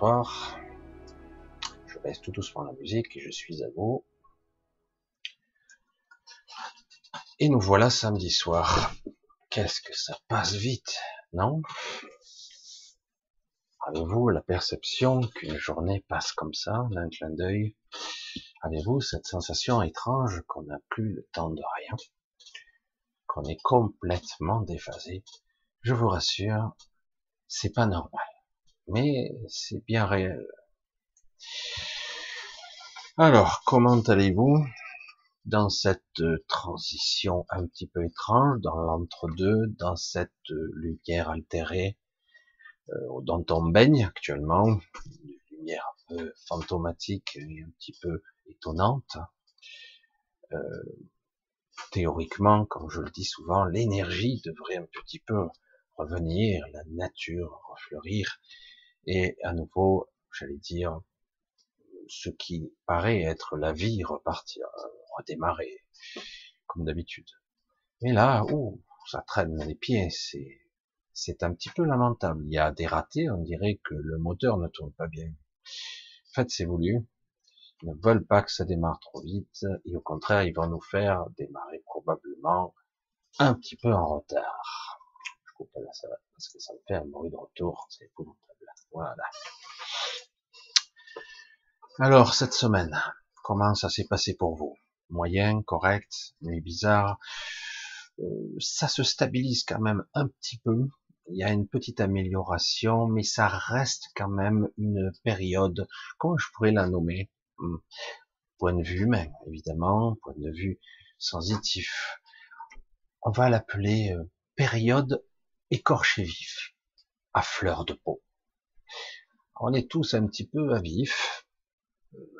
Je baisse tout doucement la musique et je suis à vous. Et nous voilà samedi soir. Qu'est-ce que ça passe vite, non? Avez-vous la perception qu'une journée passe comme ça, d'un clin d'œil. Avez-vous cette sensation étrange qu'on n'a plus le temps de rien? Qu'on est complètement déphasé? Je vous rassure, c'est pas normal mais c'est bien réel. Alors, comment allez-vous dans cette transition un petit peu étrange, dans l'entre-deux, dans cette lumière altérée euh, dont on baigne actuellement, une lumière un peu fantomatique et un petit peu étonnante. Euh, théoriquement, comme je le dis souvent, l'énergie devrait un petit peu revenir, la nature refleurir, et à nouveau, j'allais dire, ce qui paraît être la vie repartir, redémarrer, comme d'habitude. Mais là, ouh, ça traîne les pieds, c'est, c'est un petit peu lamentable. Il y a des ratés, on dirait que le moteur ne tourne pas bien. En fait, c'est voulu. Ils ne veulent pas que ça démarre trop vite, et au contraire, ils vont nous faire démarrer probablement un petit peu en retard. Je coupe là, ça parce que ça me fait un bruit de retour, c'est épouvantable. Voilà. Alors, cette semaine, comment ça s'est passé pour vous? Moyen, correct, nuit bizarre. Euh, ça se stabilise quand même un petit peu. Il y a une petite amélioration, mais ça reste quand même une période, comment je pourrais la nommer? Hmm. Point de vue humain, évidemment, point de vue sensitif. On va l'appeler euh, période écorché vif, à fleur de peau on est tous un petit peu à vif,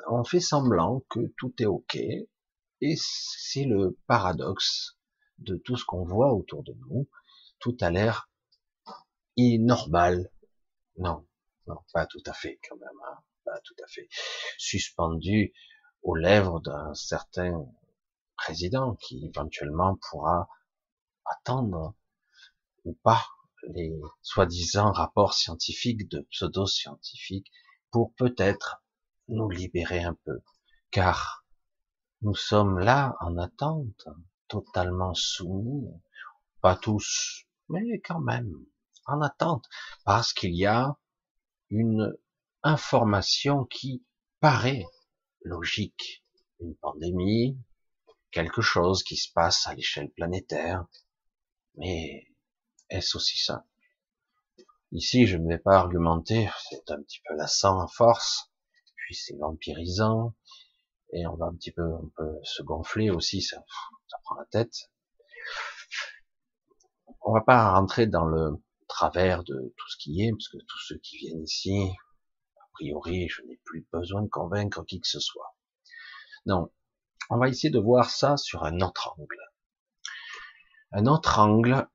on fait semblant que tout est ok, et c'est le paradoxe de tout ce qu'on voit autour de nous. Tout a l'air inormal. Non, non, pas tout à fait quand même, hein. pas tout à fait. Suspendu aux lèvres d'un certain président qui éventuellement pourra attendre ou pas les soi-disant rapports scientifiques de pseudo-scientifiques pour peut-être nous libérer un peu. Car nous sommes là en attente, totalement soumis, pas tous, mais quand même en attente, parce qu'il y a une information qui paraît logique, une pandémie, quelque chose qui se passe à l'échelle planétaire, mais est-ce aussi ça Ici, je ne vais pas argumenter, c'est un petit peu lassant à force, puis c'est vampirisant, et on va un petit peu, on peut se gonfler aussi, ça, ça prend la tête. On va pas rentrer dans le travers de tout ce qui est, parce que tous ceux qui viennent ici, a priori, je n'ai plus besoin de convaincre qui que ce soit. Non, on va essayer de voir ça sur un autre angle. Un autre angle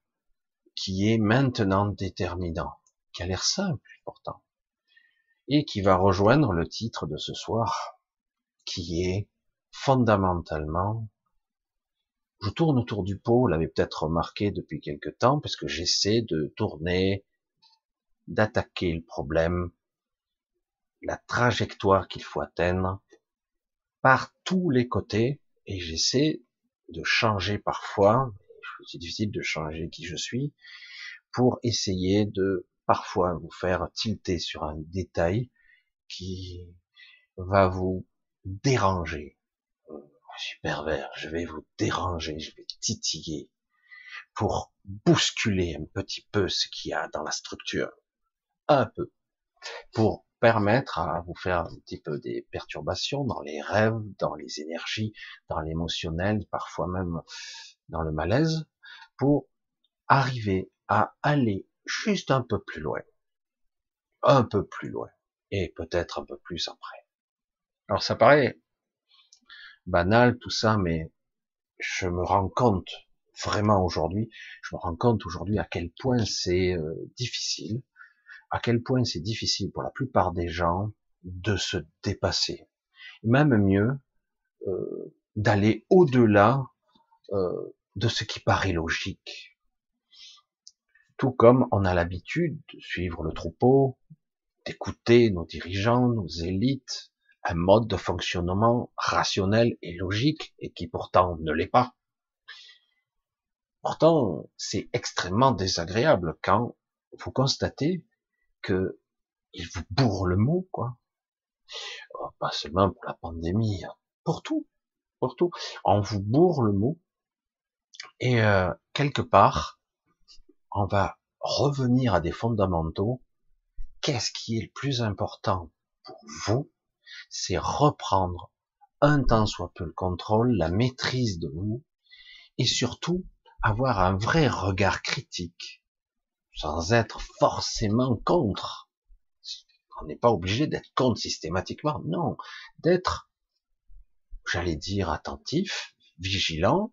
qui est maintenant déterminant, qui a l'air simple pourtant, et qui va rejoindre le titre de ce soir, qui est fondamentalement, je tourne autour du pot, vous l'avez peut-être remarqué depuis quelque temps, parce que j'essaie de tourner, d'attaquer le problème, la trajectoire qu'il faut atteindre, par tous les côtés, et j'essaie de changer parfois, c'est difficile de changer qui je suis, pour essayer de parfois vous faire tilter sur un détail qui va vous déranger. Je suis pervers, je vais vous déranger, je vais titiller pour bousculer un petit peu ce qu'il y a dans la structure. Un peu. Pour permettre à vous faire un petit peu des perturbations dans les rêves, dans les énergies, dans l'émotionnel, parfois même dans le malaise, pour arriver à aller juste un peu plus loin. Un peu plus loin. Et peut-être un peu plus après. Alors ça paraît banal tout ça, mais je me rends compte vraiment aujourd'hui, je me rends compte aujourd'hui à quel point c'est euh, difficile, à quel point c'est difficile pour la plupart des gens de se dépasser. Même mieux, euh, d'aller au-delà euh, de ce qui paraît logique. Tout comme on a l'habitude de suivre le troupeau, d'écouter nos dirigeants, nos élites, un mode de fonctionnement rationnel et logique, et qui pourtant ne l'est pas. Pourtant, c'est extrêmement désagréable quand vous constatez que il vous bourre le mot, quoi. Oh, pas seulement pour la pandémie, hein. pour tout, pour tout. On vous bourre le mot, et euh, quelque part, on va revenir à des fondamentaux. Qu'est-ce qui est le plus important pour vous? C'est reprendre un temps soit peu le contrôle, la maîtrise de vous, et surtout avoir un vrai regard critique, sans être forcément contre. On n'est pas obligé d'être contre systématiquement, non, d'être, j'allais dire, attentif, vigilant,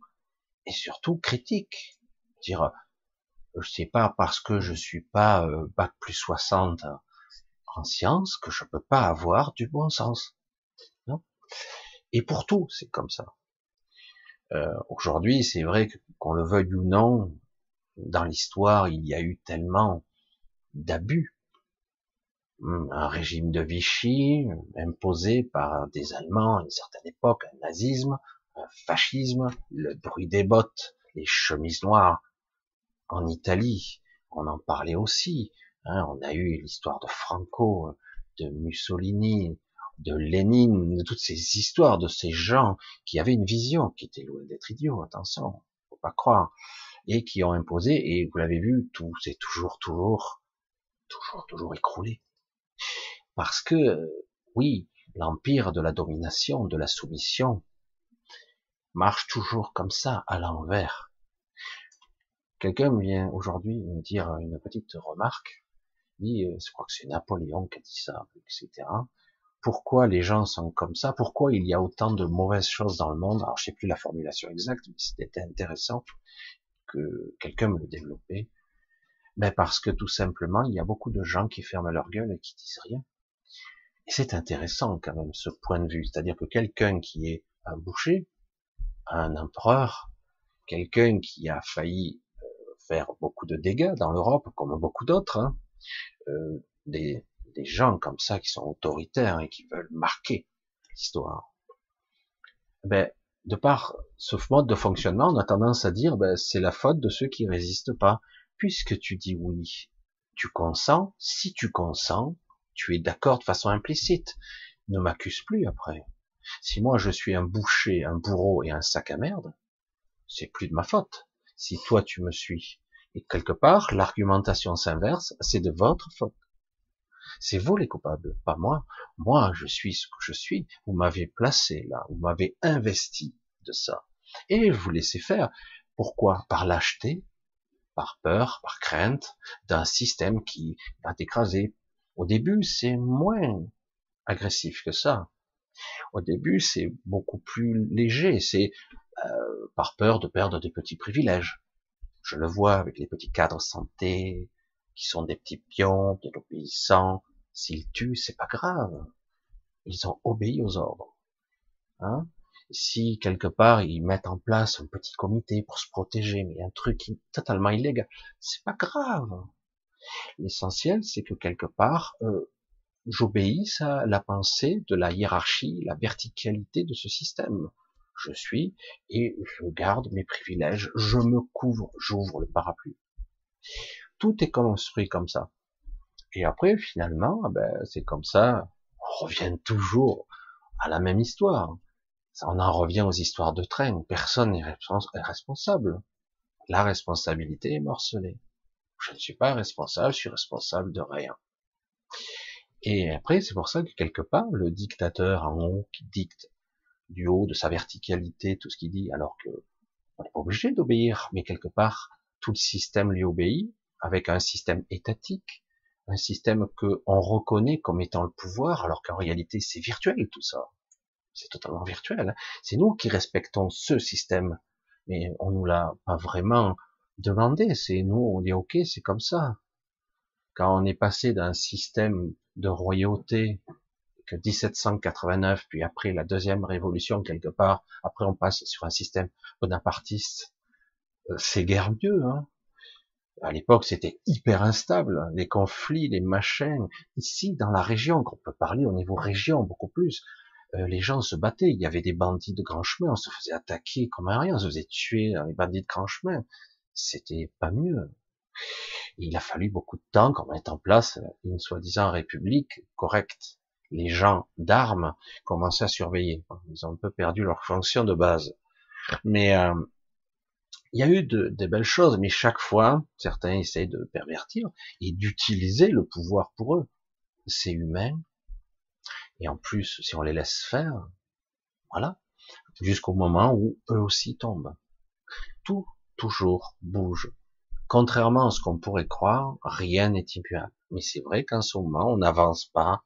et surtout critique. Dire, je sais pas parce que je suis pas euh, bac plus 60 en sciences que je peux pas avoir du bon sens. Non Et pour tout, c'est comme ça. Euh, Aujourd'hui, c'est vrai qu'on le veuille ou non, dans l'histoire, il y a eu tellement d'abus. Hum, un régime de Vichy imposé par des Allemands à une certaine époque, un nazisme, fascisme, le bruit des bottes, les chemises noires, en Italie, on en parlait aussi. Hein, on a eu l'histoire de Franco, de Mussolini, de Lénine, de toutes ces histoires de ces gens qui avaient une vision, qui étaient loin d'être idiots, attention, faut pas croire, et qui ont imposé, et vous l'avez vu, tout s'est toujours, toujours, toujours, toujours écroulé. Parce que, oui, l'empire de la domination, de la soumission, marche toujours comme ça, à l'envers. Quelqu'un vient aujourd'hui me dire une petite remarque. Il dit, euh, je crois que c'est Napoléon qui a dit ça, etc. Pourquoi les gens sont comme ça? Pourquoi il y a autant de mauvaises choses dans le monde? Alors, je sais plus la formulation exacte, mais c'était intéressant que quelqu'un me le développait. Ben parce que tout simplement, il y a beaucoup de gens qui ferment leur gueule et qui disent rien. Et c'est intéressant quand même ce point de vue, c'est-à-dire que quelqu'un qui est un boucher, un empereur, quelqu'un qui a failli beaucoup de dégâts dans l'Europe, comme beaucoup d'autres, hein. euh, des, des gens comme ça qui sont autoritaires et qui veulent marquer l'histoire. Ben, de par ce mode de fonctionnement, on a tendance à dire, ben, c'est la faute de ceux qui résistent pas. Puisque tu dis oui, tu consens. Si tu consens, tu es d'accord de façon implicite. Ne m'accuse plus après. Si moi je suis un boucher, un bourreau et un sac à merde, c'est plus de ma faute. Si toi tu me suis. Et quelque part, l'argumentation s'inverse, c'est de votre faute. C'est vous les coupables, pas moi. Moi, je suis ce que je suis. Vous m'avez placé là, vous m'avez investi de ça. Et vous laissez faire. Pourquoi? Par lâcheté, par peur, par crainte d'un système qui va t'écraser. Au début, c'est moins agressif que ça. Au début, c'est beaucoup plus léger. C'est euh, par peur de perdre des petits privilèges. Je le vois avec les petits cadres santé, qui sont des petits pions, bien obéissants. S'ils tuent, c'est pas grave. Ils ont obéi aux ordres. Hein si quelque part ils mettent en place un petit comité pour se protéger, mais un truc totalement illégal, c'est pas grave. L'essentiel, c'est que quelque part, j'obéisse à la pensée de la hiérarchie, la verticalité de ce système je suis et je garde mes privilèges, je me couvre, j'ouvre le parapluie. Tout est construit comme ça. Et après, finalement, ah ben, c'est comme ça, on revient toujours à la même histoire. On en revient aux histoires de train. Personne n'est responsable. La responsabilité est morcelée. Je ne suis pas responsable, je suis responsable de rien. Et après, c'est pour ça que quelque part, le dictateur en haut qui dicte du haut de sa verticalité, tout ce qu'il dit, alors que on n'est pas obligé d'obéir, mais quelque part, tout le système lui obéit, avec un système étatique, un système que on reconnaît comme étant le pouvoir, alors qu'en réalité c'est virtuel tout ça. C'est totalement virtuel. Hein. C'est nous qui respectons ce système, mais on nous l'a pas vraiment demandé. C'est nous, on dit ok, c'est comme ça. Quand on est passé d'un système de royauté 1789, puis après la deuxième révolution quelque part, après on passe sur un système bonapartiste, euh, c'est guère mieux. Hein À l'époque, c'était hyper instable, les conflits, les machins. Ici, dans la région, qu'on peut parler au niveau région beaucoup plus, euh, les gens se battaient. Il y avait des bandits de grand chemin, on se faisait attaquer comme un rien, on se faisait tuer dans les bandits de grand chemin. C'était pas mieux. Il a fallu beaucoup de temps qu'on mette en place une soi-disant république correcte. Les gens d'armes commençaient à surveiller. Ils ont un peu perdu leur fonction de base. Mais euh, il y a eu de, belles choses, mais chaque fois, certains essayent de pervertir et d'utiliser le pouvoir pour eux. C'est humain. Et en plus, si on les laisse faire, voilà, jusqu'au moment où eux aussi tombent. Tout, toujours, bouge. Contrairement à ce qu'on pourrait croire, rien n'est immuable. Mais c'est vrai qu'en ce moment, on n'avance pas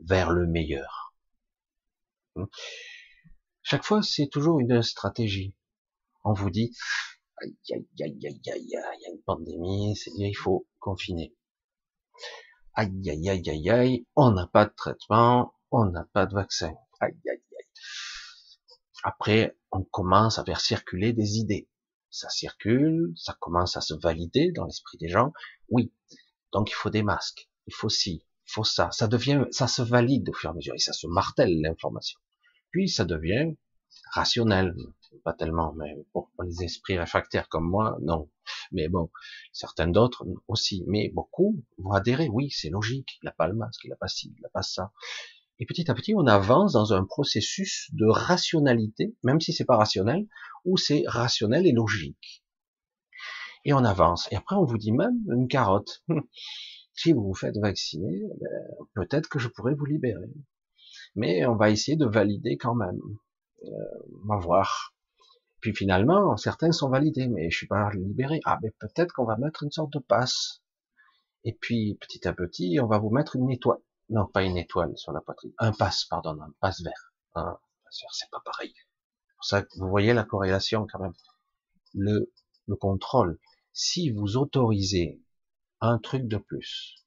vers le meilleur. Chaque fois, c'est toujours une stratégie. On vous dit, aïe, aïe, aïe, aïe, aïe, il y a une pandémie, c'est il faut confiner. Aïe, aïe, aïe, aïe, aïe, on n'a pas de traitement, on n'a pas de vaccin. Aïe, aïe, aïe. Après, on commence à faire circuler des idées. Ça circule, ça commence à se valider dans l'esprit des gens. Oui, donc il faut des masques, il faut ci, il faut ça. Ça devient, ça se valide au fur et à mesure et ça se martèle l'information. Puis ça devient rationnel, pas tellement, mais pour les esprits réfractaires comme moi, non. Mais bon, certains d'autres aussi, mais beaucoup vont adhérer. Oui, c'est logique. Il n'a pas le masque, il n'a pas ci, il n'a pas ça. Et petit à petit, on avance dans un processus de rationalité, même si c'est pas rationnel, où c'est rationnel et logique. Et on avance. Et après, on vous dit même une carotte. si vous vous faites vacciner, ben, peut-être que je pourrais vous libérer. Mais on va essayer de valider quand même. Euh, on va voir. Puis finalement, certains sont validés, mais je suis pas libéré. Ah, mais peut-être qu'on va mettre une sorte de passe. Et puis, petit à petit, on va vous mettre une étoile. Non, pas une étoile sur la poitrine. Un passe, pardon, un passe vert. Un passe vert, c'est pas pareil. Pour ça vous voyez la corrélation quand même. Le, le contrôle. Si vous autorisez un truc de plus,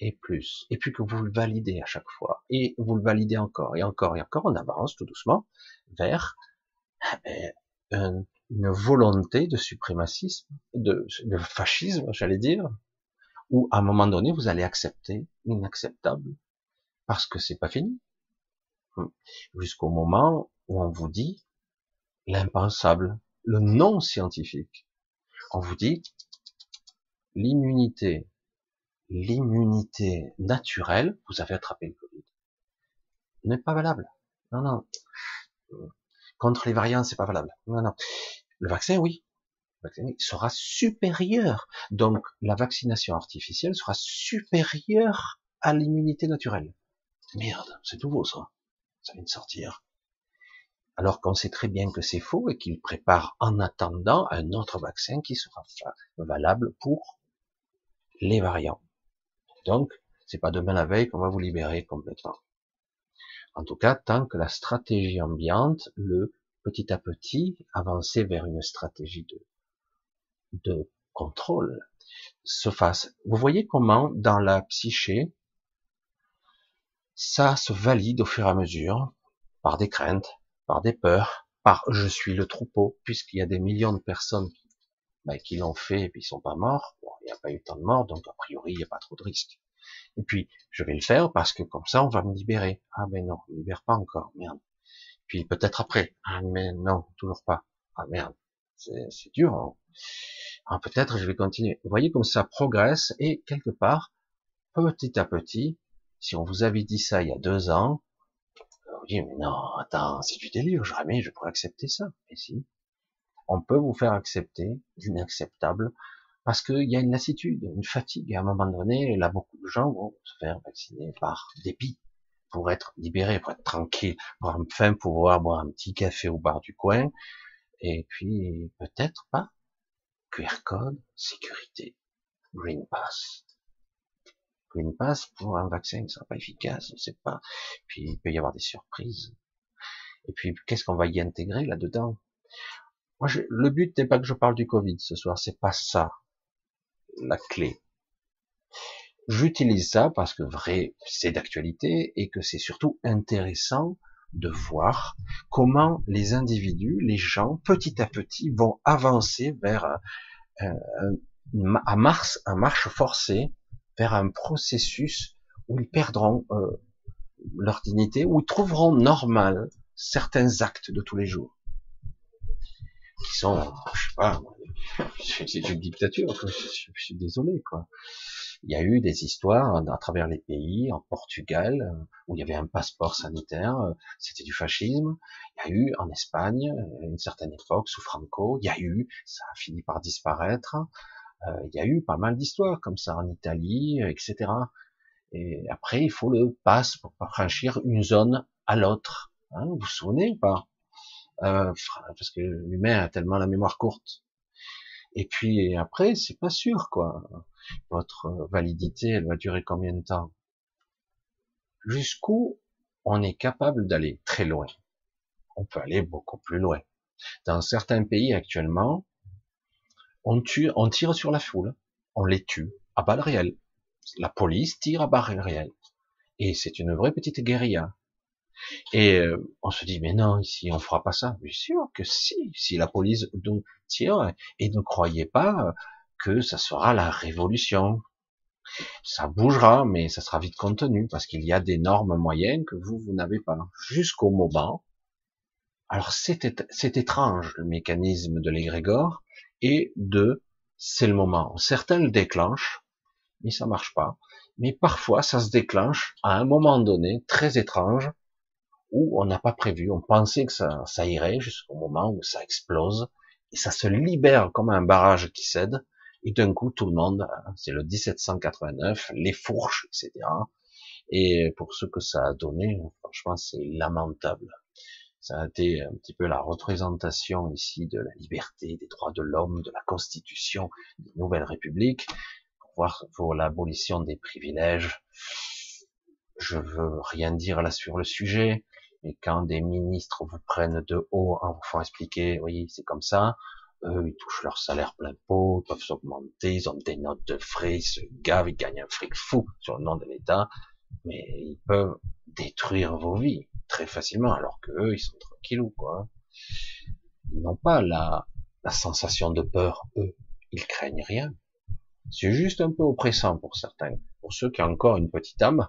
et plus, et puis que vous le validez à chaque fois, et vous le validez encore, et encore, et encore, on avance tout doucement vers eh ben, une volonté de suprémacisme, de, de fascisme, j'allais dire, où à un moment donné, vous allez accepter l'inacceptable, parce que c'est pas fini. Jusqu'au moment où on vous dit l'impensable, le non scientifique. On vous dit l'immunité l'immunité naturelle, vous avez attrapé le Covid, n'est pas valable. Non, non. Contre les variants, c'est pas valable. Non, non. Le vaccin, oui. Sera supérieur. Donc, la vaccination artificielle sera supérieure à l'immunité naturelle. Merde, c'est nouveau, ça. Ça vient de sortir. Alors qu'on sait très bien que c'est faux et qu'il prépare en attendant un autre vaccin qui sera valable pour les variants. Donc, c'est pas demain la veille qu'on va vous libérer complètement. En tout cas, tant que la stratégie ambiante, le petit à petit avancer vers une stratégie de, de contrôle se fasse. Vous voyez comment dans la psyché, ça se valide au fur et à mesure par des craintes, par des peurs, par je suis le troupeau, puisqu'il y a des millions de personnes bah, qui l'ont fait et puis ils sont pas morts. Il n'y a pas eu tant de morts, donc a priori il n'y a pas trop de risques. Et puis je vais le faire parce que comme ça on va me libérer. Ah mais non, on ne libère pas encore, merde. Puis peut-être après. Ah mais non, toujours pas. Ah merde, c'est dur. Hein. Ah, peut-être je vais continuer. Vous voyez comme ça progresse et quelque part, petit à petit, si on vous avait dit ça il y a deux ans, vous dites mais non, attends, c'est du délire, jamais je pourrais accepter ça. Et si, on peut vous faire accepter l'inacceptable parce qu'il y a une lassitude, une fatigue. À un moment donné, là, beaucoup de gens vont se faire vacciner par dépit pour être libérés, pour être tranquille, pour enfin pouvoir boire un petit café au bar du coin, et puis peut-être pas. QR code, sécurité, Green Pass. Green Pass pour un vaccin ne sera pas efficace, on ne sait pas. Puis il peut y avoir des surprises. Et puis qu'est-ce qu'on va y intégrer là-dedans? Moi, le but n'est pas que je parle du Covid ce soir, c'est pas ça la clé. J'utilise ça parce que vrai, c'est d'actualité et que c'est surtout intéressant de voir comment les individus, les gens, petit à petit, vont avancer vers à Mars, un marche forcée vers un processus où ils perdront euh, leur dignité, où ils trouveront normal certains actes de tous les jours, qui sont, je sais pas, c'est une dictature, je, suis désolé, quoi. Il y a eu des histoires à travers les pays, en Portugal, où il y avait un passeport sanitaire, c'était du fascisme. Il y a eu en Espagne, une certaine époque, sous Franco, il y a eu, ça a fini par disparaître. Euh, il y a eu pas mal d'histoires comme ça en Italie, etc. Et après, il faut le passe pour franchir une zone à l'autre. Hein, vous vous souvenez ou pas? Euh, Parce que l'humain a tellement la mémoire courte. Et puis après, c'est pas sûr, quoi. Votre validité, elle va durer combien de temps? Jusqu'où on est capable d'aller très loin. On peut aller beaucoup plus loin. Dans certains pays actuellement, on on tire sur la foule, on les tue à balles réelles. La police tire à balles réelles. Et c'est une vraie petite guérilla. Et euh, on se dit, mais non, ici, on fera pas ça. Bien sûr que si, si la police nous tire, et ne croyez pas que ça sera la révolution. Ça bougera, mais ça sera vite contenu, parce qu'il y a d'énormes moyens que vous, vous n'avez pas. Jusqu'au moment. Alors c'est étrange, le mécanisme de l'égrégore, et de, c'est le moment. Certains le déclenchent, mais ça marche pas. Mais parfois, ça se déclenche à un moment donné, très étrange, où on n'a pas prévu, on pensait que ça, ça irait jusqu'au moment où ça explose, et ça se libère comme un barrage qui cède, et d'un coup tout le monde, c'est le 1789, les fourches, etc. Et pour ce que ça a donné, franchement c'est lamentable. Ça a été un petit peu la représentation ici de la liberté, des droits de l'homme, de la constitution, des nouvelles républiques, pour voir pour l'abolition des privilèges. Je veux rien dire là sur le sujet. Et quand des ministres vous prennent de haut en vous font expliquer, oui, c'est comme ça, eux, ils touchent leur salaire plein pot, ils peuvent s'augmenter, ils ont des notes de frais, ils se gavent, ils gagnent un fric fou sur le nom de l'État, mais ils peuvent détruire vos vies très facilement, alors que eux, ils sont tranquillous, quoi. Ils n'ont pas la, la sensation de peur, eux. Ils craignent rien. C'est juste un peu oppressant pour certains. Pour ceux qui ont encore une petite âme,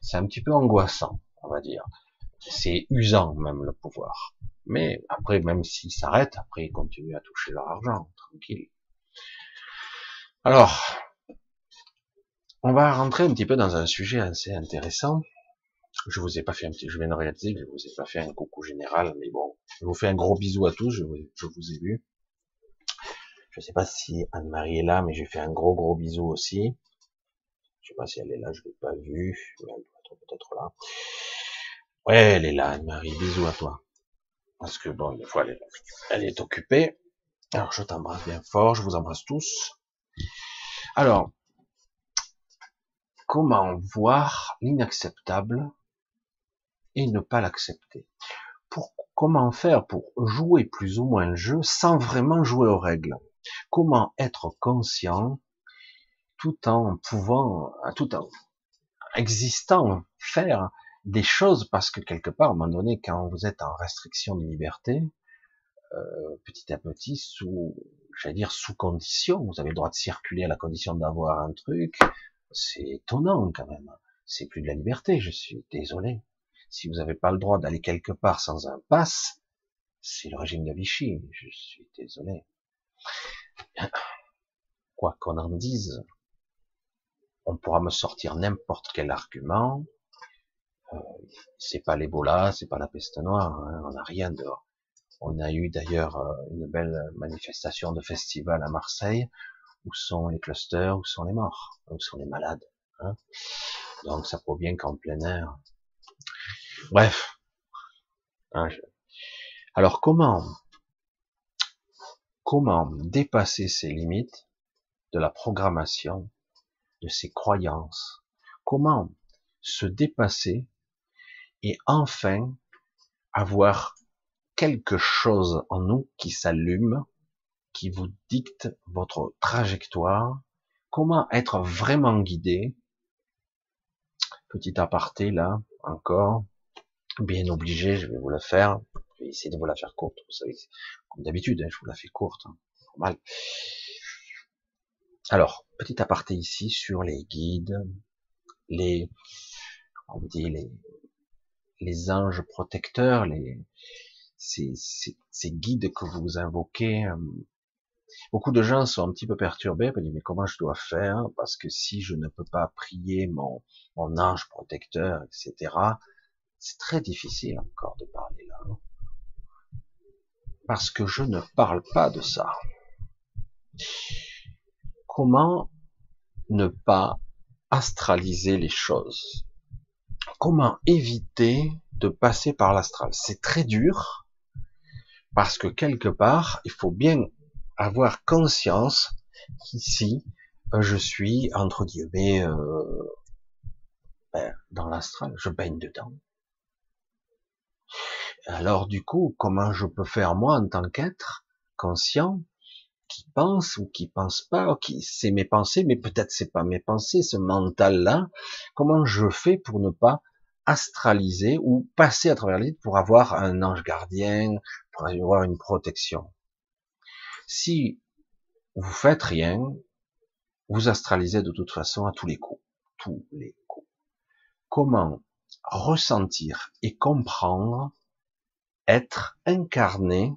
c'est un petit peu angoissant, on va dire c'est usant même le pouvoir. Mais après, même s'ils s'arrêtent, après ils continuent à toucher leur argent, tranquille. Alors, on va rentrer un petit peu dans un sujet assez intéressant. Je vous ai pas fait un petit, je viens de réaliser que je vous ai pas fait un coucou général, mais bon, je vous fais un gros bisou à tous, je vous, ai vu. Je sais pas si Anne-Marie est là, mais j'ai fait un gros gros bisou aussi. Je sais pas si elle est là, je l'ai pas vue, mais elle doit être peut-être là. Ouais, elle est là, Anne-Marie. Bisous à toi. Parce que bon, des fois, elle est, occupée. Alors, je t'embrasse bien fort. Je vous embrasse tous. Alors, comment voir l'inacceptable et ne pas l'accepter? Pour, Comment faire pour jouer plus ou moins le jeu sans vraiment jouer aux règles? Comment être conscient tout en pouvant, tout en existant, faire des choses parce que quelque part, à un moment donné, quand vous êtes en restriction de liberté, euh, petit à petit, sous, j'allais dire sous condition, vous avez le droit de circuler à la condition d'avoir un truc, c'est étonnant quand même. C'est plus de la liberté, je suis désolé. Si vous n'avez pas le droit d'aller quelque part sans un pass, c'est le régime de Vichy, je suis désolé. Quoi qu'on en dise, on pourra me sortir n'importe quel argument, c'est pas l'Ebola, c'est pas la peste noire, hein, on n'a rien dehors. On a eu d'ailleurs euh, une belle manifestation de festival à Marseille. Où sont les clusters Où sont les morts Où sont les malades hein Donc ça prouve bien qu'en plein air. Bref. Hein, Alors comment comment dépasser ces limites de la programmation, de ces croyances? Comment se dépasser et enfin avoir quelque chose en nous qui s'allume, qui vous dicte votre trajectoire, comment être vraiment guidé? Petit aparté là, encore, bien obligé, je vais vous la faire, je vais essayer de vous la faire courte, vous savez, comme d'habitude, hein, je vous la fais courte, hein, normal. Alors, petit aparté ici sur les guides, les, on dit les, les anges protecteurs, ces, guides que vous invoquez. Euh, beaucoup de gens sont un petit peu perturbés, ils disent mais comment je dois faire? Parce que si je ne peux pas prier mon, mon ange protecteur, etc., c'est très difficile encore de parler là. Hein. Parce que je ne parle pas de ça. Comment ne pas astraliser les choses? Comment éviter de passer par l'astral? C'est très dur parce que quelque part, il faut bien avoir conscience qu'ici, euh, je suis entre guillemets euh, ben, dans l'astral, je baigne dedans. Alors du coup, comment je peux faire moi en tant qu'être conscient qui pense ou qui pense pas, qui c'est mes pensées, mais peut-être c'est pas mes pensées, ce mental-là. Comment je fais pour ne pas astraliser ou passer à travers les pour avoir un ange gardien, pour avoir une protection? Si vous faites rien, vous astralisez de toute façon à tous les coups, tous les coups. Comment ressentir et comprendre, être incarné,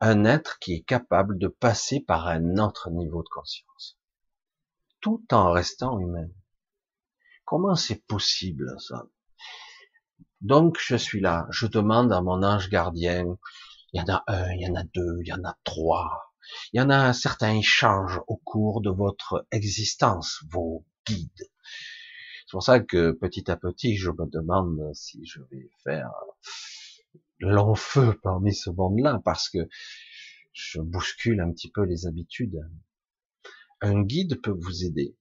un être qui est capable de passer par un autre niveau de conscience, tout en restant humain. Comment c'est possible ça? Donc je suis là, je demande à mon ange gardien, il y en a un, il y en a deux, il y en a trois, il y en a certains échanges au cours de votre existence, vos guides. C'est pour ça que petit à petit, je me demande si je vais faire long feu parmi ce monde-là, parce que je bouscule un petit peu les habitudes. Un guide peut vous aider.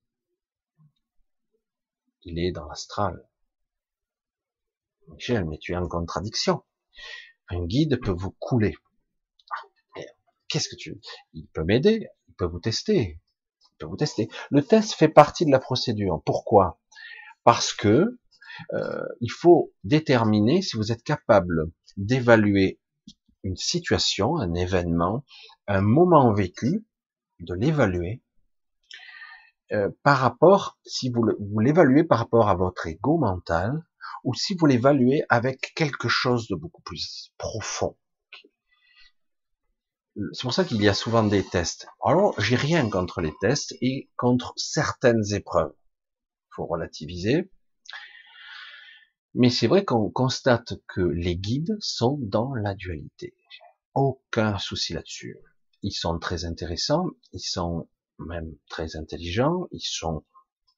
Il est dans l'astral. Michel, mais tu es en contradiction. Un guide peut vous couler. Ah, qu'est-ce que tu... Il peut m'aider, il peut vous tester. Il peut vous tester. Le test fait partie de la procédure. Pourquoi? Parce que euh, il faut déterminer si vous êtes capable d'évaluer une situation, un événement, un moment vécu, de l'évaluer euh, par rapport, si vous l'évaluez par rapport à votre ego mental, ou si vous l'évaluez avec quelque chose de beaucoup plus profond. C'est pour ça qu'il y a souvent des tests. Alors, j'ai rien contre les tests et contre certaines épreuves. Il faut relativiser. Mais c'est vrai qu'on constate que les guides sont dans la dualité. Aucun souci là-dessus. Ils sont très intéressants, ils sont même très intelligents, ils sont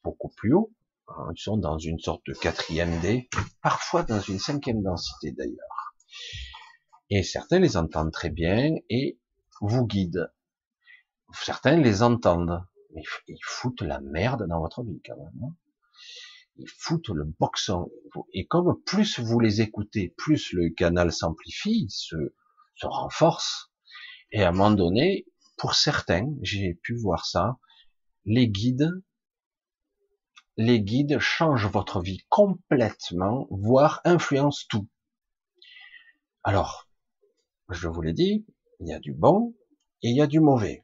beaucoup plus hauts, Hein, ils sont dans une sorte de quatrième D, parfois dans une cinquième densité d'ailleurs. Et certains les entendent très bien et vous guident. Certains les entendent, mais ils foutent la merde dans votre vie quand même. Hein. Ils foutent le boxon. Et comme plus vous les écoutez, plus le canal s'amplifie, se, se renforce. Et à un moment donné, pour certains, j'ai pu voir ça, les guides les guides changent votre vie complètement, voire influencent tout. Alors, je vous l'ai dit, il y a du bon et il y a du mauvais.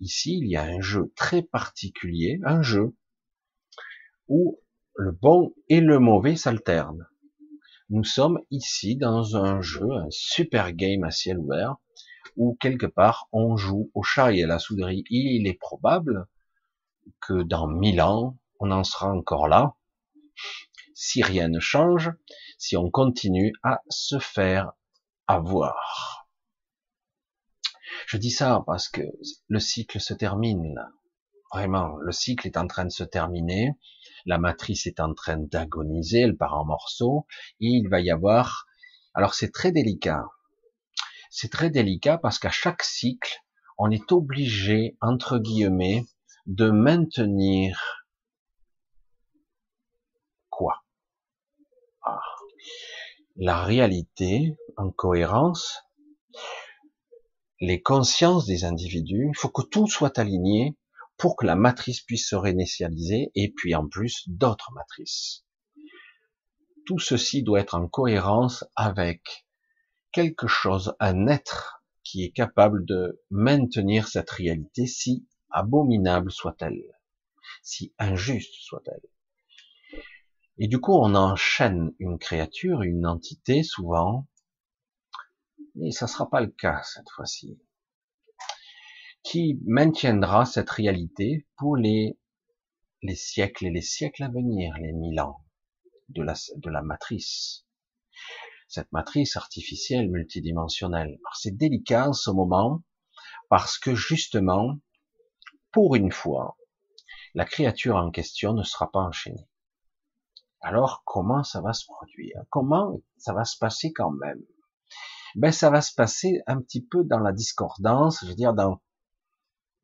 Ici, il y a un jeu très particulier, un jeu où le bon et le mauvais s'alternent. Nous sommes ici dans un jeu, un super game à ciel ouvert, où quelque part on joue au chat et à la souderie. Il est probable que dans mille ans, on en sera encore là. Si rien ne change, si on continue à se faire avoir. Je dis ça parce que le cycle se termine. Vraiment, le cycle est en train de se terminer. La matrice est en train d'agoniser, elle part en morceaux. Et il va y avoir. Alors c'est très délicat. C'est très délicat parce qu'à chaque cycle, on est obligé, entre guillemets, de maintenir la réalité en cohérence, les consciences des individus, il faut que tout soit aligné pour que la matrice puisse se réinitialiser et puis en plus d'autres matrices. Tout ceci doit être en cohérence avec quelque chose, un être qui est capable de maintenir cette réalité si abominable soit-elle, si injuste soit-elle. Et du coup, on enchaîne une créature, une entité, souvent, et ça sera pas le cas cette fois-ci, qui maintiendra cette réalité pour les, les siècles et les siècles à venir, les mille ans de la, de la matrice. Cette matrice artificielle multidimensionnelle. C'est délicat en ce moment parce que justement, pour une fois, la créature en question ne sera pas enchaînée. Alors, comment ça va se produire? Comment ça va se passer quand même? Ben, ça va se passer un petit peu dans la discordance, je veux dire dans,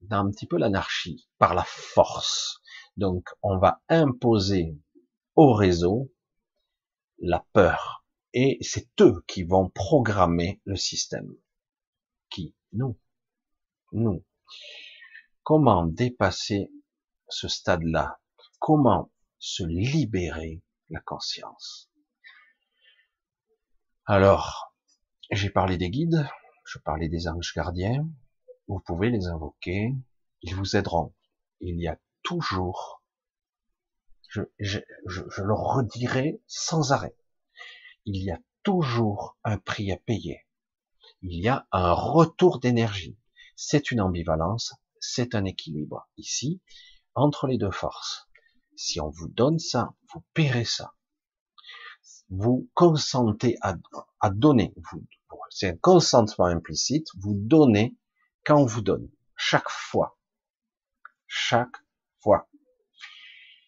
dans un petit peu l'anarchie, par la force. Donc, on va imposer au réseau la peur. Et c'est eux qui vont programmer le système. Qui Nous. Nous. Comment dépasser ce stade-là? Comment se libérer la conscience? Alors, j'ai parlé des guides, je parlais des anges gardiens, vous pouvez les invoquer, ils vous aideront. Il y a toujours, je, je, je, le redirai sans arrêt, il y a toujours un prix à payer. Il y a un retour d'énergie. C'est une ambivalence, c'est un équilibre ici entre les deux forces. Si on vous donne ça, vous paierez ça. Vous consentez à, à donner. C'est un consentement implicite. Vous donnez quand on vous donne. Chaque fois. Chaque fois.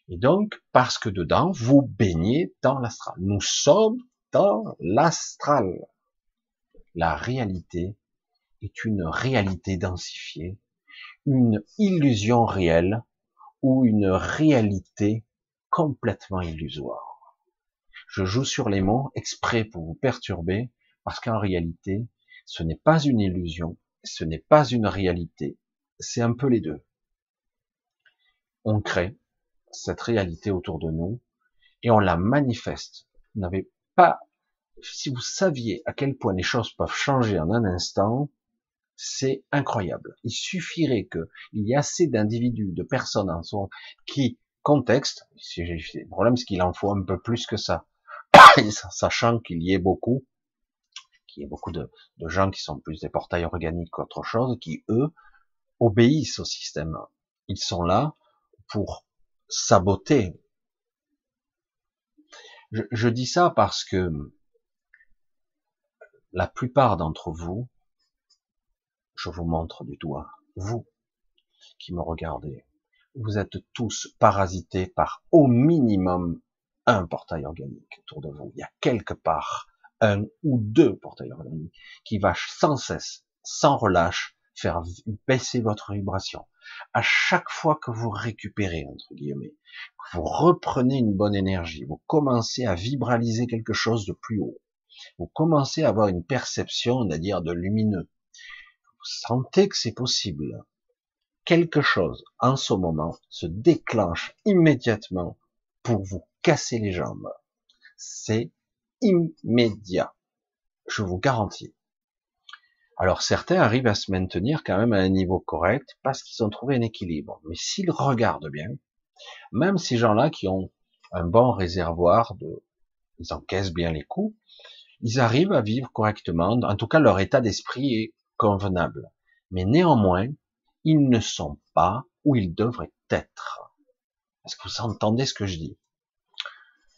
Et donc, parce que dedans, vous baignez dans l'astral. Nous sommes dans l'astral. La réalité est une réalité densifiée, une illusion réelle ou une réalité complètement illusoire. Je joue sur les mots exprès pour vous perturber, parce qu'en réalité, ce n'est pas une illusion, ce n'est pas une réalité, c'est un peu les deux. On crée cette réalité autour de nous et on la manifeste. Vous n'avez pas, si vous saviez à quel point les choses peuvent changer en un instant, c'est incroyable. Il suffirait qu'il y ait assez d'individus, de personnes en son qui contexte. Le problème, c'est qu'il en faut un peu plus que ça. Sachant qu'il y ait beaucoup, qu'il y ait beaucoup de, gens qui sont plus des portails organiques qu'autre chose, qui eux obéissent au système. Ils sont là pour saboter. Je dis ça parce que la plupart d'entre vous je vous montre du doigt, vous qui me regardez, vous êtes tous parasités par au minimum un portail organique autour de vous. Il y a quelque part un ou deux portails organiques qui va sans cesse, sans relâche, faire baisser votre vibration. À chaque fois que vous récupérez, entre guillemets, que vous reprenez une bonne énergie, vous commencez à vibraliser quelque chose de plus haut. Vous commencez à avoir une perception, c'est-à-dire de lumineux, sentez que c'est possible, quelque chose en ce moment se déclenche immédiatement pour vous casser les jambes. C'est immédiat. Je vous garantis. Alors certains arrivent à se maintenir quand même à un niveau correct parce qu'ils ont trouvé un équilibre. Mais s'ils regardent bien, même ces gens-là qui ont un bon réservoir de, ils encaissent bien les coups, ils arrivent à vivre correctement. En tout cas, leur état d'esprit est convenable. Mais néanmoins, ils ne sont pas où ils devraient être. Est-ce que vous entendez ce que je dis?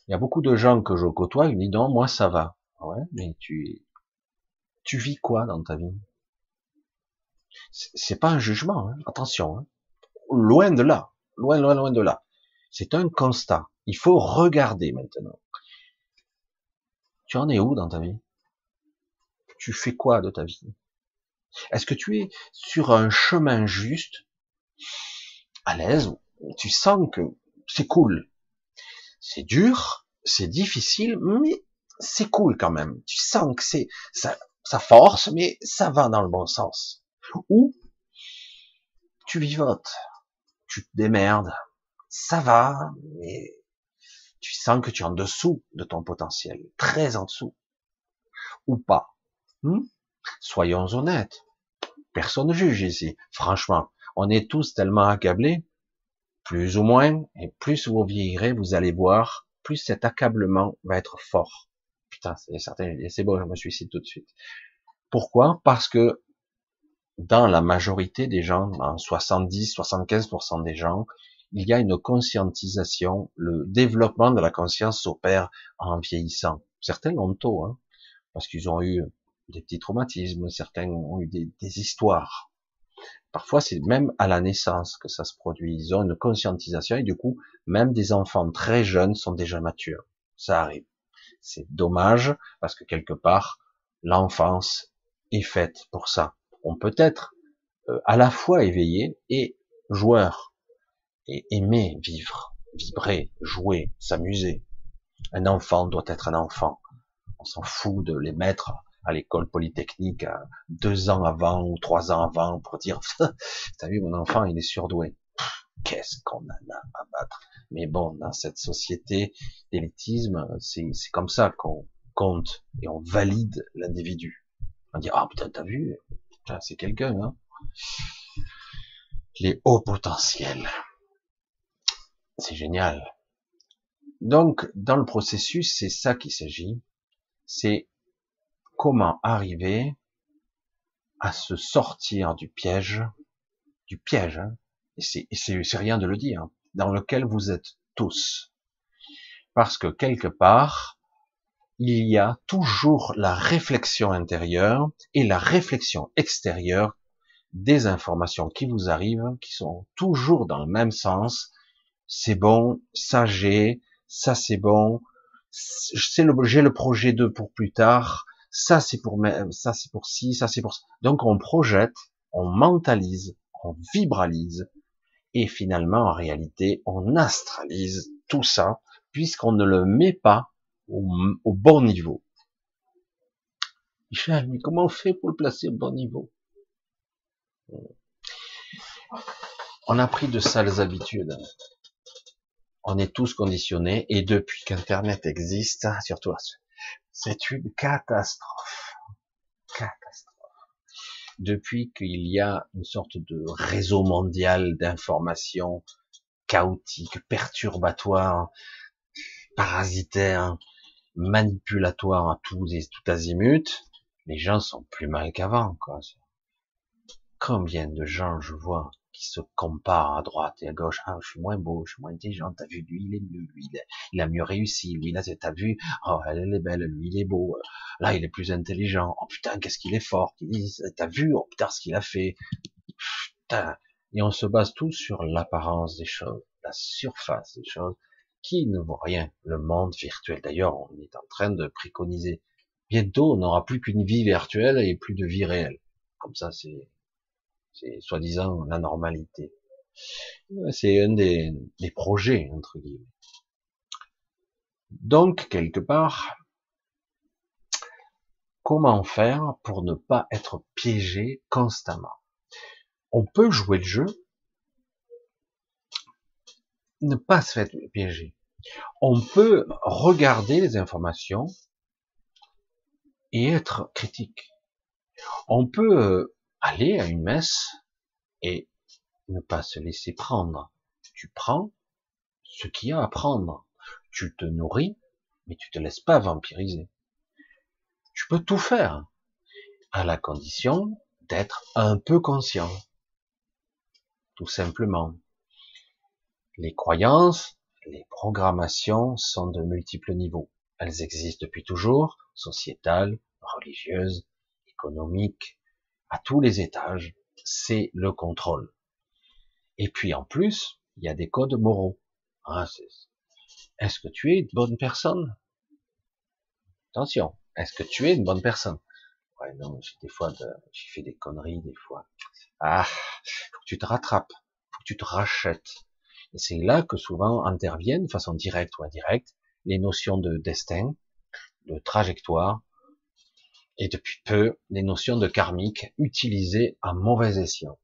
Il y a beaucoup de gens que je côtoie, ils me disent non, moi ça va. Ouais, mais tu, tu vis quoi dans ta vie? C'est pas un jugement, hein. attention. Hein. Loin de là, loin, loin, loin de là. C'est un constat. Il faut regarder maintenant. Tu en es où dans ta vie? Tu fais quoi de ta vie? Est-ce que tu es sur un chemin juste, à l'aise, tu sens que c'est cool? C'est dur, c'est difficile, mais c'est cool quand même. Tu sens que c'est ça, force, mais ça va dans le bon sens. Ou tu vivotes, tu te démerdes, ça va, mais tu sens que tu es en dessous de ton potentiel, très en dessous, ou pas. Hmm? Soyons honnêtes. Personne ne juge ici. Franchement, On est tous tellement accablés, plus ou moins, et plus vous vieillirez, vous allez voir, plus cet accablement va être fort. Putain, c'est certain, c'est bon, je me suicide tout de suite. Pourquoi? Parce que dans la majorité des gens, en 70-75% des gens, il y a une conscientisation, le développement de la conscience s'opère en vieillissant. Certains l'ont tôt, hein, parce qu'ils ont eu des petits traumatismes, certains ont eu des, des histoires. Parfois, c'est même à la naissance que ça se produit. Ils ont une conscientisation et du coup, même des enfants très jeunes sont déjà matures. Ça arrive. C'est dommage parce que quelque part, l'enfance est faite pour ça. On peut être euh, à la fois éveillé et joueur et aimer vivre, vibrer, jouer, s'amuser. Un enfant doit être un enfant. On s'en fout de les mettre à l'école polytechnique deux ans avant ou trois ans avant pour dire t'as vu mon enfant il est surdoué. Qu'est-ce qu'on en a à battre? Mais bon dans cette société d'élitisme c'est comme ça qu'on compte et on valide l'individu. On dit ah putain t'as vu? C'est quelqu'un hein. Les hauts potentiels. C'est génial. Donc dans le processus c'est ça qu'il s'agit. C'est comment arriver à se sortir du piège, du piège, hein, et c'est rien de le dire, dans lequel vous êtes tous. Parce que quelque part, il y a toujours la réflexion intérieure et la réflexion extérieure des informations qui vous arrivent, qui sont toujours dans le même sens. C'est bon, ça j'ai, ça c'est bon, j'ai le projet 2 pour plus tard, ça c'est pour ça c'est pour ci, ça c'est pour ça. Donc on projette, on mentalise, on vibralise, et finalement en réalité on astralise tout ça puisqu'on ne le met pas au, bon niveau. Michel, mais comment on fait pour le placer au bon niveau? On a pris de sales habitudes. On est tous conditionnés et depuis qu'Internet existe, surtout c'est une catastrophe. Catastrophe. Depuis qu'il y a une sorte de réseau mondial d'informations chaotiques, perturbatoires, parasitaires, manipulatoires à tous et tout azimut, les gens sont plus mal qu'avant, quoi. Combien de gens je vois qui se comparent à droite et à gauche. Ah, je suis moins beau, je suis moins intelligent. T'as vu, lui, il est mieux, lui, il a mieux réussi. Lui, là, t'as vu, oh, elle, est belle, lui, il est beau. Là, il est plus intelligent. Oh putain, qu'est-ce qu'il est fort. T'as vu, oh putain, ce qu'il a fait. Putain. Et on se base tous sur l'apparence des choses, la surface des choses, qui ne vaut rien. Le monde virtuel. D'ailleurs, on est en train de préconiser. Bientôt, on n'aura plus qu'une vie virtuelle et plus de vie réelle. Comme ça, c'est c'est soi-disant la normalité. C'est un des, des projets, entre guillemets. Donc, quelque part, comment faire pour ne pas être piégé constamment? On peut jouer le jeu, ne pas se faire piéger. On peut regarder les informations et être critique. On peut euh, aller à une messe et ne pas se laisser prendre. Tu prends ce qu'il y a à prendre. Tu te nourris, mais tu te laisses pas vampiriser. Tu peux tout faire, à la condition d'être un peu conscient. Tout simplement. Les croyances, les programmations sont de multiples niveaux. Elles existent depuis toujours, sociétales, religieuses, économiques, à tous les étages, c'est le contrôle. Et puis en plus, il y a des codes moraux. Ah, est-ce que tu es une bonne personne? Attention, est-ce que tu es une bonne personne? Ouais, non, j'ai des fois, j'ai fait des conneries des fois. Ah, faut que tu te rattrapes, faut que tu te rachètes. Et c'est là que souvent interviennent, de façon directe ou indirecte, les notions de destin, de trajectoire, et depuis peu les notions de karmique utilisées à mauvais escient.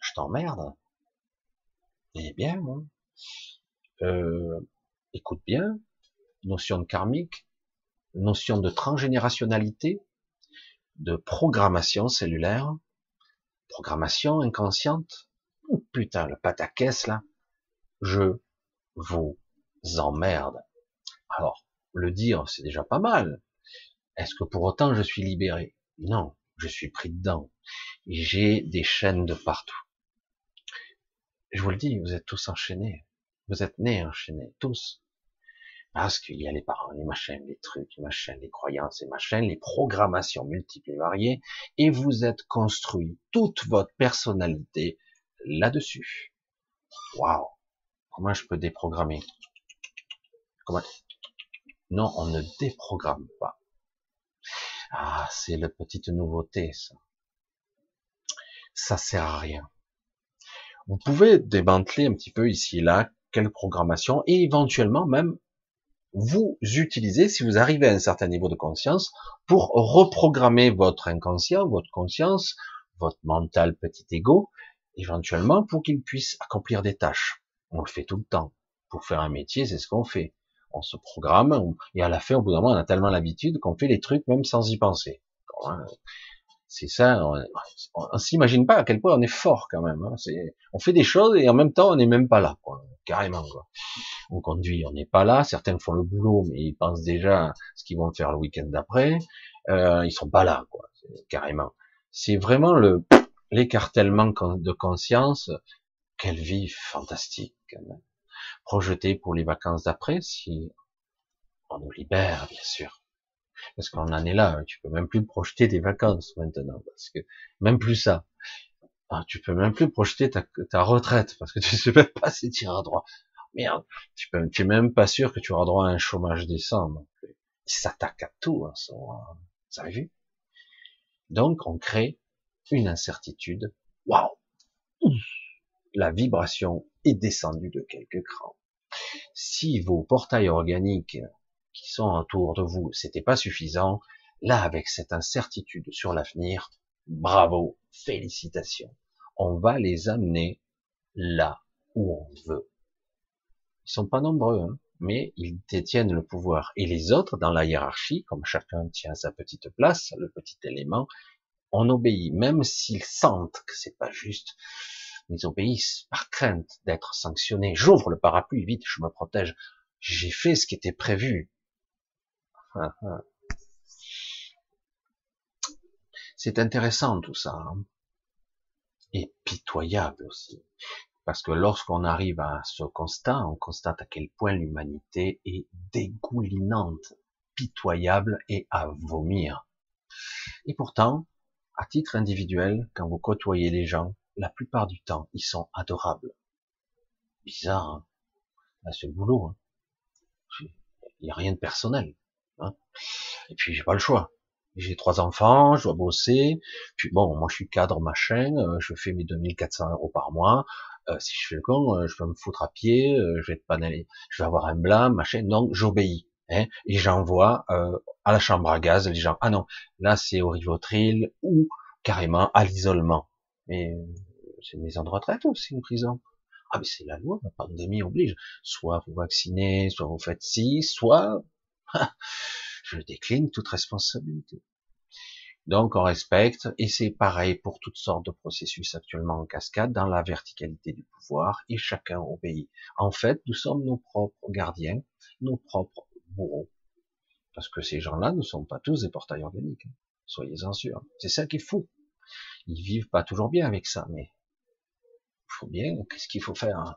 Je t'emmerde. Eh bien, euh, écoute bien, notion de karmique, notion de transgénérationnalité, de programmation cellulaire, programmation inconsciente, putain, le pataquès là, je vous emmerde. Alors, le dire, c'est déjà pas mal. Est-ce que pour autant je suis libéré? Non, je suis pris dedans. J'ai des chaînes de partout. Je vous le dis, vous êtes tous enchaînés. Vous êtes nés enchaînés, tous. Parce qu'il y a les parents, les machins, les trucs, les machins, les croyances, les machins, les programmations multiples et variées, et vous êtes construit toute votre personnalité là-dessus. Waouh Comment je peux déprogrammer? Comment? Non, on ne déprogramme pas. Ah, c'est la petite nouveauté, ça. Ça sert à rien. Vous pouvez démanteler un petit peu ici et là quelle programmation et éventuellement même vous utilisez, si vous arrivez à un certain niveau de conscience, pour reprogrammer votre inconscient, votre conscience, votre mental petit ego, éventuellement pour qu'il puisse accomplir des tâches. On le fait tout le temps. Pour faire un métier, c'est ce qu'on fait. On se programme, et à la fin, au bout d'un moment, on a tellement l'habitude qu'on fait les trucs même sans y penser. C'est ça, on, s'imagine pas à quel point on est fort quand même. Hein. on fait des choses et en même temps on n'est même pas là, carrément. On conduit, on n'est pas là. Certains font le boulot, mais ils pensent déjà à ce qu'ils vont faire le week-end d'après. Euh, ils sont pas là, quoi, carrément. C'est vraiment le l'écartèlement de conscience. Quelle vie fantastique, quand même. Projeté pour les vacances d'après, si on nous libère, bien sûr parce qu'on en est là, tu peux même plus projeter des vacances maintenant, parce que même plus ça. Ah, tu peux même plus projeter ta, ta retraite, parce que tu sais même pas si tu iras droit. Merde, tu peux, tu es même pas sûr que tu auras droit à un chômage décent. Donc, il s'attaque à tout, hein, vous avez vu Donc, on crée une incertitude. Waouh La vibration est descendue de quelques crans. Si vos portails organiques qui sont autour de vous, c'était pas suffisant. Là, avec cette incertitude sur l'avenir, bravo, félicitations. On va les amener là où on veut. Ils sont pas nombreux, hein, mais ils détiennent le pouvoir. Et les autres, dans la hiérarchie, comme chacun tient sa petite place, le petit élément, on obéit, même s'ils sentent que c'est pas juste. Ils obéissent par crainte d'être sanctionnés. J'ouvre le parapluie, vite, je me protège. J'ai fait ce qui était prévu. C'est intéressant tout ça. Hein. Et pitoyable aussi. Parce que lorsqu'on arrive à ce constat, on constate à quel point l'humanité est dégoulinante, pitoyable et à vomir. Et pourtant, à titre individuel, quand vous côtoyez les gens, la plupart du temps, ils sont adorables. Bizarre, hein c'est le boulot. Hein Il n'y a rien de personnel. Hein. Et puis j'ai pas le choix. J'ai trois enfants, je dois bosser. Puis bon, moi je suis cadre machin, euh, je fais mes 2400 euros par mois. Euh, si je fais le con, euh, je vais me foutre à pied, je vais être panelé, je vais avoir un blanc, machin. Donc j'obéis. Hein, et j'envoie à la chambre à gaz les gens. Ah non, là c'est au Rivotril ou carrément à l'isolement. Mais c'est une maison de retraite ou c'est une prison Ah mais c'est la loi, la pandémie oblige. Soit vous vaccinez, soit vous faites ci, soit je décline toute responsabilité. Donc on respecte, et c'est pareil pour toutes sortes de processus actuellement en cascade dans la verticalité du pouvoir, et chacun obéit. En fait, nous sommes nos propres gardiens, nos propres bourreaux. Parce que ces gens-là ne sont pas tous des portails organiques. Soyez-en sûrs. C'est ça qui est fou. Ils vivent pas toujours bien avec ça, mais faut bien, qu'est-ce qu'il faut faire hein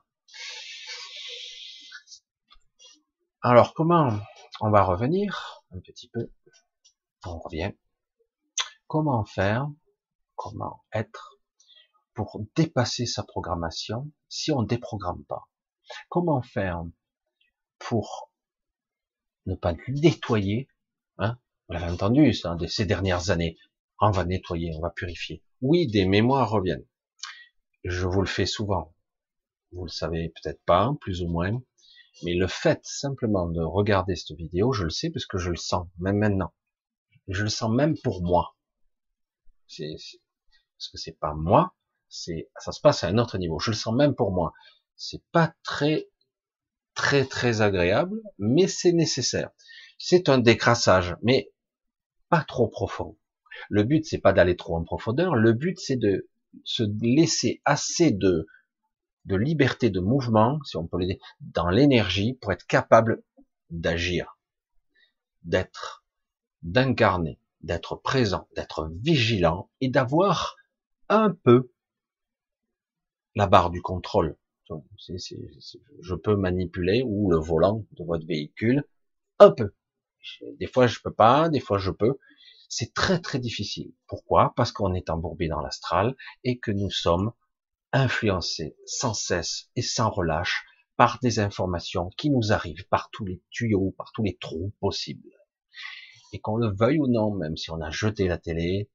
Alors comment on va revenir un petit peu? On revient. Comment faire Comment être pour dépasser sa programmation si on ne déprogramme pas? Comment faire pour ne pas nettoyer hein? Vous l'avez entendu ces dernières années. On va nettoyer, on va purifier. Oui, des mémoires reviennent. Je vous le fais souvent. Vous le savez peut-être pas, plus ou moins. Mais le fait simplement de regarder cette vidéo, je le sais parce que je le sens, même maintenant. Je le sens même pour moi. C'est, parce que c'est pas moi, c'est, ça se passe à un autre niveau. Je le sens même pour moi. C'est pas très, très, très agréable, mais c'est nécessaire. C'est un décrassage, mais pas trop profond. Le but, c'est pas d'aller trop en profondeur. Le but, c'est de se laisser assez de, de liberté de mouvement, si on peut l'aider, dans l'énergie pour être capable d'agir, d'être, d'incarner, d'être présent, d'être vigilant et d'avoir un peu la barre du contrôle. je peux manipuler ou le volant de votre véhicule un peu. Des fois je peux pas, des fois je peux. C'est très très difficile. Pourquoi? Parce qu'on est embourbé dans l'astral et que nous sommes influencés sans cesse et sans relâche par des informations qui nous arrivent par tous les tuyaux, par tous les trous possibles. Et qu'on le veuille ou non, même si on a jeté la télé,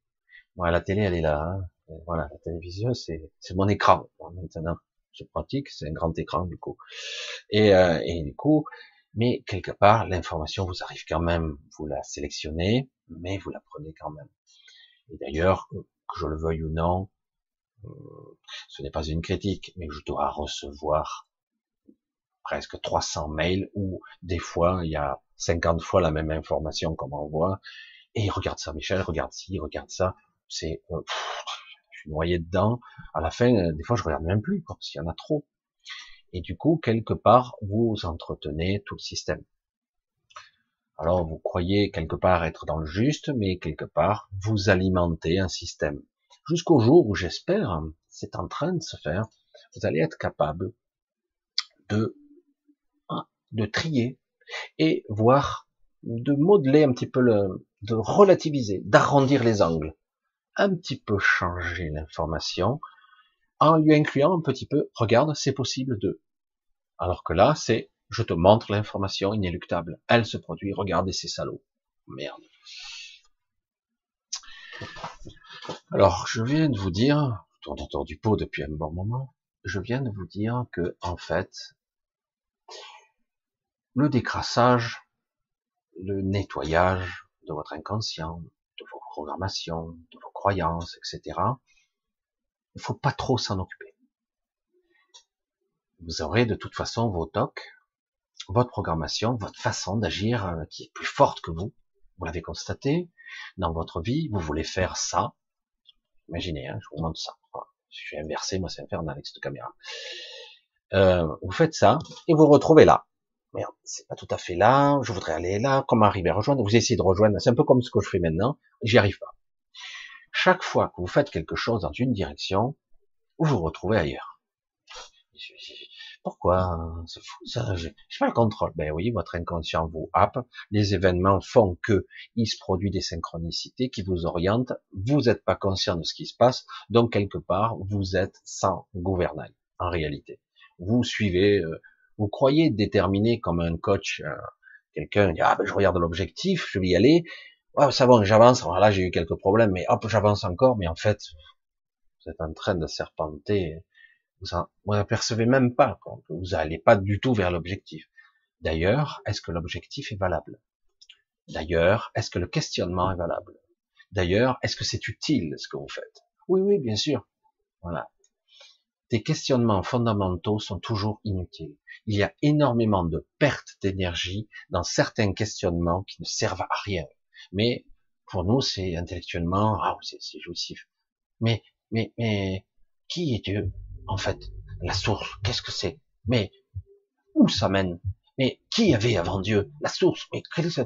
voilà, la télé elle est là, hein. voilà, la télévision c'est mon écran maintenant, c'est pratique, c'est un grand écran du coup. Et, euh, et du coup, mais quelque part l'information vous arrive quand même, vous la sélectionnez, mais vous la prenez quand même. Et d'ailleurs, que je le veuille ou non, euh, ce n'est pas une critique, mais je dois recevoir presque 300 mails où des fois il y a 50 fois la même information qu'on m'envoie et regarde ça Michel, regarde ci, regarde ça, c'est euh, je suis noyé dedans. À la fin, euh, des fois je regarde même plus parce qu'il y en a trop. Et du coup, quelque part, vous entretenez tout le système. Alors vous croyez quelque part être dans le juste, mais quelque part vous alimentez un système. Jusqu'au jour où j'espère, c'est en train de se faire, vous allez être capable de de trier et voir, de modeler un petit peu le, de relativiser, d'arrondir les angles, un petit peu changer l'information en lui incluant un petit peu, regarde, c'est possible de. Alors que là, c'est, je te montre l'information inéluctable. Elle se produit, regardez ces salauds. Merde. Alors, je viens de vous dire, tourne autour du pot depuis un bon moment, je viens de vous dire que, en fait, le décrassage, le nettoyage de votre inconscient, de vos programmations, de vos croyances, etc. Il faut pas trop s'en occuper. Vous aurez de toute façon vos tocs, votre programmation, votre façon d'agir euh, qui est plus forte que vous. Vous l'avez constaté dans votre vie. Vous voulez faire ça. Imaginez, hein, je vous montre ça. Je suis inversé, moi c'est infernal avec cette caméra. Euh, vous faites ça et vous retrouvez là merde, c'est pas tout à fait là, je voudrais aller là, comment arriver à rejoindre Vous essayez de rejoindre, c'est un peu comme ce que je fais maintenant, j'y arrive pas. Chaque fois que vous faites quelque chose dans une direction, vous vous retrouvez ailleurs. Pourquoi? C'est fou ça, je n'ai pas le contrôle. Ben oui, votre inconscient vous happe, les événements font que il se produit des synchronicités qui vous orientent, vous n'êtes pas conscient de ce qui se passe, donc quelque part, vous êtes sans gouvernail, en réalité. Vous suivez euh, vous croyez déterminer comme un coach, euh, quelqu'un dit ah ben je regarde l'objectif, je vais y aller, oh, ça va, j'avance. là j'ai eu quelques problèmes, mais hop j'avance encore. Mais en fait, vous êtes en train de serpenter. Vous n'apercevez même pas que vous n'allez pas du tout vers l'objectif. D'ailleurs, est-ce que l'objectif est valable? D'ailleurs, est-ce que le questionnement est valable? D'ailleurs, est-ce que c'est utile ce que vous faites? Oui, oui, bien sûr. Voilà. Des questionnements fondamentaux sont toujours inutiles il y a énormément de pertes d'énergie dans certains questionnements qui ne servent à rien. Mais pour nous, c'est intellectuellement, ah, c'est jouissif. Mais, mais, mais, qui est Dieu? En fait La source, qu'est-ce que c'est? Mais où ça mène? Mais qui avait avant Dieu La source? Mais quelle est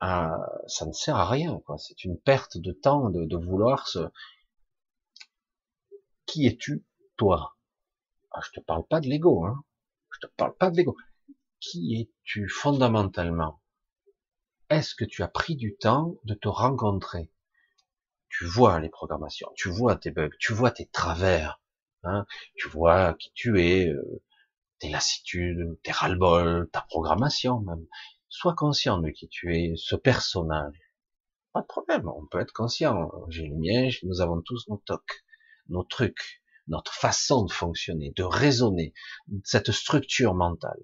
ah, ça ne sert à rien, quoi. C'est une perte de temps de, de vouloir se. Qui es-tu toi? Ah, je te parle pas de l'ego, hein. Je te parle pas de l'ego. Qui es-tu fondamentalement? Est-ce que tu as pris du temps de te rencontrer? Tu vois les programmations, tu vois tes bugs, tu vois tes travers, hein tu vois qui tu es, euh, tes lassitudes, tes ras-le-bol, ta programmation même. Sois conscient de qui tu es, ce personnage. Pas de problème, on peut être conscient. J'ai le mien, nous avons tous nos tocs, nos trucs notre façon de fonctionner, de raisonner, cette structure mentale.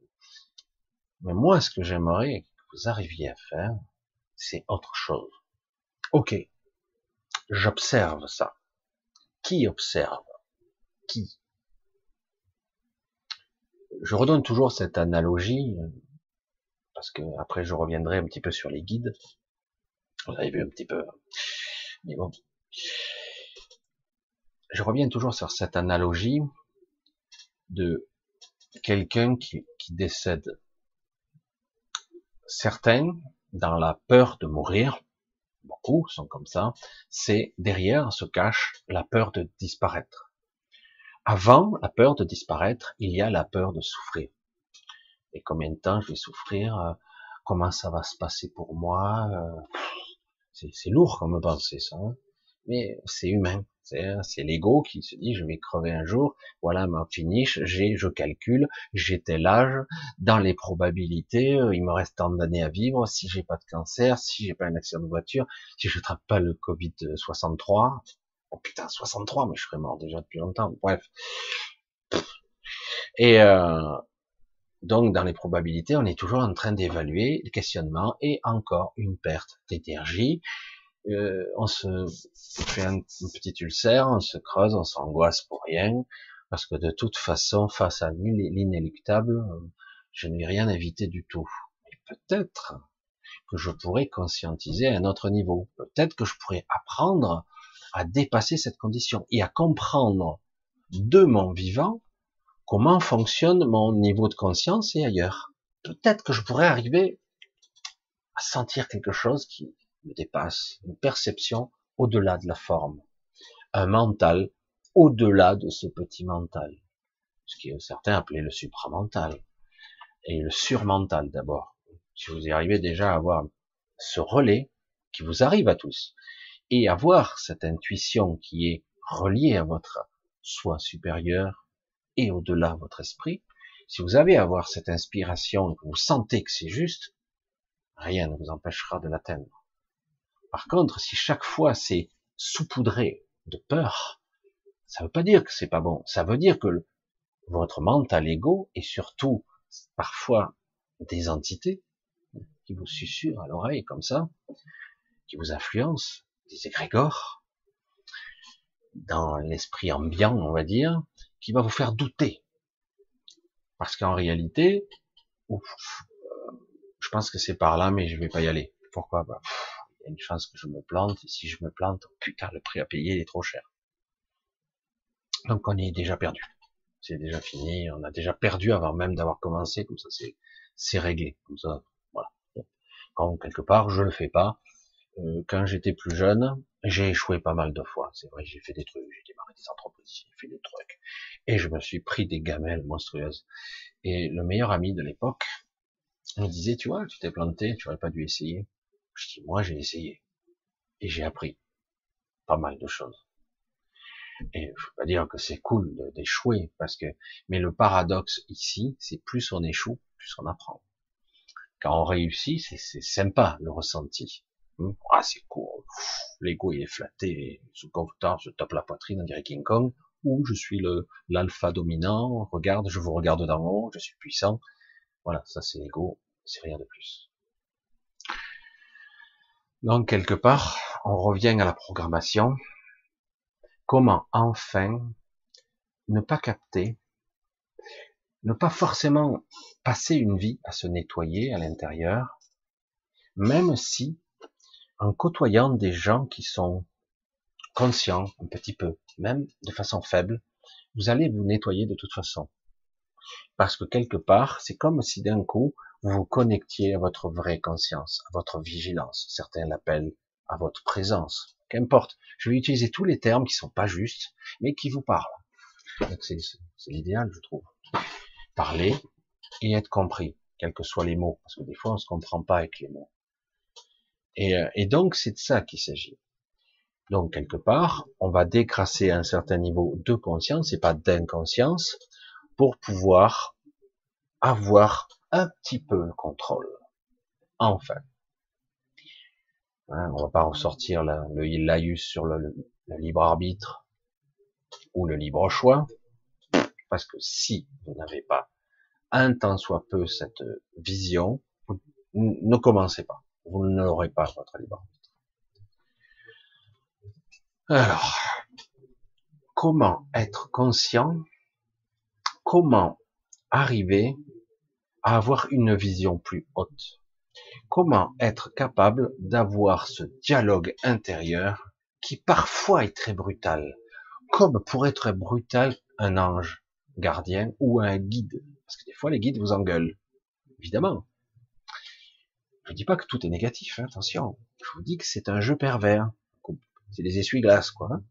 Mais moi, ce que j'aimerais que vous arriviez à faire, c'est autre chose. Ok, j'observe ça. Qui observe Qui? Je redonne toujours cette analogie, parce que après je reviendrai un petit peu sur les guides. Vous avez vu un petit peu. Mais bon. je reviens toujours sur cette analogie de quelqu'un qui, qui décède. Certains, dans la peur de mourir, beaucoup sont comme ça, c'est derrière se cache la peur de disparaître. Avant la peur de disparaître, il y a la peur de souffrir. Et combien de temps je vais souffrir euh, Comment ça va se passer pour moi euh, C'est lourd comme pensée ça. Hein mais c'est humain. C'est l'ego qui se dit je vais crever un jour, voilà ma finish, j'ai, je calcule, j'ai tel âge, dans les probabilités, euh, il me reste tant d'années à vivre, si j'ai pas de cancer, si j'ai pas un accident de voiture, si je trappe pas le Covid 63, oh putain 63, mais je serais mort déjà depuis longtemps. Bref. Et euh, donc dans les probabilités, on est toujours en train d'évaluer le questionnement et encore une perte d'énergie euh, on se fait un, petit ulcère, on se creuse, on s'angoisse pour rien, parce que de toute façon, face à l'inéluctable, je ne vais rien éviter du tout. Et peut-être que je pourrais conscientiser à un autre niveau. Peut-être que je pourrais apprendre à dépasser cette condition et à comprendre de mon vivant comment fonctionne mon niveau de conscience et ailleurs. Peut-être que je pourrais arriver à sentir quelque chose qui, me dépasse, une perception au-delà de la forme, un mental au-delà de ce petit mental, ce que certains appelaient le supramental, et le surmental d'abord. Si vous y arrivez déjà à avoir ce relais qui vous arrive à tous, et avoir cette intuition qui est reliée à votre soi supérieur et au-delà votre esprit, si vous avez à avoir cette inspiration et que vous sentez que c'est juste, rien ne vous empêchera de l'atteindre. Par contre, si chaque fois c'est saupoudré de peur, ça veut pas dire que c'est pas bon. Ça veut dire que votre mental ego et surtout parfois des entités qui vous susurrent à l'oreille comme ça, qui vous influencent, des égrégores, dans l'esprit ambiant, on va dire, qui va vous faire douter. Parce qu'en réalité, euh, je pense que c'est par là, mais je vais pas y aller. Pourquoi? Bah, il y a une chance que je me plante, et si je me plante, putain, le prix à payer est trop cher. Donc on est déjà perdu. C'est déjà fini, on a déjà perdu avant même d'avoir commencé, comme ça c'est, c'est réglé, comme ça, voilà. Quand quelque part je le fais pas, euh, quand j'étais plus jeune, j'ai échoué pas mal de fois. C'est vrai, j'ai fait des trucs, j'ai démarré des entreprises, j'ai fait des trucs, et je me suis pris des gamelles monstrueuses. Et le meilleur ami de l'époque me disait, tu vois, tu t'es planté, tu aurais pas dû essayer. Je dis, moi, j'ai essayé. Et j'ai appris pas mal de choses. Et je veux pas dire que c'est cool d'échouer, parce que, mais le paradoxe ici, c'est plus on échoue, plus on apprend. Quand on réussit, c'est sympa, le ressenti. Hmm? Ah, c'est cool. L'ego, il est flatté, sous confortable, je tape la poitrine, on dirait King Kong, ou je suis le, l'alpha dominant, regarde, je vous regarde d'en haut, je suis puissant. Voilà, ça c'est l'ego, c'est rien de plus. Donc quelque part, on revient à la programmation. Comment enfin ne pas capter, ne pas forcément passer une vie à se nettoyer à l'intérieur, même si en côtoyant des gens qui sont conscients un petit peu, même de façon faible, vous allez vous nettoyer de toute façon. Parce que quelque part, c'est comme si d'un coup, vous vous connectiez à votre vraie conscience, à votre vigilance. Certains l'appellent à votre présence. Qu'importe. Je vais utiliser tous les termes qui sont pas justes, mais qui vous parlent. C'est l'idéal, je trouve. Parler et être compris, quels que soient les mots, parce que des fois on se comprend pas avec les mots. Et, euh, et donc c'est de ça qu'il s'agit. Donc quelque part, on va décrasser un certain niveau de conscience et pas d'inconscience pour pouvoir avoir un petit peu le contrôle. Enfin. Hein, on va pas ressortir le laïus sur le, libre arbitre ou le libre choix, parce que si vous n'avez pas un tant soit peu cette vision, ne commencez pas. Vous n'aurez pas votre libre arbitre. Alors, comment être conscient? Comment arriver à avoir une vision plus haute. Comment être capable d'avoir ce dialogue intérieur qui parfois est très brutal, comme pour être brutal un ange gardien ou un guide? Parce que des fois, les guides vous engueulent. Évidemment. Je dis pas que tout est négatif, hein, attention. Je vous dis que c'est un jeu pervers. C'est des essuie-glaces, quoi. Hein.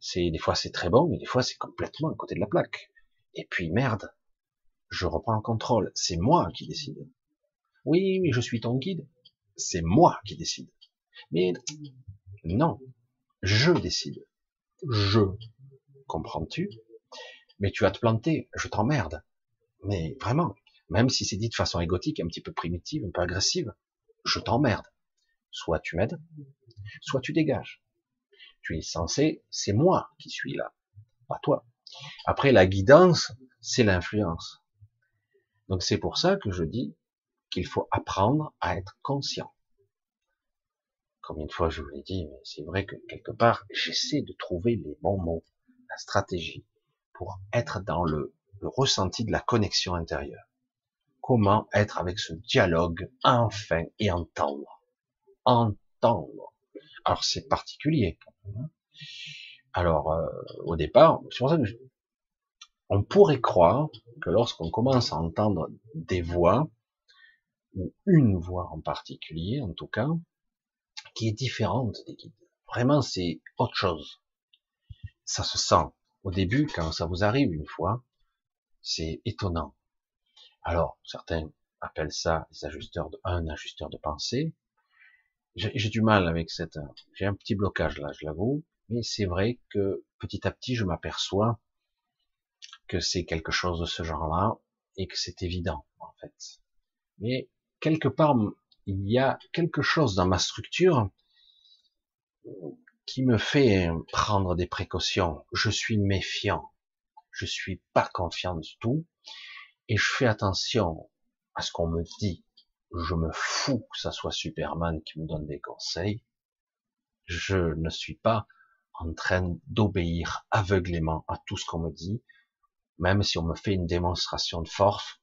C'est, des fois c'est très bon, mais des fois c'est complètement à côté de la plaque. Et puis, merde. Je reprends le contrôle. C'est moi qui décide. Oui, mais je suis ton guide. C'est moi qui décide. Mais non, je décide. Je. Comprends-tu? Mais tu vas te planter, je t'emmerde. Mais vraiment, même si c'est dit de façon égotique, un petit peu primitive, un peu agressive, je t'emmerde. Soit tu m'aides, soit tu dégages. Tu es censé, c'est moi qui suis là, pas toi. Après, la guidance, c'est l'influence. Donc c'est pour ça que je dis qu'il faut apprendre à être conscient. Combien de fois je vous l'ai dit, mais c'est vrai que quelque part, j'essaie de trouver les bons mots, la stratégie, pour être dans le, ressenti de la connexion intérieure. Comment être avec ce dialogue enfin et entendre. Entendre. Alors c'est particulier. Hein. Alors euh, au départ, c'est pour ça que on pourrait croire que lorsqu'on commence à entendre des voix, ou une voix en particulier en tout cas, qui est différente des guides. Vraiment, c'est autre chose. Ça se sent. Au début, quand ça vous arrive une fois, c'est étonnant. Alors, certains appellent ça ajusteurs de, un ajusteur de pensée. J'ai du mal avec cette, j'ai un petit blocage là, je l'avoue, mais c'est vrai que petit à petit, je m'aperçois que c'est quelque chose de ce genre-là et que c'est évident, en fait. Mais quelque part, il y a quelque chose dans ma structure qui me fait prendre des précautions. Je suis méfiant. Je suis pas confiant du tout. Et je fais attention à ce qu'on me dit. Je me fous que ça soit Superman qui me donne des conseils. Je ne suis pas en train d'obéir aveuglément à tout ce qu'on me dit. Même si on me fait une démonstration de force,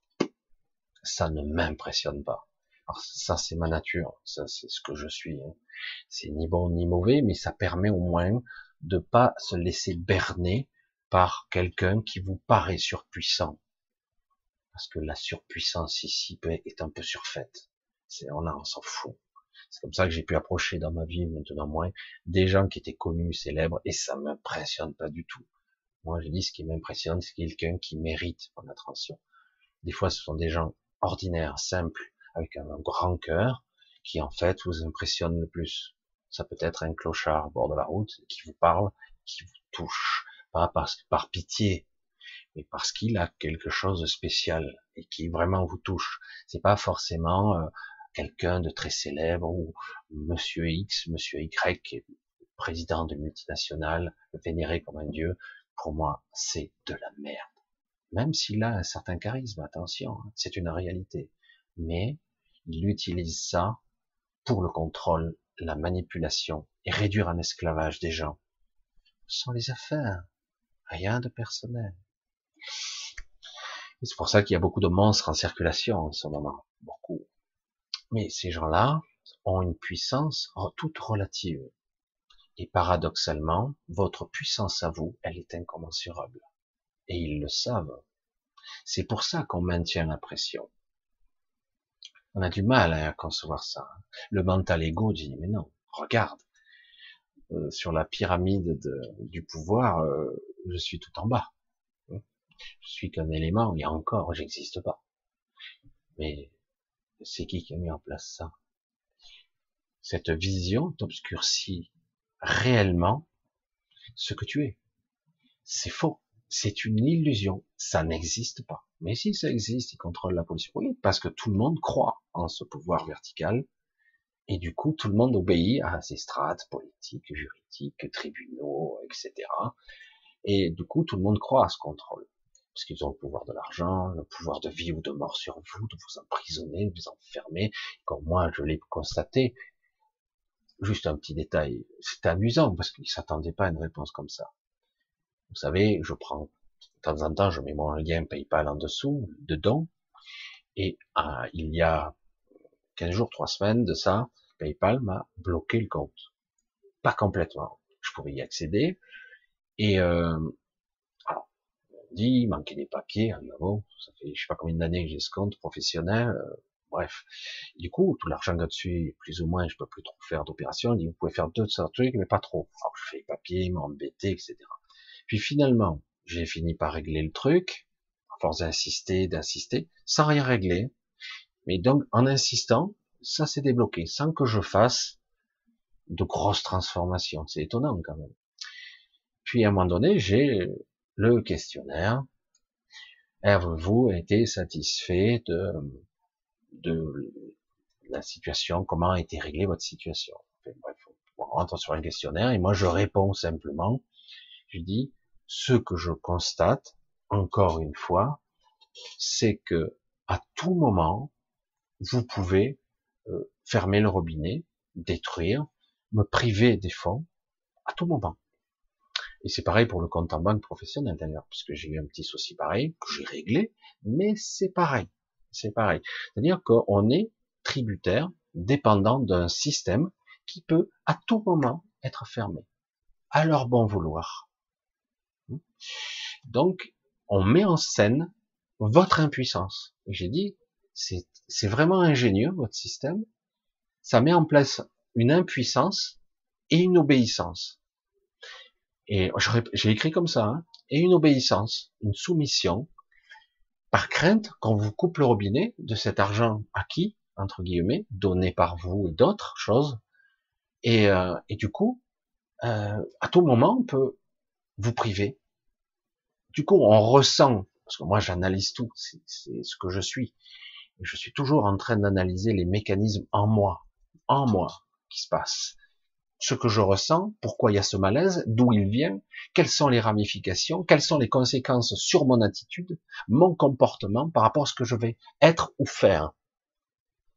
ça ne m'impressionne pas ça, c'est ma nature. Ça, c'est ce que je suis. Hein. C'est ni bon ni mauvais, mais ça permet au moins de pas se laisser berner par quelqu'un qui vous paraît surpuissant. Parce que la surpuissance ici est un peu surfaite. C'est, on, on s'en fout. C'est comme ça que j'ai pu approcher dans ma vie, maintenant moins, des gens qui étaient connus, célèbres, et ça m'impressionne pas du tout. Moi, je dis ce qui m'impressionne, c'est quelqu'un qui mérite mon attention. Des fois, ce sont des gens ordinaires, simples, avec un grand cœur, qui en fait vous impressionne le plus. Ça peut être un clochard au bord de la route qui vous parle, qui vous touche, pas parce par pitié, mais parce qu'il a quelque chose de spécial et qui vraiment vous touche. C'est pas forcément euh, quelqu'un de très célèbre ou Monsieur X, Monsieur Y, président de multinationale, vénéré comme un dieu. Pour moi, c'est de la merde. Même s'il a un certain charisme, attention, hein, c'est une réalité mais il utilise ça pour le contrôle, la manipulation et réduire en esclavage des gens. Sont les affaires, rien de personnel. C'est pour ça qu'il y a beaucoup de monstres en circulation en ce moment, beaucoup. Mais ces gens-là ont une puissance toute relative. Et paradoxalement, votre puissance à vous, elle est incommensurable. Et ils le savent. C'est pour ça qu'on maintient la pression. On a du mal à concevoir ça. Le mental ego dit mais non, regarde, euh, sur la pyramide du pouvoir, euh, je suis tout en bas. Je suis qu'un élément, et encore, j'existe pas. Mais c'est qui qui a mis en place ça? Cette vision t'obscurcit réellement ce que tu es. C'est faux. C'est une illusion. Ça n'existe pas. Mais si ça existe, il contrôle la pollution. Oui, parce que tout le monde croit en ce pouvoir vertical. Et du coup, tout le monde obéit à ces strates politiques, juridiques, tribunaux, etc. Et du coup, tout le monde croit à ce contrôle. Parce qu'ils ont le pouvoir de l'argent, le pouvoir de vie ou de mort sur vous, de vous emprisonner, de vous enfermer. Comme moi, je l'ai constaté. Juste un petit détail. C'est amusant parce qu'ils s'attendaient pas à une réponse comme ça. Vous savez, je prends de temps en temps, je mets mon lien PayPal en dessous, dedans. Et ah, il y a 15 jours, 3 semaines de ça, PayPal m'a bloqué le compte. Pas complètement. Je pouvais y accéder. Et euh, alors, on dit manquer des papiers, bon, ça fait je sais pas combien d'années que j'ai ce compte professionnel. Euh, bref, du coup, tout l'argent là-dessus, plus ou moins, je peux plus trop faire d'opérations. Il dit, vous pouvez faire d'autres trucs, mais pas trop. Alors, je fais les papiers, m'embêter, etc. Puis finalement, j'ai fini par régler le truc, à force d'insister, d'insister, sans rien régler. Mais donc, en insistant, ça s'est débloqué, sans que je fasse de grosses transformations. C'est étonnant quand même. Puis à un moment donné, j'ai le questionnaire. Avez-vous été satisfait de, de la situation Comment a été réglée votre situation bref, on rentre sur un questionnaire et moi je réponds simplement. Je dis ce que je constate, encore une fois, c'est que à tout moment, vous pouvez euh, fermer le robinet, détruire, me priver des fonds à tout moment. Et c'est pareil pour le compte en banque professionnel d'ailleurs, puisque j'ai eu un petit souci pareil, que j'ai réglé, mais c'est pareil. C'est pareil. C'est-à-dire qu'on est tributaire, dépendant d'un système qui peut à tout moment être fermé, à leur bon vouloir. Donc, on met en scène votre impuissance. J'ai dit, c'est vraiment ingénieux, votre système. Ça met en place une impuissance et une obéissance. Et j'ai écrit comme ça, hein, et une obéissance, une soumission, par crainte qu'on vous coupe le robinet de cet argent acquis, entre guillemets, donné par vous et d'autres choses. Et, euh, et du coup, euh, à tout moment, on peut vous priver. Du coup, on ressent, parce que moi j'analyse tout, c'est ce que je suis. Je suis toujours en train d'analyser les mécanismes en moi, en moi, qui se passent ce que je ressens, pourquoi il y a ce malaise, d'où il vient, quelles sont les ramifications, quelles sont les conséquences sur mon attitude, mon comportement par rapport à ce que je vais être ou faire.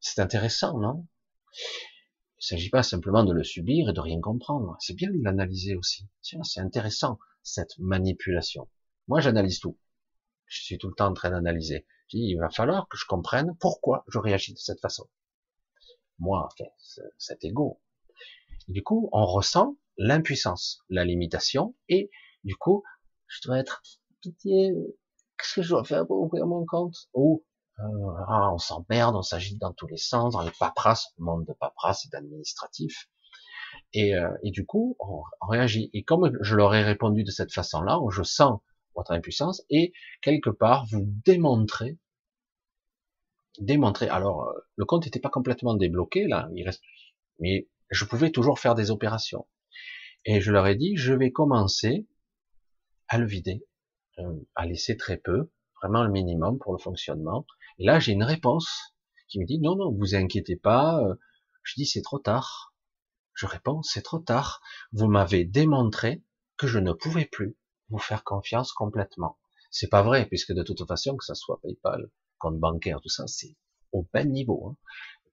C'est intéressant, non? Il ne s'agit pas simplement de le subir et de rien comprendre. C'est bien de l'analyser aussi. C'est intéressant, cette manipulation. Moi, j'analyse tout. Je suis tout le temps en train d'analyser. Il va falloir que je comprenne pourquoi je réagis de cette façon. Moi, cet ego, du coup, on ressent l'impuissance, la limitation, et du coup, je dois être pitié, qu'est-ce que je dois faire pour ouvrir mon compte? Ou euh, ah, on s'emmerde, on s'agite dans tous les sens, dans les paperasses, le monde de paperasse et d'administratif. Et, euh, et, du coup, on, réagit. Et comme je leur ai répondu de cette façon-là, je sens votre impuissance et quelque part vous démontrez, démontrer. Alors, euh, le compte n'était pas complètement débloqué là, il reste, mais je pouvais toujours faire des opérations. Et je leur ai dit, je vais commencer à le vider, euh, à laisser très peu, vraiment le minimum pour le fonctionnement. Et là, j'ai une réponse qui me dit, non, non, vous inquiétez pas. Euh, je dis, c'est trop tard. Je réponds, c'est trop tard. Vous m'avez démontré que je ne pouvais plus vous faire confiance complètement. C'est pas vrai, puisque de toute façon, que ça soit PayPal, compte bancaire, tout ça, c'est au bas niveau. Hein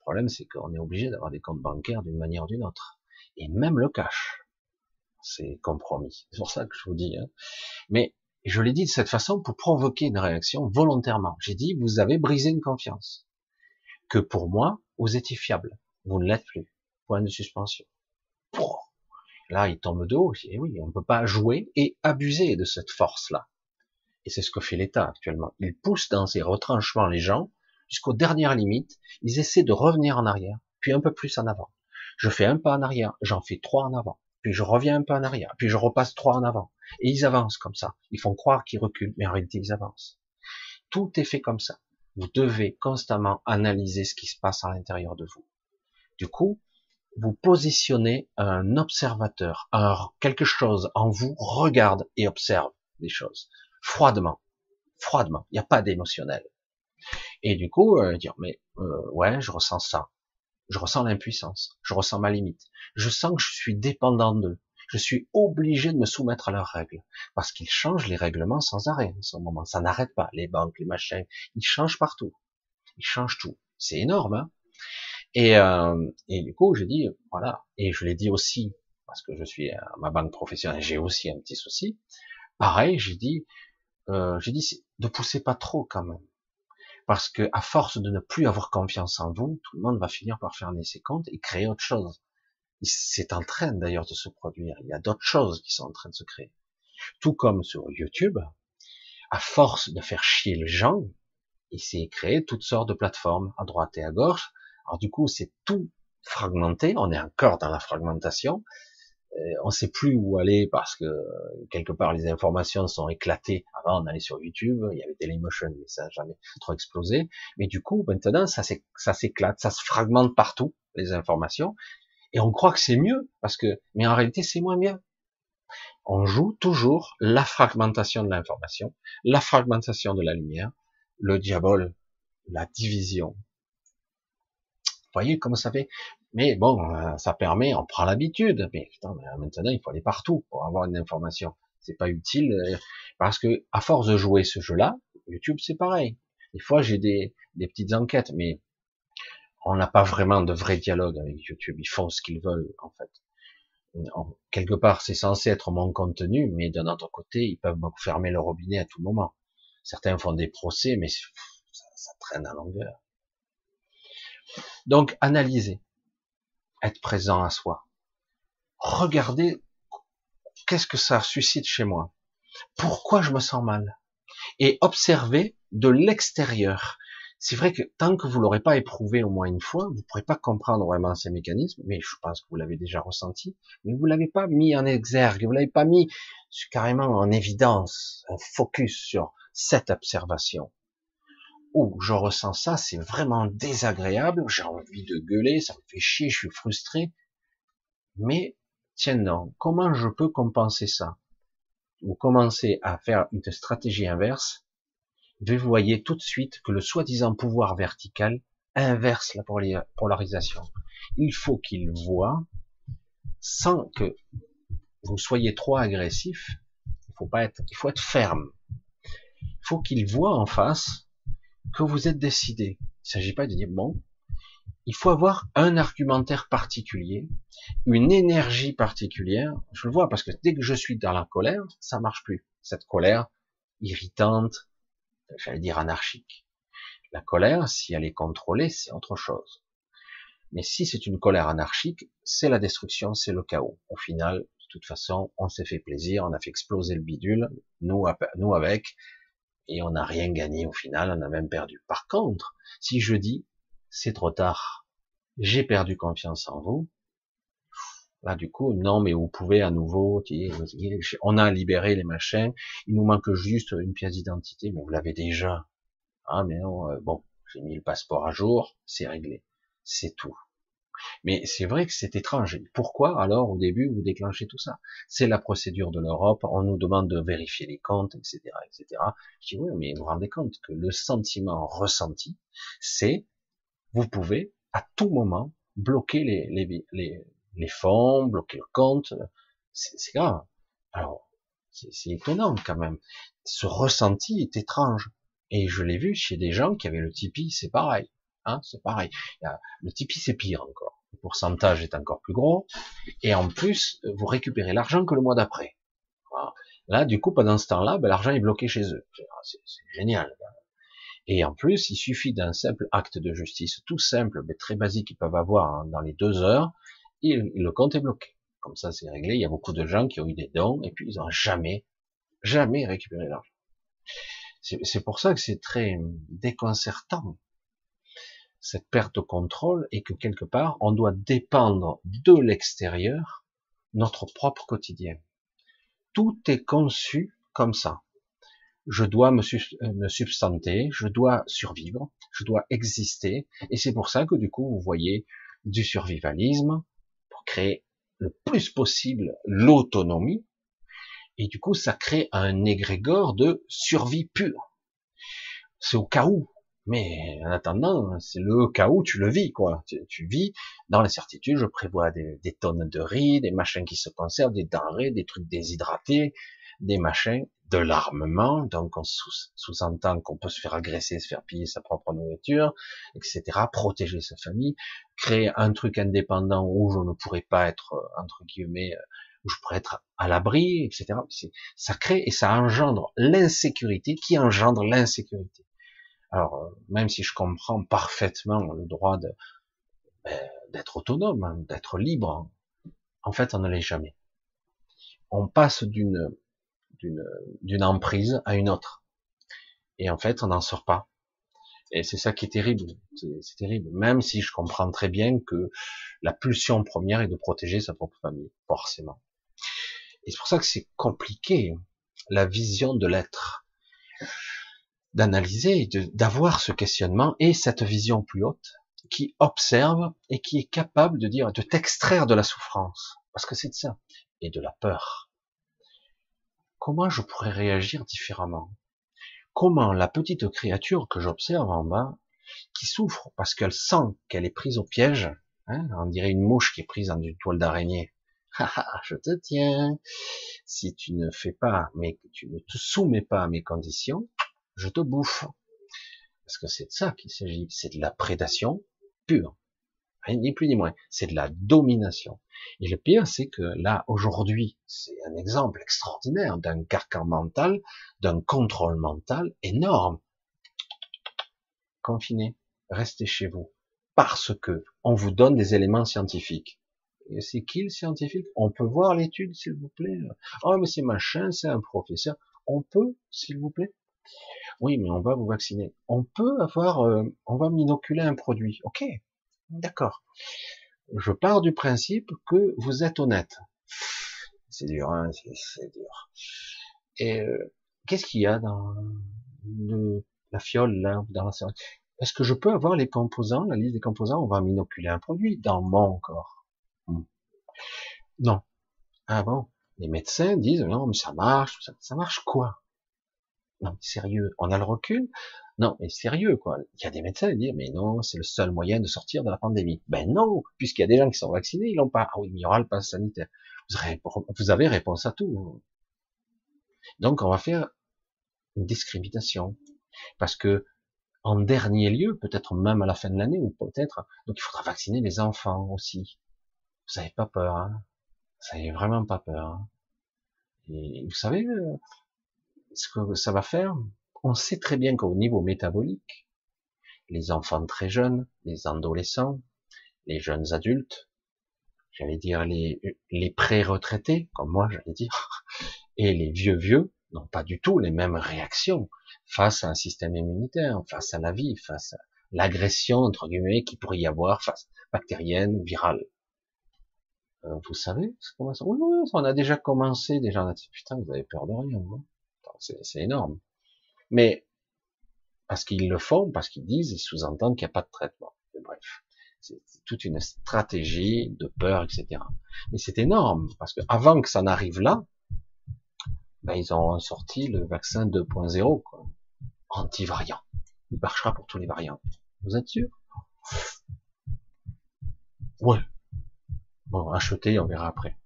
problème, c'est qu'on est obligé d'avoir des comptes bancaires d'une manière ou d'une autre. Et même le cash, c'est compromis. C'est pour ça que je vous dis. Hein. Mais je l'ai dit de cette façon pour provoquer une réaction volontairement. J'ai dit, vous avez brisé une confiance. Que pour moi, vous étiez fiable. Vous ne l'êtes plus. Point de suspension. Là, il tombe de haut. Et oui, on ne peut pas jouer et abuser de cette force-là. Et c'est ce que fait l'État actuellement. Il pousse dans ses retranchements les gens jusqu'aux dernières limites, ils essaient de revenir en arrière, puis un peu plus en avant. Je fais un pas en arrière, j'en fais trois en avant, puis je reviens un peu en arrière, puis je repasse trois en avant. Et ils avancent comme ça. Ils font croire qu'ils reculent, mais en réalité ils avancent. Tout est fait comme ça. Vous devez constamment analyser ce qui se passe à l'intérieur de vous. Du coup, vous positionnez un observateur, un, quelque chose en vous regarde et observe les choses froidement, froidement. Il n'y a pas d'émotionnel. Et du coup, euh, dire, mais euh, ouais, je ressens ça. Je ressens l'impuissance. Je ressens ma limite. Je sens que je suis dépendant d'eux. Je suis obligé de me soumettre à leurs règles. Parce qu'ils changent les règlements sans arrêt en ce moment. Ça n'arrête pas. Les banques, les machins, ils changent partout. Ils changent tout. C'est énorme. Hein et, euh, et du coup, j'ai dit, voilà. Et je l'ai dit aussi, parce que je suis à ma banque professionnelle, j'ai aussi un petit souci. Pareil, j'ai dit, euh, j'ai dit, ne poussez pas trop quand même parce que à force de ne plus avoir confiance en vous, tout le monde va finir par fermer ses comptes et créer autre chose. C'est en train d'ailleurs de se produire. Il y a d'autres choses qui sont en train de se créer. Tout comme sur YouTube, à force de faire chier les gens, il s'est créé toutes sortes de plateformes à droite et à gauche. Alors du coup, c'est tout fragmenté. On est encore dans la fragmentation. Euh, on sait plus où aller parce que quelque part les informations sont éclatées. Avant, on allait sur YouTube, il y avait Dailymotion, mais ça n'a jamais trop explosé. Mais du coup, maintenant, ça s'éclate, ça se fragmente partout les informations, et on croit que c'est mieux parce que, mais en réalité, c'est moins bien. On joue toujours la fragmentation de l'information, la fragmentation de la lumière, le diable, la division. Vous voyez comment ça fait? Mais bon, euh, ça permet, on prend l'habitude. Mais putain, maintenant, il faut aller partout pour avoir une information. C'est pas utile euh, parce que à force de jouer ce jeu-là, YouTube c'est pareil. Des fois, j'ai des, des petites enquêtes, mais on n'a pas vraiment de vrai dialogue avec YouTube. Ils font ce qu'ils veulent en fait quelque part, c'est censé être mon contenu, mais d'un autre côté, ils peuvent me fermer le robinet à tout moment. Certains font des procès, mais ça, ça traîne à longueur. Donc, analyser, être présent à soi, regarder qu'est-ce que ça suscite chez moi, pourquoi je me sens mal, et observer de l'extérieur. C'est vrai que tant que vous l'aurez pas éprouvé au moins une fois, vous ne pourrez pas comprendre vraiment ces mécanismes, mais je pense que vous l'avez déjà ressenti, mais vous l'avez pas mis en exergue, vous l'avez pas mis carrément en évidence, un focus sur cette observation. Où je ressens ça, c'est vraiment désagréable, j'ai envie de gueuler, ça me fait chier, je suis frustré, mais tiens non, comment je peux compenser ça? Vous commencez à faire une stratégie inverse, vous voyez tout de suite que le soi-disant pouvoir vertical inverse la polarisation. Il faut qu'il voit, sans que vous soyez trop agressif, il faut pas être, il faut être ferme. Il faut qu'il voit en face que vous êtes décidé. Il ne s'agit pas de dire bon, il faut avoir un argumentaire particulier, une énergie particulière. Je le vois parce que dès que je suis dans la colère, ça marche plus. Cette colère irritante, j'allais dire anarchique. La colère, si elle est contrôlée, c'est autre chose. Mais si c'est une colère anarchique, c'est la destruction, c'est le chaos. Au final, de toute façon, on s'est fait plaisir, on a fait exploser le bidule, nous, nous avec, et on n'a rien gagné au final, on a même perdu. Par contre, si je dis, c'est trop tard, j'ai perdu confiance en vous, Là, du coup, non, mais vous pouvez à nouveau, on a libéré les machins, il nous manque juste une pièce d'identité, mais vous l'avez déjà. Ah, mais euh, bon, j'ai mis le passeport à jour, c'est réglé. C'est tout. Mais c'est vrai que c'est étrange. Pourquoi alors au début vous déclenchez tout ça? C'est la procédure de l'Europe. On nous demande de vérifier les comptes, etc., etc. Je dis oui, mais vous vous rendez compte que le sentiment ressenti, c'est vous pouvez à tout moment bloquer les, les, les, les fonds, bloquer le compte, c'est grave. Alors, c'est étonnant quand même. Ce ressenti est étrange. Et je l'ai vu chez des gens qui avaient le Tipeee, c'est pareil. Hein, c'est pareil. Le Tipeee, c'est pire encore. Le pourcentage est encore plus gros. Et en plus, vous récupérez l'argent que le mois d'après. Là, du coup, pendant ce temps-là, ben, l'argent est bloqué chez eux. C'est génial. Et en plus, il suffit d'un simple acte de justice, tout simple, mais très basique, qu'ils peuvent avoir hein, dans les deux heures, le compte est bloqué. Comme ça, c'est réglé. Il y a beaucoup de gens qui ont eu des dons et puis ils n'ont jamais, jamais récupéré l'argent. C'est pour ça que c'est très déconcertant cette perte de contrôle et que quelque part on doit dépendre de l'extérieur notre propre quotidien. Tout est conçu comme ça. Je dois me, me substanter, je dois survivre, je dois exister, et c'est pour ça que du coup vous voyez du survivalisme, créer le plus possible l'autonomie, et du coup, ça crée un égrégore de survie pure. C'est au cas où, mais en attendant, c'est le cas où tu le vis, quoi. Tu, vis dans l'incertitude, je prévois des, tonnes de riz, des machins qui se conservent, des denrées, des trucs déshydratés, des machins, de l'armement, donc on sous-entend qu'on peut se faire agresser, se faire piller sa propre nourriture, etc., protéger sa famille, créer un truc indépendant où je ne pourrais pas être, euh, entre guillemets, euh, où je pourrais être à l'abri, etc. Ça crée et ça engendre l'insécurité qui engendre l'insécurité. Alors, euh, même si je comprends parfaitement le droit ben, d'être autonome, hein, d'être libre, en fait, on ne l'est jamais. On passe d'une d'une emprise à une autre. Et en fait, on n'en sort pas. Et c'est ça qui est terrible. C'est terrible. Même si je comprends très bien que la pulsion première est de protéger sa propre famille, forcément. Et c'est pour ça que c'est compliqué, la vision de l'être, d'analyser, d'avoir ce questionnement et cette vision plus haute qui observe et qui est capable de dire, de t'extraire de la souffrance. Parce que c'est de ça. Et de la peur. Comment je pourrais réagir différemment? Comment la petite créature que j'observe en bas, qui souffre parce qu'elle sent qu'elle est prise au piège, hein, on dirait une mouche qui est prise dans une toile d'araignée. je te tiens. Si tu ne fais pas, mais que tu ne te soumets pas à mes conditions, je te bouffe. Parce que c'est de ça qu'il s'agit. C'est de la prédation pure. Ni plus ni moins. C'est de la domination. Et le pire, c'est que là, aujourd'hui, c'est un exemple extraordinaire d'un carcan mental, d'un contrôle mental énorme. Confiné, restez chez vous. Parce que on vous donne des éléments scientifiques. Et c'est qui le scientifique? On peut voir l'étude, s'il vous plaît? Oh, mais c'est machin, c'est un professeur. On peut, s'il vous plaît? Oui, mais on va vous vacciner. On peut avoir, euh, on va m'inoculer un produit. Ok, d'accord je pars du principe que vous êtes honnête. C'est dur, hein, c'est dur. Et euh, qu'est-ce qu'il y a dans le, la fiole là, dans la Est-ce que je peux avoir les composants, la liste des composants? On va m'inoculer un produit dans mon corps. Hmm. Non. Ah bon? Les médecins disent non, mais ça marche. Ça marche quoi? Non, sérieux. On a le recul non, mais sérieux, quoi. Il y a des médecins qui disent, mais non, c'est le seul moyen de sortir de la pandémie. Ben non, puisqu'il y a des gens qui sont vaccinés, ils l'ont pas. Ah oui, il y aura le pass sanitaire. Vous avez, réponse à tout. Donc, on va faire une discrimination. Parce que, en dernier lieu, peut-être même à la fin de l'année, ou peut-être, donc il faudra vacciner les enfants aussi. Vous n'avez pas peur, hein. Vous n'avez vraiment pas peur. Hein. Et vous savez euh, ce que ça va faire. On sait très bien qu'au niveau métabolique, les enfants très jeunes, les adolescents, les jeunes adultes, j'allais dire les, les pré-retraités, comme moi j'allais dire, et les vieux vieux n'ont pas du tout les mêmes réactions face à un système immunitaire, face à la vie, face à l'agression entre guillemets qui pourrait y avoir face bactérienne, virale. Euh, vous savez, oui, oui, on a déjà commencé, déjà on a dit putain, vous avez peur de rien, c'est énorme. Mais parce qu'ils le font, parce qu'ils disent, ils sous-entendent qu'il n'y a pas de traitement. bref, c'est toute une stratégie de peur, etc. Mais c'est énorme, parce que avant que ça n'arrive là, ben, ils ont sorti le vaccin 2.0, quoi, anti-variant. Il marchera pour tous les variants. Vous êtes sûr? Ouais. Bon, achetez, on verra après.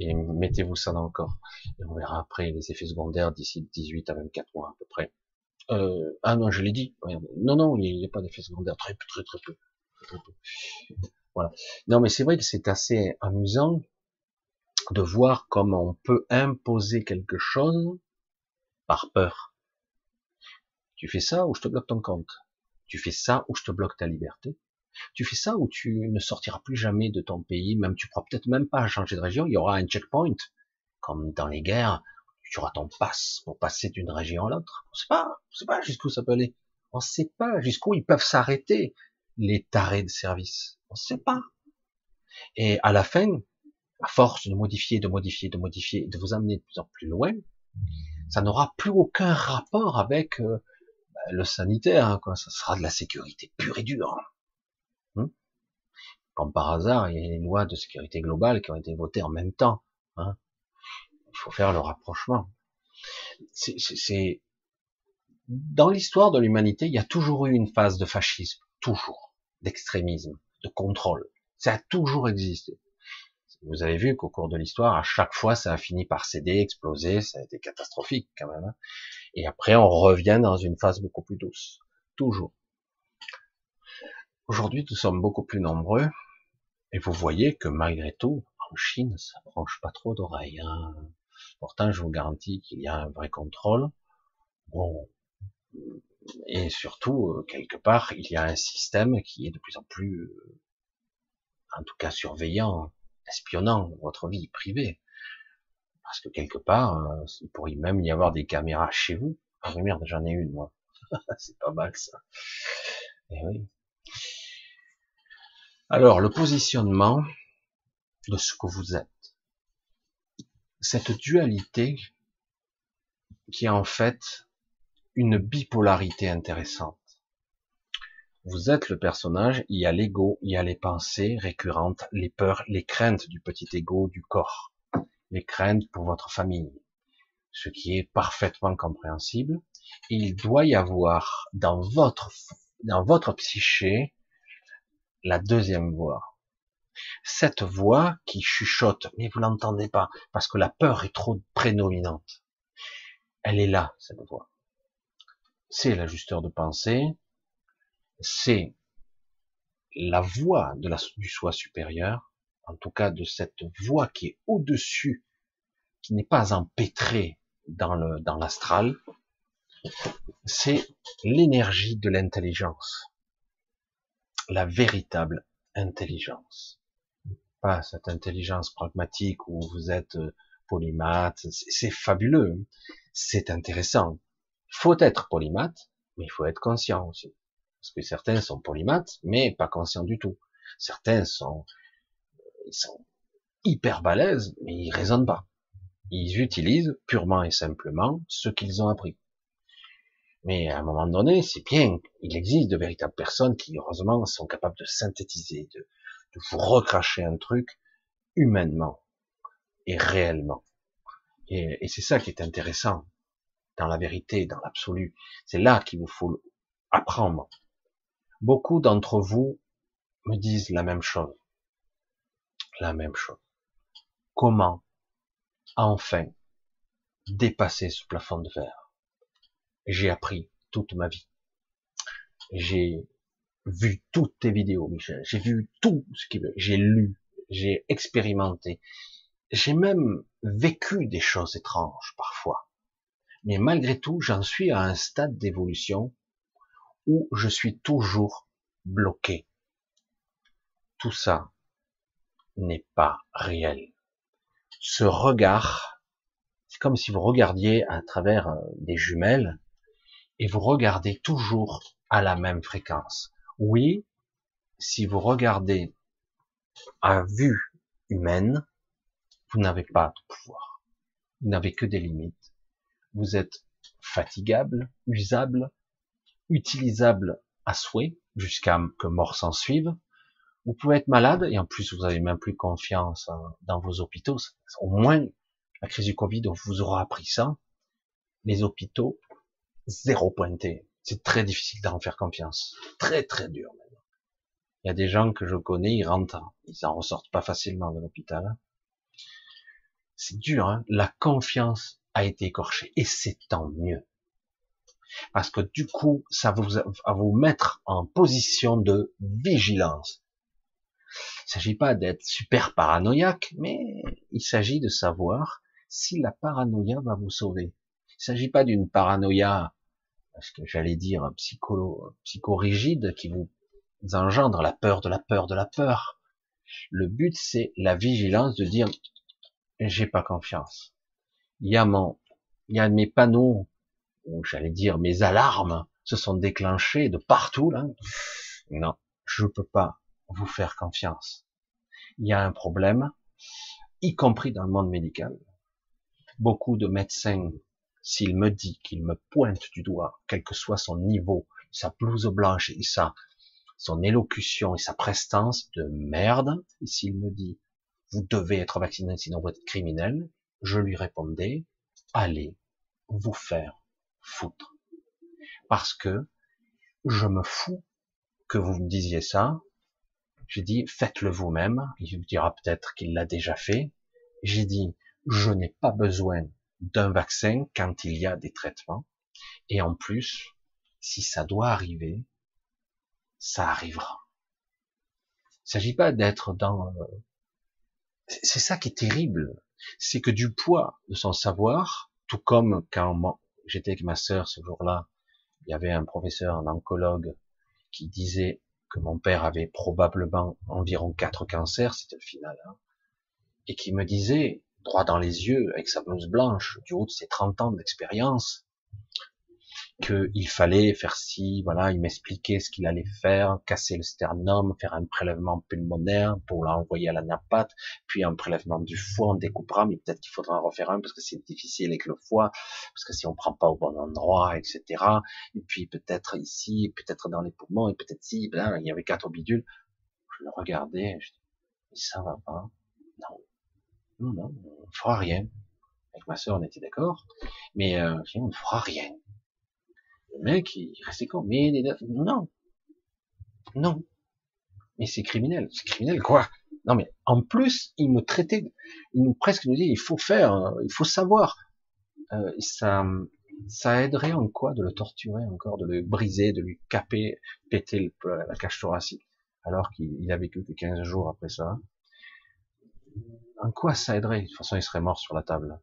Et mettez-vous ça dans le corps. Et on verra après les effets secondaires d'ici 18 à 24 mois à peu près. Euh, ah non, je l'ai dit. Non, non, il n'y a pas d'effets secondaires. Très peu, très, très peu. Voilà. Non, mais c'est vrai que c'est assez amusant de voir comment on peut imposer quelque chose par peur. Tu fais ça ou je te bloque ton compte. Tu fais ça ou je te bloque ta liberté. Tu fais ça ou tu ne sortiras plus jamais de ton pays, même tu pourras peut-être même pas changer de région, il y aura un checkpoint, comme dans les guerres, tu auras ton passe pour passer d'une région à l'autre. On sait pas, on sait pas jusqu'où ça peut aller. On sait pas jusqu'où ils peuvent s'arrêter, les tarés de service. On sait pas. Et à la fin, à force de modifier, de modifier, de modifier, de vous amener de plus en plus loin, ça n'aura plus aucun rapport avec euh, le sanitaire, hein, quoi. Ça sera de la sécurité pure et dure. Comme par hasard, il y a les lois de sécurité globale qui ont été votées en même temps. Hein il faut faire le rapprochement. C'est dans l'histoire de l'humanité, il y a toujours eu une phase de fascisme, toujours, d'extrémisme, de contrôle. Ça a toujours existé. Vous avez vu qu'au cours de l'histoire, à chaque fois, ça a fini par céder, exploser, ça a été catastrophique quand même. Hein. Et après, on revient dans une phase beaucoup plus douce, toujours. Aujourd'hui, nous sommes beaucoup plus nombreux, et vous voyez que malgré tout, en Chine, ça branche pas trop d'oreilles. Hein. Pourtant, je vous garantis qu'il y a un vrai contrôle. Bon, et surtout, euh, quelque part, il y a un système qui est de plus en plus, euh, en tout cas, surveillant, espionnant votre vie privée. Parce que quelque part, euh, il pourrait même y avoir des caméras chez vous. Ah merde, j'en ai une, moi. c'est pas mal, ça. Eh oui. Alors, le positionnement de ce que vous êtes. Cette dualité qui est en fait une bipolarité intéressante. Vous êtes le personnage, il y a l'ego, il y a les pensées récurrentes, les peurs, les craintes du petit ego, du corps, les craintes pour votre famille, ce qui est parfaitement compréhensible. il doit y avoir dans votre, dans votre psyché la deuxième voix. Cette voix qui chuchote, mais vous l'entendez pas, parce que la peur est trop prédominante. Elle est là, cette voix. C'est l'ajusteur de pensée, c'est la voix du soi supérieur, en tout cas de cette voix qui est au-dessus, qui n'est pas empêtrée dans l'astral, c'est l'énergie de l'intelligence, la véritable intelligence, pas cette intelligence pragmatique où vous êtes euh, polymathe, c'est fabuleux, c'est intéressant. Faut être polymathe, mais il faut être conscient aussi. Parce que certains sont polymathes, mais pas conscients du tout. Certains sont, ils sont hyper balèzes, mais ils raisonnent pas. Ils utilisent purement et simplement ce qu'ils ont appris. Mais à un moment donné, c'est bien, il existe de véritables personnes qui, heureusement, sont capables de synthétiser, de, vous recracher un truc humainement et réellement. Et c'est ça qui est intéressant dans la vérité, dans l'absolu. C'est là qu'il vous faut apprendre Beaucoup d'entre vous me disent la même chose. La même chose. Comment enfin dépasser ce plafond de verre? J'ai appris toute ma vie. J'ai vu toutes tes vidéos, Michel. J'ai vu tout ce qu'il veut. J'ai lu, j'ai expérimenté. J'ai même vécu des choses étranges parfois. Mais malgré tout, j'en suis à un stade d'évolution où je suis toujours bloqué. Tout ça n'est pas réel. Ce regard, c'est comme si vous regardiez à travers euh, des jumelles et vous regardez toujours à la même fréquence. Oui, si vous regardez à vue humaine, vous n'avez pas de pouvoir. Vous n'avez que des limites. Vous êtes fatigable, usable, utilisable à souhait jusqu'à que mort s'en suive. Vous pouvez être malade et en plus vous avez même plus confiance dans vos hôpitaux. Au moins, la crise du Covid vous aura appris ça. Les hôpitaux, zéro pointé. C'est très difficile d'en faire confiance. Très très dur même. Il y a des gens que je connais, ils rentrent, ils en ressortent pas facilement de l'hôpital. C'est dur, hein la confiance a été écorchée et c'est tant mieux parce que du coup, ça va vous, mettre en position de vigilance. Il s'agit pas d'être super paranoïaque, mais il s'agit de savoir si la paranoïa va vous sauver. Il ne s'agit pas d'une paranoïa, parce que j'allais dire psycho, psychorigide, qui vous engendre la peur de la peur de la peur. Le but, c'est la vigilance de dire, j'ai pas confiance. Il y a mon, il y a mes panneaux ou j'allais dire mes alarmes se sont déclenchées de partout là. Non, je peux pas vous faire confiance. Il y a un problème, y compris dans le monde médical. Beaucoup de médecins, s'il me dit qu'il me pointe du doigt, quel que soit son niveau, sa blouse blanche et sa, son élocution et sa prestance de merde, et s'il me dit, vous devez être vacciné sinon vous êtes criminel, je lui répondais, allez vous faire foutre. Parce que je me fous que vous me disiez ça. J'ai dit, faites-le vous-même. Il vous dira peut-être qu'il l'a déjà fait. J'ai dit, je n'ai pas besoin d'un vaccin quand il y a des traitements. Et en plus, si ça doit arriver, ça arrivera. Il s'agit pas d'être dans... C'est ça qui est terrible. C'est que du poids de son savoir, tout comme quand j'étais avec ma sœur ce jour-là, il y avait un professeur, un oncologue, qui disait que mon père avait probablement environ quatre cancers, c'était le final, hein, et qui me disait, droit dans les yeux, avec sa blouse blanche, du haut de ses 30 ans d'expérience, qu'il fallait faire ci, voilà, il m'expliquait ce qu'il allait faire, casser le sternum, faire un prélèvement pulmonaire pour l'envoyer à la napate, puis un prélèvement du foie, on découpera, mais peut-être qu'il faudra en refaire un parce que c'est difficile avec le foie, parce que si on prend pas au bon endroit, etc. Et puis peut-être ici, peut-être dans les poumons, et peut-être si, ben, il y avait quatre bidules. Je le regardais, je dis, ça va pas. Non. Non, non, on ne fera rien. Avec ma soeur, on était d'accord, mais euh, on ne fera rien. Le mec, il restait con. Mais non, non. Mais c'est criminel. C'est criminel quoi Non mais en plus, il me traitait, il nous presque nous dit, il faut faire, il faut savoir. Euh, ça, ça aiderait en quoi de le torturer encore, de le briser, de lui caper, péter la cage thoracique, alors qu'il a vécu que 15 jours après ça? En quoi ça aiderait? De toute façon, il serait mort sur la table.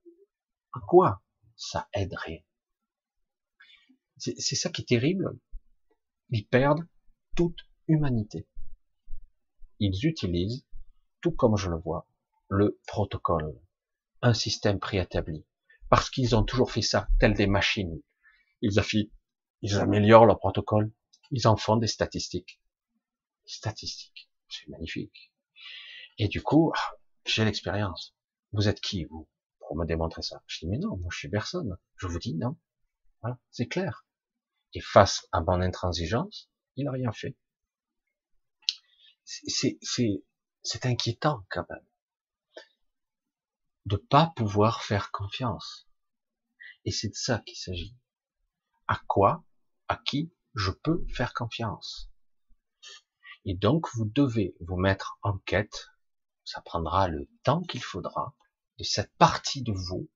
En quoi ça aiderait? C'est ça qui est terrible. Ils perdent toute humanité. Ils utilisent, tout comme je le vois, le protocole, un système préétabli, parce qu'ils ont toujours fait ça, tel des machines. Ils, ils améliorent leur protocole, ils en font des statistiques. Statistiques, c'est magnifique. Et du coup, ah, j'ai l'expérience. Vous êtes qui, vous, pour me démontrer ça? Je dis, mais non, moi je suis personne. Je vous dis non. Voilà, c'est clair. Et face à mon intransigeance, il n'a rien fait. C'est inquiétant quand même de pas pouvoir faire confiance. Et c'est de ça qu'il s'agit. À quoi, à qui je peux faire confiance? Et donc vous devez vous mettre en quête. Ça prendra le temps qu'il faudra de cette partie de vous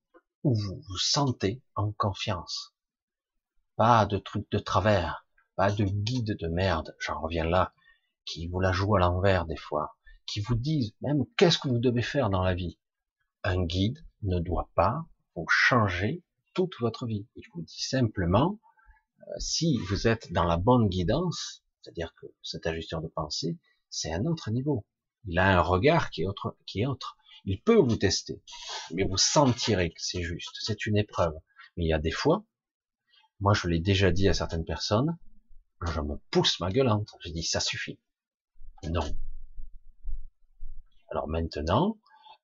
où vous vous sentez en confiance. Pas de trucs de travers, pas de guides de merde, j'en reviens là, qui vous la jouent à l'envers des fois, qui vous disent même qu'est-ce que vous devez faire dans la vie? Un guide ne doit pas vous changer toute votre vie. Il vous dit simplement, euh, si vous êtes dans la bonne guidance, c'est-à-dire que cet ajusteur de pensée, c'est un autre niveau. Il a un regard qui est autre, qui est autre. Il peut vous tester, mais vous sentirez que c'est juste. C'est une épreuve. Mais il y a des fois, moi, je l'ai déjà dit à certaines personnes, je me pousse ma gueulante. J'ai dit, ça suffit. Non. Alors maintenant,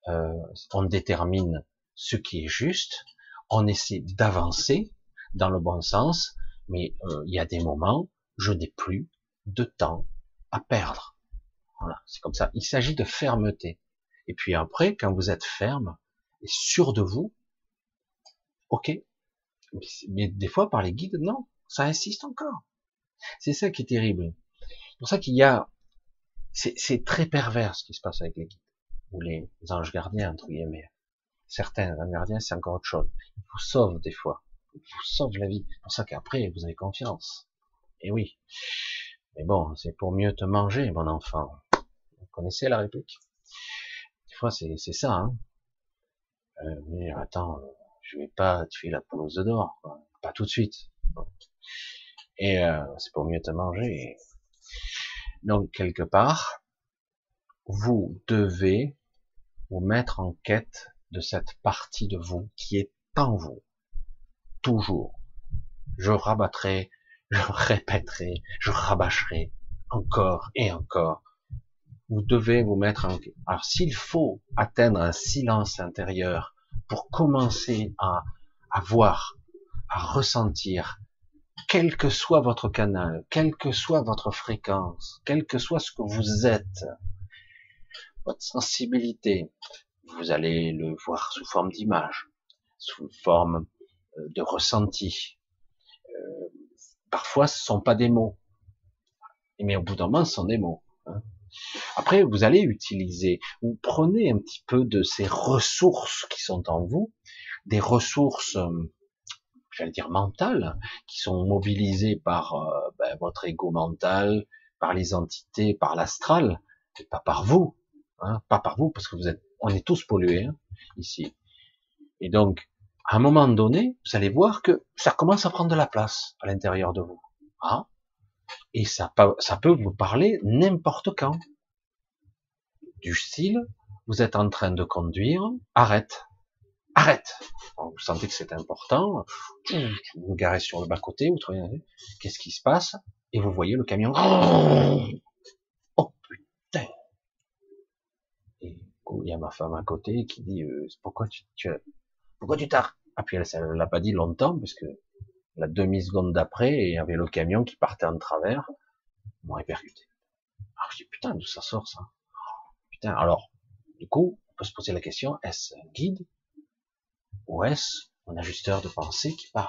euh, on détermine ce qui est juste, on essaie d'avancer dans le bon sens, mais euh, il y a des moments, je n'ai plus de temps à perdre. Voilà, c'est comme ça. Il s'agit de fermeté. Et puis après, quand vous êtes ferme et sûr de vous, ok, mais des fois, par les guides, non, ça insiste encore. C'est ça qui est terrible. C'est pour ça qu'il y a, c'est très pervers ce qui se passe avec les guides, ou les anges gardiens, entre guillemets. Certains anges gardiens, c'est encore autre chose. Ils vous sauvent des fois. Ils vous sauvent la vie. C'est pour ça qu'après, vous avez confiance. Et oui. Mais bon, c'est pour mieux te manger, mon enfant. La réplique? Des fois, c'est ça, hein. Euh, mais attends, je vais pas tuer la pelouse d'or, pas tout de suite. Et euh, c'est pour mieux te manger. Donc quelque part, vous devez vous mettre en quête de cette partie de vous qui est en vous, toujours. Je rabattrai, je répéterai, je rabâcherai encore et encore. Vous devez vous mettre en. Alors s'il faut atteindre un silence intérieur pour commencer à, à voir, à ressentir, quel que soit votre canal, quelle que soit votre fréquence, quel que soit ce que vous êtes, votre sensibilité, vous allez le voir sous forme d'image, sous forme euh, de ressenti. Euh, parfois, ce sont pas des mots, mais au bout d'un moment, ce sont des mots. Hein. Après, vous allez utiliser, vous prenez un petit peu de ces ressources qui sont en vous, des ressources, euh, j'allais dire mentales, qui sont mobilisées par euh, ben, votre ego mental, par les entités, par l'astral, et pas par vous, hein, pas par vous, parce que vous êtes, on est tous pollués hein, ici. Et donc, à un moment donné, vous allez voir que ça commence à prendre de la place à l'intérieur de vous. Hein et ça, ça peut vous parler n'importe quand. Du style, vous êtes en train de conduire, arrête, arrête. vous sentez que c'est important, vous vous garez sur le bas-côté, vous trouvez, qu'est-ce qui se passe? Et vous voyez le camion. Oh putain Et il y a ma femme à côté qui dit, euh, pourquoi tu, tu pourquoi tu t'as Ah puis elle, elle l'a pas dit longtemps, parce que la demi-seconde d'après, il y avait le camion qui partait en travers, m'ont répercuté. Alors je dis, putain, d'où ça sort ça? Putain, alors, du coup, on peut se poser la question, est-ce un guide ou est-ce un ajusteur de pensée qui parle?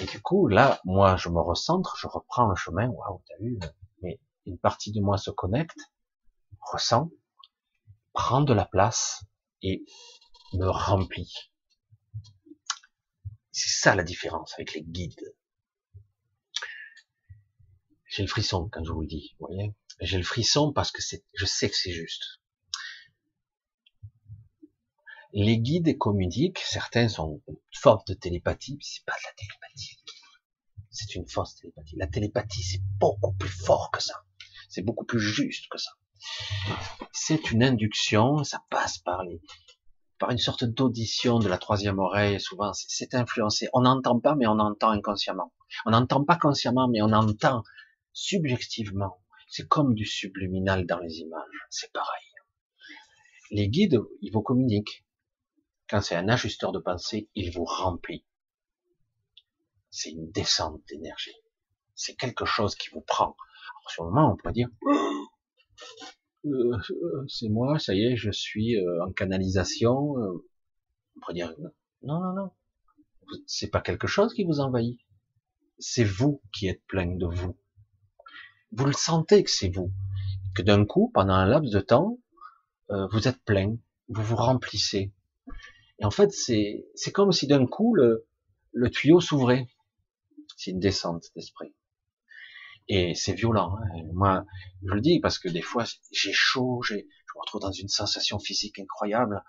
Et du coup, là, moi, je me recentre, je reprends le chemin, waouh, t'as vu, mais une partie de moi se connecte, ressent, prend de la place et me remplit. C'est ça la différence avec les guides. J'ai le frisson quand je vous le dis, vous voyez. J'ai le frisson parce que je sais que c'est juste. Les guides communiquent, certains sont une forme de télépathie, mais c'est pas de la télépathie. C'est une fausse télépathie. La télépathie, c'est beaucoup plus fort que ça. C'est beaucoup plus juste que ça. C'est une induction, ça passe par les, par une sorte d'audition de la troisième oreille, souvent, c'est influencé. On n'entend pas, mais on entend inconsciemment. On n'entend pas consciemment, mais on entend subjectivement. C'est comme du subliminal dans les images. C'est pareil. Les guides, ils vous communiquent. Quand c'est un ajusteur de pensée, il vous remplit. C'est une descente d'énergie. C'est quelque chose qui vous prend. Alors, sur le moment, on pourrait dire, euh, euh, c'est moi, ça y est, je suis euh, en canalisation. on pourrait dire non, non, non, c'est pas quelque chose qui vous envahit. C'est vous qui êtes plein de vous. Vous le sentez que c'est vous, que d'un coup, pendant un laps de temps, vous êtes plein, vous vous remplissez. Et en fait, c'est c'est comme si d'un coup le le tuyau s'ouvrait. C'est une descente d'esprit. Et c'est violent. Hein. Moi, je le dis parce que des fois, j'ai chaud, je me retrouve dans une sensation physique incroyable.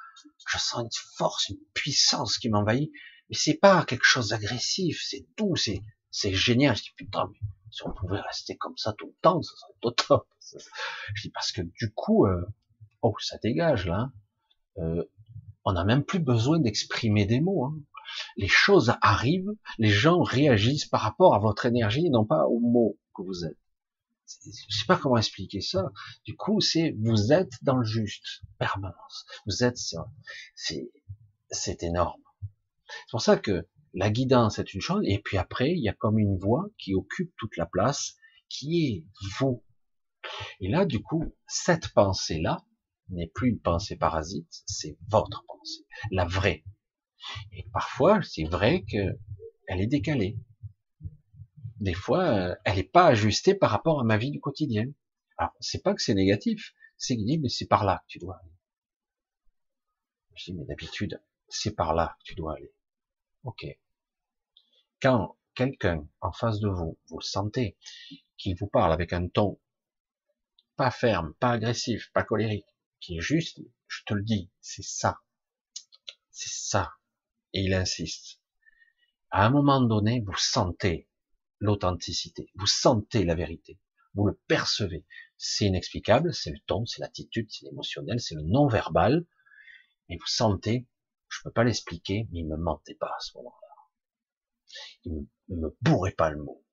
Je sens une force, une puissance qui m'envahit. Mais c'est pas quelque chose d'agressif, c'est doux, c'est, c'est génial. Je dis, putain, mais si on pouvait rester comme ça tout le temps, ça serait au top. Je dis, parce que du coup, euh, oh, ça dégage, là. Hein. Euh, on n'a même plus besoin d'exprimer des mots. Hein. Les choses arrivent, les gens réagissent par rapport à votre énergie, non pas aux mots que vous êtes. Je sais pas comment expliquer ça. Du coup, c'est vous êtes dans le juste permanence. Vous êtes ça. C'est c'est énorme. C'est pour ça que la guidance est une chose, et puis après, il y a comme une voix qui occupe toute la place, qui est vous. Et là, du coup, cette pensée-là n'est plus une pensée parasite, c'est votre pensée, la vraie. Et parfois, c'est vrai que elle est décalée des fois, euh, elle n'est pas ajustée par rapport à ma vie du quotidien. Alors, c'est pas que c'est négatif, c'est qu'il dit, mais c'est par là que tu dois aller. Je dis, mais d'habitude, c'est par là que tu dois aller. Ok. Quand quelqu'un en face de vous, vous sentez, qu'il vous parle avec un ton pas ferme, pas agressif, pas colérique, qui est juste, je te le dis, c'est ça. C'est ça. Et il insiste. À un moment donné, vous sentez l'authenticité. Vous sentez la vérité. Vous le percevez. C'est inexplicable, c'est le ton, c'est l'attitude, c'est l'émotionnel, c'est le non-verbal. Et vous sentez, je peux pas l'expliquer, mais il me mentait pas à ce moment-là. Il ne me bourrait pas le mot.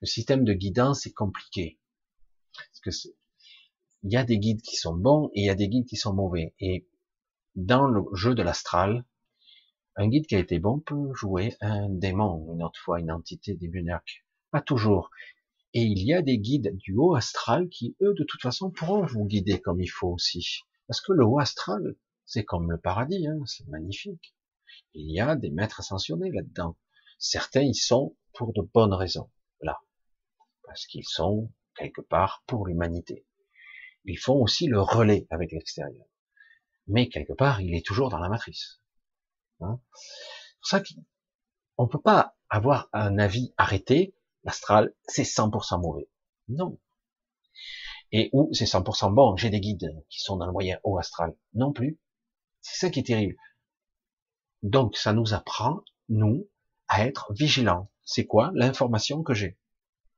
Le système de guidance est compliqué. Parce que il y a des guides qui sont bons et il y a des guides qui sont mauvais. Et dans le jeu de l'astral, un guide qui a été bon peut jouer un démon, une autre fois une entité démoniaque. Pas toujours. Et il y a des guides du haut astral qui, eux, de toute façon, pourront vous guider comme il faut aussi. Parce que le haut astral, c'est comme le paradis, hein, c'est magnifique. Il y a des maîtres ascensionnés là-dedans. Certains y sont pour de bonnes raisons, là. Parce qu'ils sont quelque part pour l'humanité. Ils font aussi le relais avec l'extérieur. Mais quelque part, il est toujours dans la matrice. Hein pour ça qu'on peut pas avoir un avis arrêté, l'astral, c'est 100% mauvais. Non. Et où c'est 100% bon, j'ai des guides qui sont dans le moyen haut astral. Non plus. C'est ça qui est terrible. Donc, ça nous apprend, nous, à être vigilants. C'est quoi l'information que j'ai?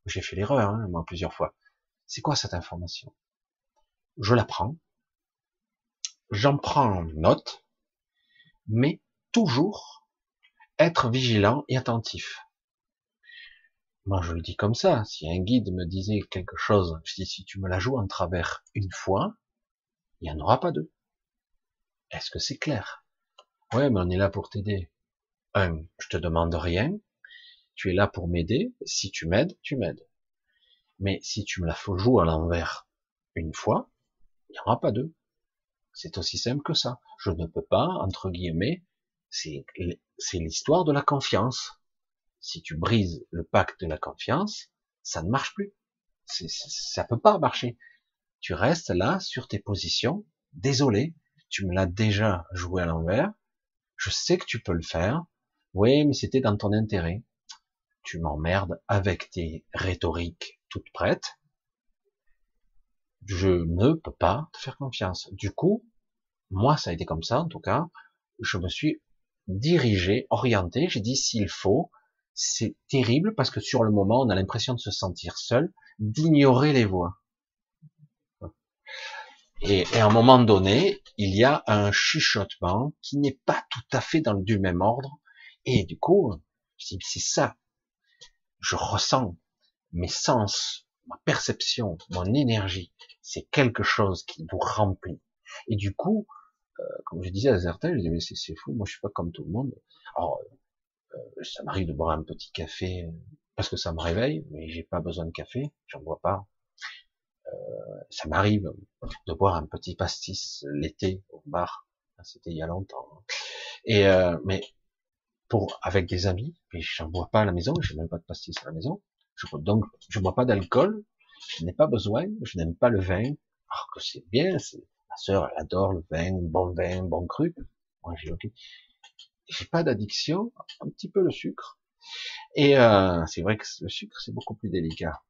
J'ai fait l'erreur, hein, moi, plusieurs fois. C'est quoi cette information? Je la prends, j'en prends note, mais toujours être vigilant et attentif. Moi, je le dis comme ça. Si un guide me disait quelque chose, je dis, si tu me la joues en travers une fois, il n'y en aura pas deux. Est-ce que c'est clair? Ouais, mais on est là pour t'aider. Un, je te demande rien. Tu es là pour m'aider. Si tu m'aides, tu m'aides. Mais si tu me la joues à l'envers une fois, il n'y en aura pas deux. C'est aussi simple que ça. Je ne peux pas, entre guillemets, c'est l'histoire de la confiance. Si tu brises le pacte de la confiance, ça ne marche plus. Ça peut pas marcher. Tu restes là sur tes positions. Désolé, tu me l'as déjà joué à l'envers. Je sais que tu peux le faire. Oui, mais c'était dans ton intérêt. Tu m'emmerdes avec tes rhétoriques toutes prêtes. Je ne peux pas te faire confiance. Du coup, moi, ça a été comme ça, en tout cas. Je me suis dirigé, orienté. J'ai dit, s'il faut, c'est terrible parce que sur le moment, on a l'impression de se sentir seul, d'ignorer les voix. Et, à un moment donné, il y a un chuchotement qui n'est pas tout à fait dans du même ordre. Et du coup, c'est ça. Je ressens mes sens, ma perception, mon énergie. C'est quelque chose qui vous remplit. Et du coup, comme je disais à certains, je disais, mais c'est fou, moi je suis pas comme tout le monde. Alors, euh, ça m'arrive de boire un petit café euh, parce que ça me réveille, mais j'ai pas besoin de café, j'en bois pas. Euh, ça m'arrive de boire un petit pastis l'été au bar, c'était il y a longtemps. Et mais pour avec des amis, mais j'en bois pas à la maison, j'ai même pas de pastis à la maison. Je, donc je bois pas d'alcool, je n'ai pas besoin, je n'aime pas le vin, alors que c'est bien, ma sœur elle adore le vin, bon vin, bon cru. Moi j'ai ok j'ai pas d'addiction, un petit peu le sucre. Et euh, c'est vrai que le sucre c'est beaucoup plus délicat.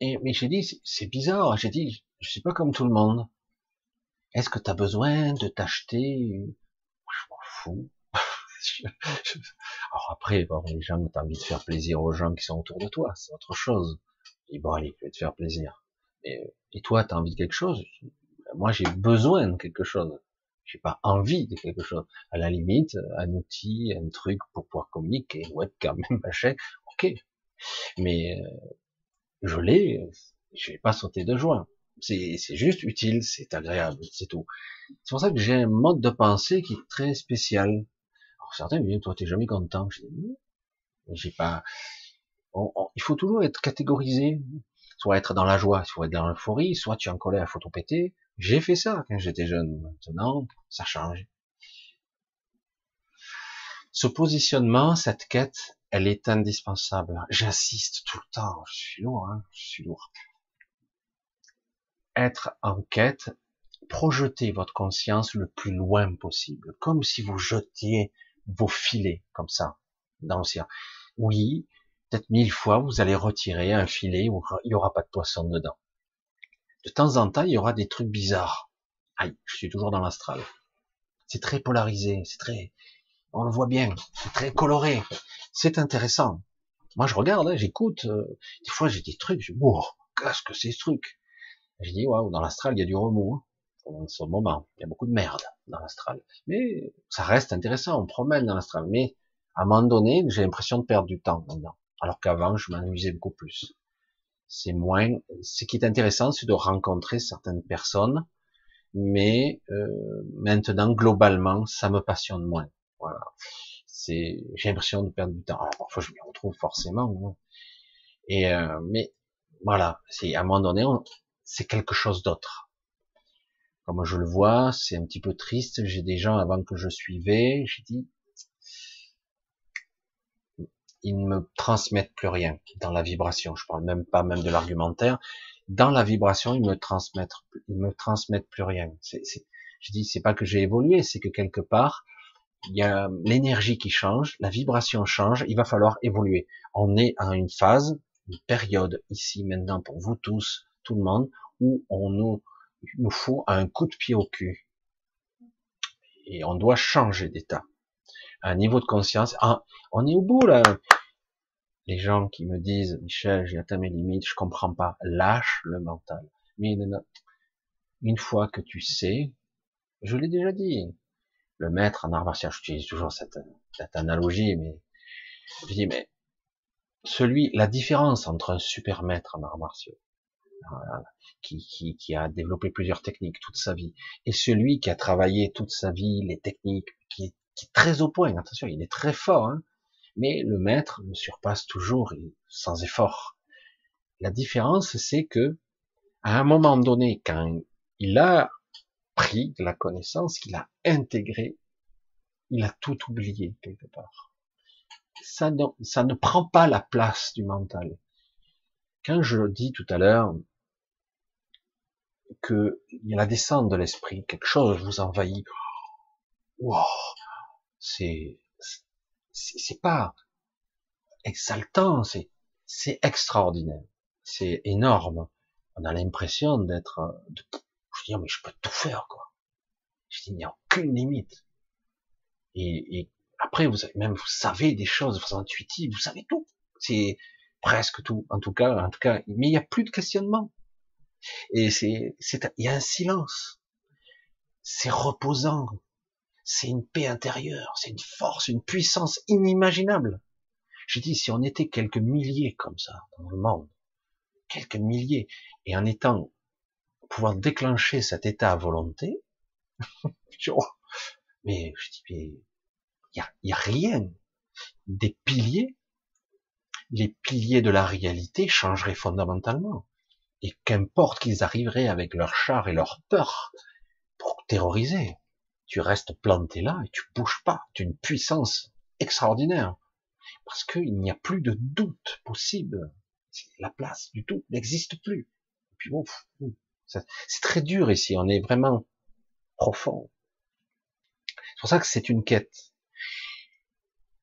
Et mais j'ai dit c'est bizarre, j'ai dit je suis pas comme tout le monde. Est-ce que tu as besoin de t'acheter Je m'en fous. Alors après, bon, les gens, t'as envie de faire plaisir aux gens qui sont autour de toi, c'est autre chose. Et bon, allez, je vais te faire plaisir. Et, et toi, t'as envie de quelque chose? Moi, j'ai besoin de quelque chose j'ai pas envie de quelque chose. À la limite, un outil, un truc pour pouvoir communiquer, webcam, machin, ok. Mais euh, je l'ai, je vais pas sauter de joie. C'est, juste utile, c'est agréable, c'est tout. C'est pour ça que j'ai un mode de pensée qui est très spécial. Alors certains me disent, toi t'es jamais content. J'ai pas. il faut toujours être catégorisé, soit être dans la joie, soit être dans l'euphorie, soit tu es en colère, faut tout péter, j'ai fait ça quand j'étais jeune. Maintenant, ça change. Ce positionnement, cette quête, elle est indispensable. J'insiste tout le temps. Je suis lourd, hein je suis lourd. Être en quête, projetez votre conscience le plus loin possible, comme si vous jetiez vos filets comme ça dans l'océan. Oui, peut-être mille fois, vous allez retirer un filet où il n'y aura pas de poisson dedans de temps en temps, il y aura des trucs bizarres. Aïe, je suis toujours dans l'astral. C'est très polarisé, c'est très, on le voit bien, c'est très coloré, c'est intéressant. Moi, je regarde, hein, j'écoute. Euh, des fois, j'ai des trucs, je dis, oh, qu'est-ce que c'est ce truc? J'ai dit, waouh, dans l'astral, il y a du remous. Hein. En ce moment, il y a beaucoup de merde dans l'astral. Mais ça reste intéressant, on promène dans l'astral. Mais à un moment donné, j'ai l'impression de perdre du temps maintenant. Alors qu'avant, je m'amusais beaucoup plus c'est moins. Ce qui est intéressant, c'est de rencontrer certaines personnes, mais euh, maintenant globalement, ça me passionne moins. Voilà. C'est, j'ai l'impression de perdre du temps. Alors parfois, je m'y retrouve forcément. Hein. Et euh, mais voilà, c'est à un moment donné, c'est quelque chose d'autre. Comme je le vois, c'est un petit peu triste. J'ai des gens avant que je suivais, j'ai dit, ils ne me transmettent plus rien dans la vibration. Je parle même pas même de l'argumentaire. Dans la vibration, ils me transmettent, ils me transmettent plus rien. Je dis, c'est pas que j'ai évolué, c'est que quelque part, il y a l'énergie qui change, la vibration change, il va falloir évoluer. On est à une phase, une période ici maintenant pour vous tous, tout le monde, où on nous, nous faut un coup de pied au cul. Et on doit changer d'état un niveau de conscience. Ah, on est au bout là. Les gens qui me disent, Michel, j'ai atteint mes limites, je comprends pas. Lâche le mental. Mais une fois que tu sais, je l'ai déjà dit, le maître en art martial. J'utilise toujours cette, cette analogie, mais je dis, mais celui, la différence entre un super maître en arts martiaux, qui, qui, qui, a développé plusieurs techniques toute sa vie, et celui qui a travaillé toute sa vie les techniques, qui qui est très au point, attention, il est très fort, hein, mais le maître le surpasse toujours sans effort. La différence, c'est que à un moment donné, quand il a pris de la connaissance, qu'il a intégré, il a tout oublié quelque part. Ça ne, prend pas la place du mental. Quand je dis tout à l'heure qu'il y a la descente de l'esprit, quelque chose vous envahit, wow, c'est c'est pas exaltant, c'est c'est extraordinaire, c'est énorme. On a l'impression d'être, de, je dis mais je peux tout faire quoi. Je dis il n'y a aucune limite. Et, et après vous avez, même vous savez des choses, vous intuitif, vous savez tout. C'est presque tout, en tout cas, en tout cas, mais il n'y a plus de questionnement. Et c'est, c'est, il y a un silence. C'est reposant. C'est une paix intérieure. C'est une force, une puissance inimaginable. J'ai dit, si on était quelques milliers comme ça dans le monde, quelques milliers, et en étant, pouvoir déclencher cet état à volonté, mais je dis, mais il y a, rien. Des piliers, les piliers de la réalité changeraient fondamentalement. Et qu'importe qu'ils arriveraient avec leurs chars et leur peur pour terroriser, tu restes planté là et tu bouges pas. Tu une puissance extraordinaire. Parce qu'il n'y a plus de doute possible. La place du tout n'existe plus. Et puis bon, c'est très dur ici. On est vraiment profond. C'est pour ça que c'est une quête.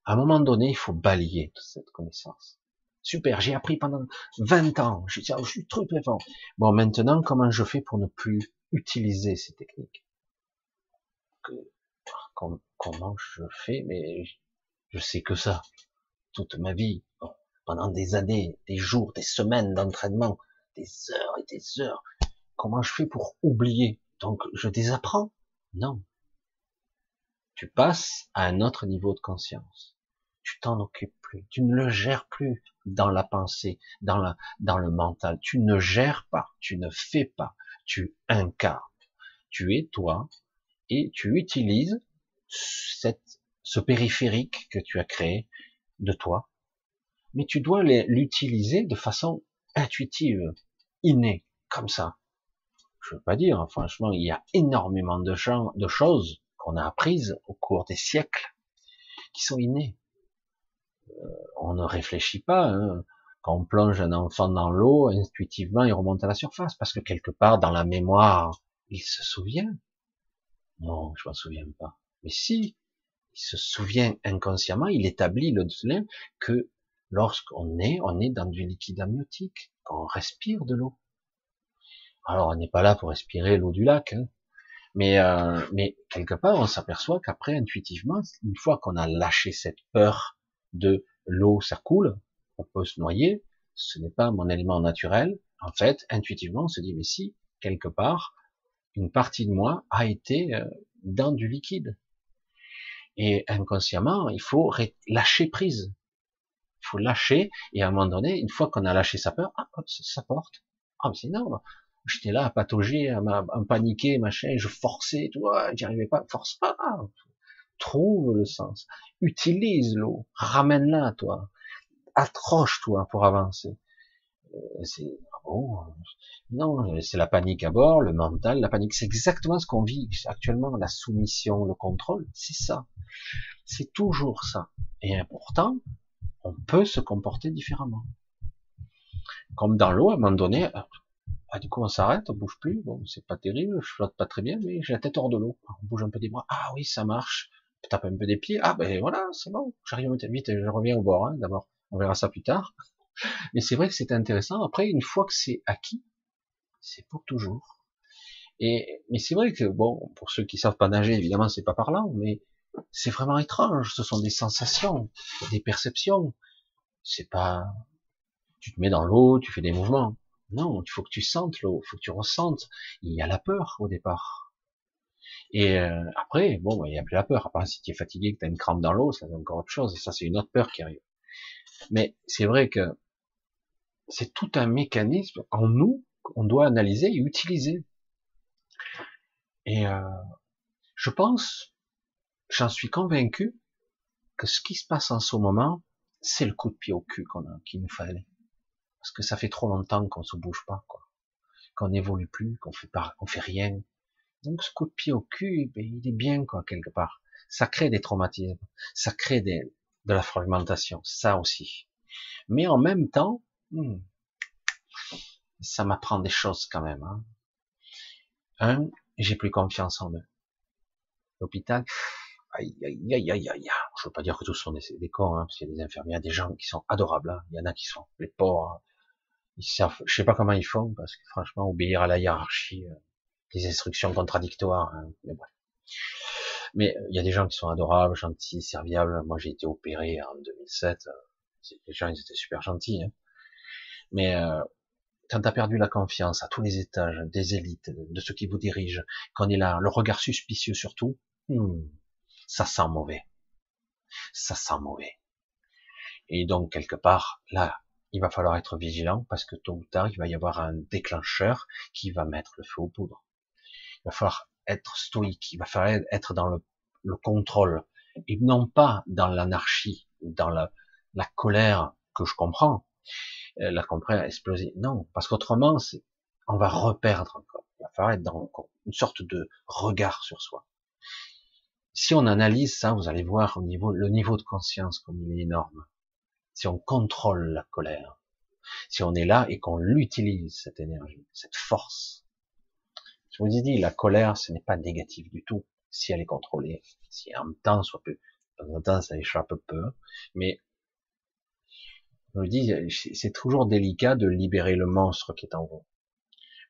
À un moment donné, il faut balayer toute cette connaissance. Super, j'ai appris pendant 20 ans. Je, je suis trop fort. Bon, maintenant, comment je fais pour ne plus utiliser ces techniques? Comment je fais Mais je sais que ça. Toute ma vie, pendant des années, des jours, des semaines d'entraînement, des heures et des heures. Comment je fais pour oublier? Donc, je désapprends? Non. Tu passes à un autre niveau de conscience. Tu t'en occupes plus. Tu ne le gères plus dans la pensée, dans, le mental. Tu ne gères pas, tu ne fais pas, tu incarnes. Tu es toi et tu utilises ce périphérique que tu as créé de toi, mais tu dois l'utiliser de façon intuitive, innée, comme ça. Je veux pas dire, franchement, il y a énormément de, gens, de choses qu'on a apprises au cours des siècles qui sont innées. Euh, on ne réfléchit pas. Hein. Quand on plonge un enfant dans l'eau, intuitivement, il remonte à la surface parce que quelque part dans la mémoire, il se souvient. Non, je m'en souviens pas. Mais si, il se souvient inconsciemment, il établit le lien que lorsqu'on est, on est dans du liquide amniotique, quand on respire de l'eau. Alors, on n'est pas là pour respirer l'eau du lac, hein. mais, euh, mais quelque part, on s'aperçoit qu'après, intuitivement, une fois qu'on a lâché cette peur de l'eau, ça coule, on peut se noyer, ce n'est pas mon élément naturel. En fait, intuitivement, on se dit, mais si, quelque part, une partie de moi a été euh, dans du liquide. Et inconsciemment, il faut lâcher prise. Il faut lâcher, et à un moment donné, une fois qu'on a lâché sa peur, ah, ça porte. Ah, mais c'est énorme. J'étais là à patauger, à, à, paniquer, machin, je forçais, tu vois, j'y arrivais pas. Force pas trouve le sens, utilise l'eau, ramène-la, toi, accroche-toi pour avancer. Euh, bon, non, c'est la panique à bord, le mental, la panique, c'est exactement ce qu'on vit actuellement, la soumission, le contrôle, c'est ça, c'est toujours ça. Et pourtant, on peut se comporter différemment. Comme dans l'eau, à un moment donné, ah, du coup, on s'arrête, on bouge plus. Bon, c'est pas terrible, je flotte pas très bien, mais j'ai la tête hors de l'eau. On bouge un peu des bras. Ah oui, ça marche tape un peu des pieds, ah ben voilà, c'est bon, j'arrive vite, je reviens au bord, hein, d'abord, on verra ça plus tard. Mais c'est vrai que c'est intéressant. Après, une fois que c'est acquis, c'est pour toujours. Et mais c'est vrai que bon, pour ceux qui savent pas nager, évidemment, c'est pas parlant, mais c'est vraiment étrange. Ce sont des sensations, des perceptions. C'est pas, tu te mets dans l'eau, tu fais des mouvements. Non, il faut que tu sentes l'eau, il faut que tu ressentes. Il y a la peur au départ. Et euh, après, bon, il n'y a plus la peur. Après, si tu es fatigué, que tu as une crampe dans l'eau, ça c'est encore autre chose. Et ça, c'est une autre peur qui arrive. Mais c'est vrai que c'est tout un mécanisme en nous qu'on doit analyser et utiliser. Et euh, je pense, j'en suis convaincu, que ce qui se passe en ce moment, c'est le coup de pied au cul qu'on a, qu'il nous fallait. Parce que ça fait trop longtemps qu'on se bouge pas, quoi. Qu'on n'évolue plus, qu'on fait pas, qu'on fait rien. Donc ce coup de pied au cul, ben, il est bien, quoi, quelque part. Ça crée des traumatismes. Ça crée des, de la fragmentation. Ça aussi. Mais en même temps, hmm, ça m'apprend des choses quand même. Hein. Un, j'ai plus confiance en eux. L'hôpital, aïe, aïe, aïe, aïe, aïe. Je veux pas dire que tous sont des, des cons, hein, parce qu'il y a des infirmières, des gens qui sont adorables. Hein. Il y en a qui sont les pauvres. Ils savent, je sais pas comment ils font, parce que franchement, obéir à la hiérarchie, euh, des instructions contradictoires. Hein, mais bref. Mais euh, il y a des gens qui sont adorables, gentils, serviables. Moi, j'ai été opéré en 2007. Les gens, ils étaient super gentils. Hein. Mais euh, quand tu as perdu la confiance à tous les étages, des élites, de ceux qui vous dirigent, qu'on est là, le regard suspicieux surtout, hmm, ça sent mauvais. Ça sent mauvais. Et donc, quelque part, là, il va falloir être vigilant parce que tôt ou tard, il va y avoir un déclencheur qui va mettre le feu aux poudres. Il va falloir être stoïque, il va falloir être dans le, le contrôle et non pas dans l'anarchie, dans la colère que je comprends, euh, la colère explosive. Non, parce qu'autrement, on va reperdre encore. Il va falloir être dans une sorte de regard sur soi. Si on analyse ça, vous allez voir au niveau, le niveau de conscience comme il est énorme. Si on contrôle la colère, si on est là et qu'on l'utilise, cette énergie, cette force. Je vous ai dit, la colère, ce n'est pas négatif du tout, si elle est contrôlée, si en même temps, soit peu, de temps temps, ça échappe peu, mais je vous dis, c'est toujours délicat de libérer le monstre qui est en vous.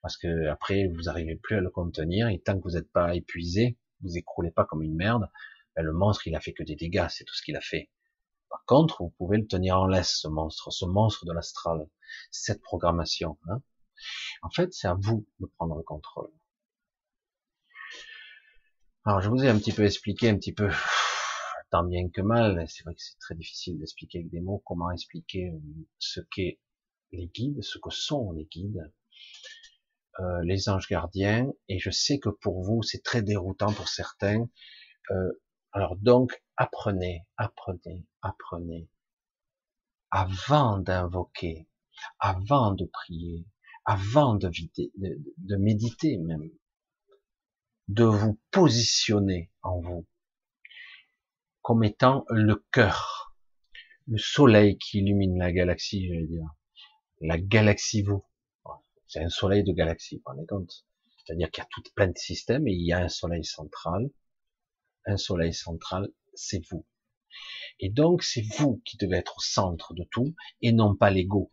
Parce que après, vous n'arrivez plus à le contenir, et tant que vous n'êtes pas épuisé, vous écroulez pas comme une merde, ben le monstre, il a fait que des dégâts, c'est tout ce qu'il a fait. Par contre, vous pouvez le tenir en laisse, ce monstre, ce monstre de l'astral, cette programmation. Hein. En fait, c'est à vous de prendre le contrôle. Alors, je vous ai un petit peu expliqué, un petit peu, tant bien que mal, c'est vrai que c'est très difficile d'expliquer avec des mots, comment expliquer euh, ce qu'est les guides, ce que sont les guides, euh, les anges gardiens, et je sais que pour vous, c'est très déroutant pour certains. Euh, alors donc, apprenez, apprenez, apprenez, avant d'invoquer, avant de prier, avant de, de, de méditer même, de vous positionner en vous comme étant le cœur, le soleil qui illumine la galaxie, veux dire, la galaxie vous. C'est un soleil de galaxie, vous vous compte? C'est-à-dire qu'il y a tout plein de systèmes et il y a un soleil central. Un soleil central, c'est vous. Et donc, c'est vous qui devez être au centre de tout et non pas l'ego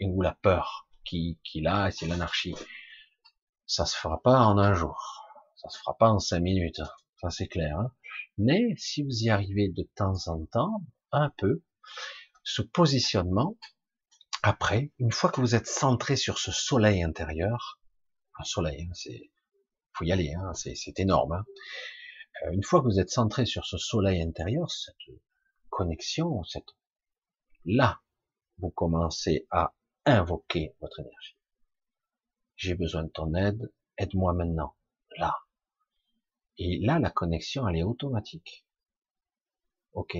ou la peur qui, qui là, c'est l'anarchie. Ça se fera pas en un jour. Ça se fera pas en cinq minutes. Ça, c'est clair. Hein Mais si vous y arrivez de temps en temps, un peu, ce positionnement, après, une fois que vous êtes centré sur ce soleil intérieur, un soleil, hein, c'est, faut y aller, hein, c'est, énorme. Hein. Euh, une fois que vous êtes centré sur ce soleil intérieur, cette connexion, cette, là, vous commencez à invoquer votre énergie. J'ai besoin de ton aide, aide-moi maintenant, là. Et là, la connexion, elle est automatique. Ok,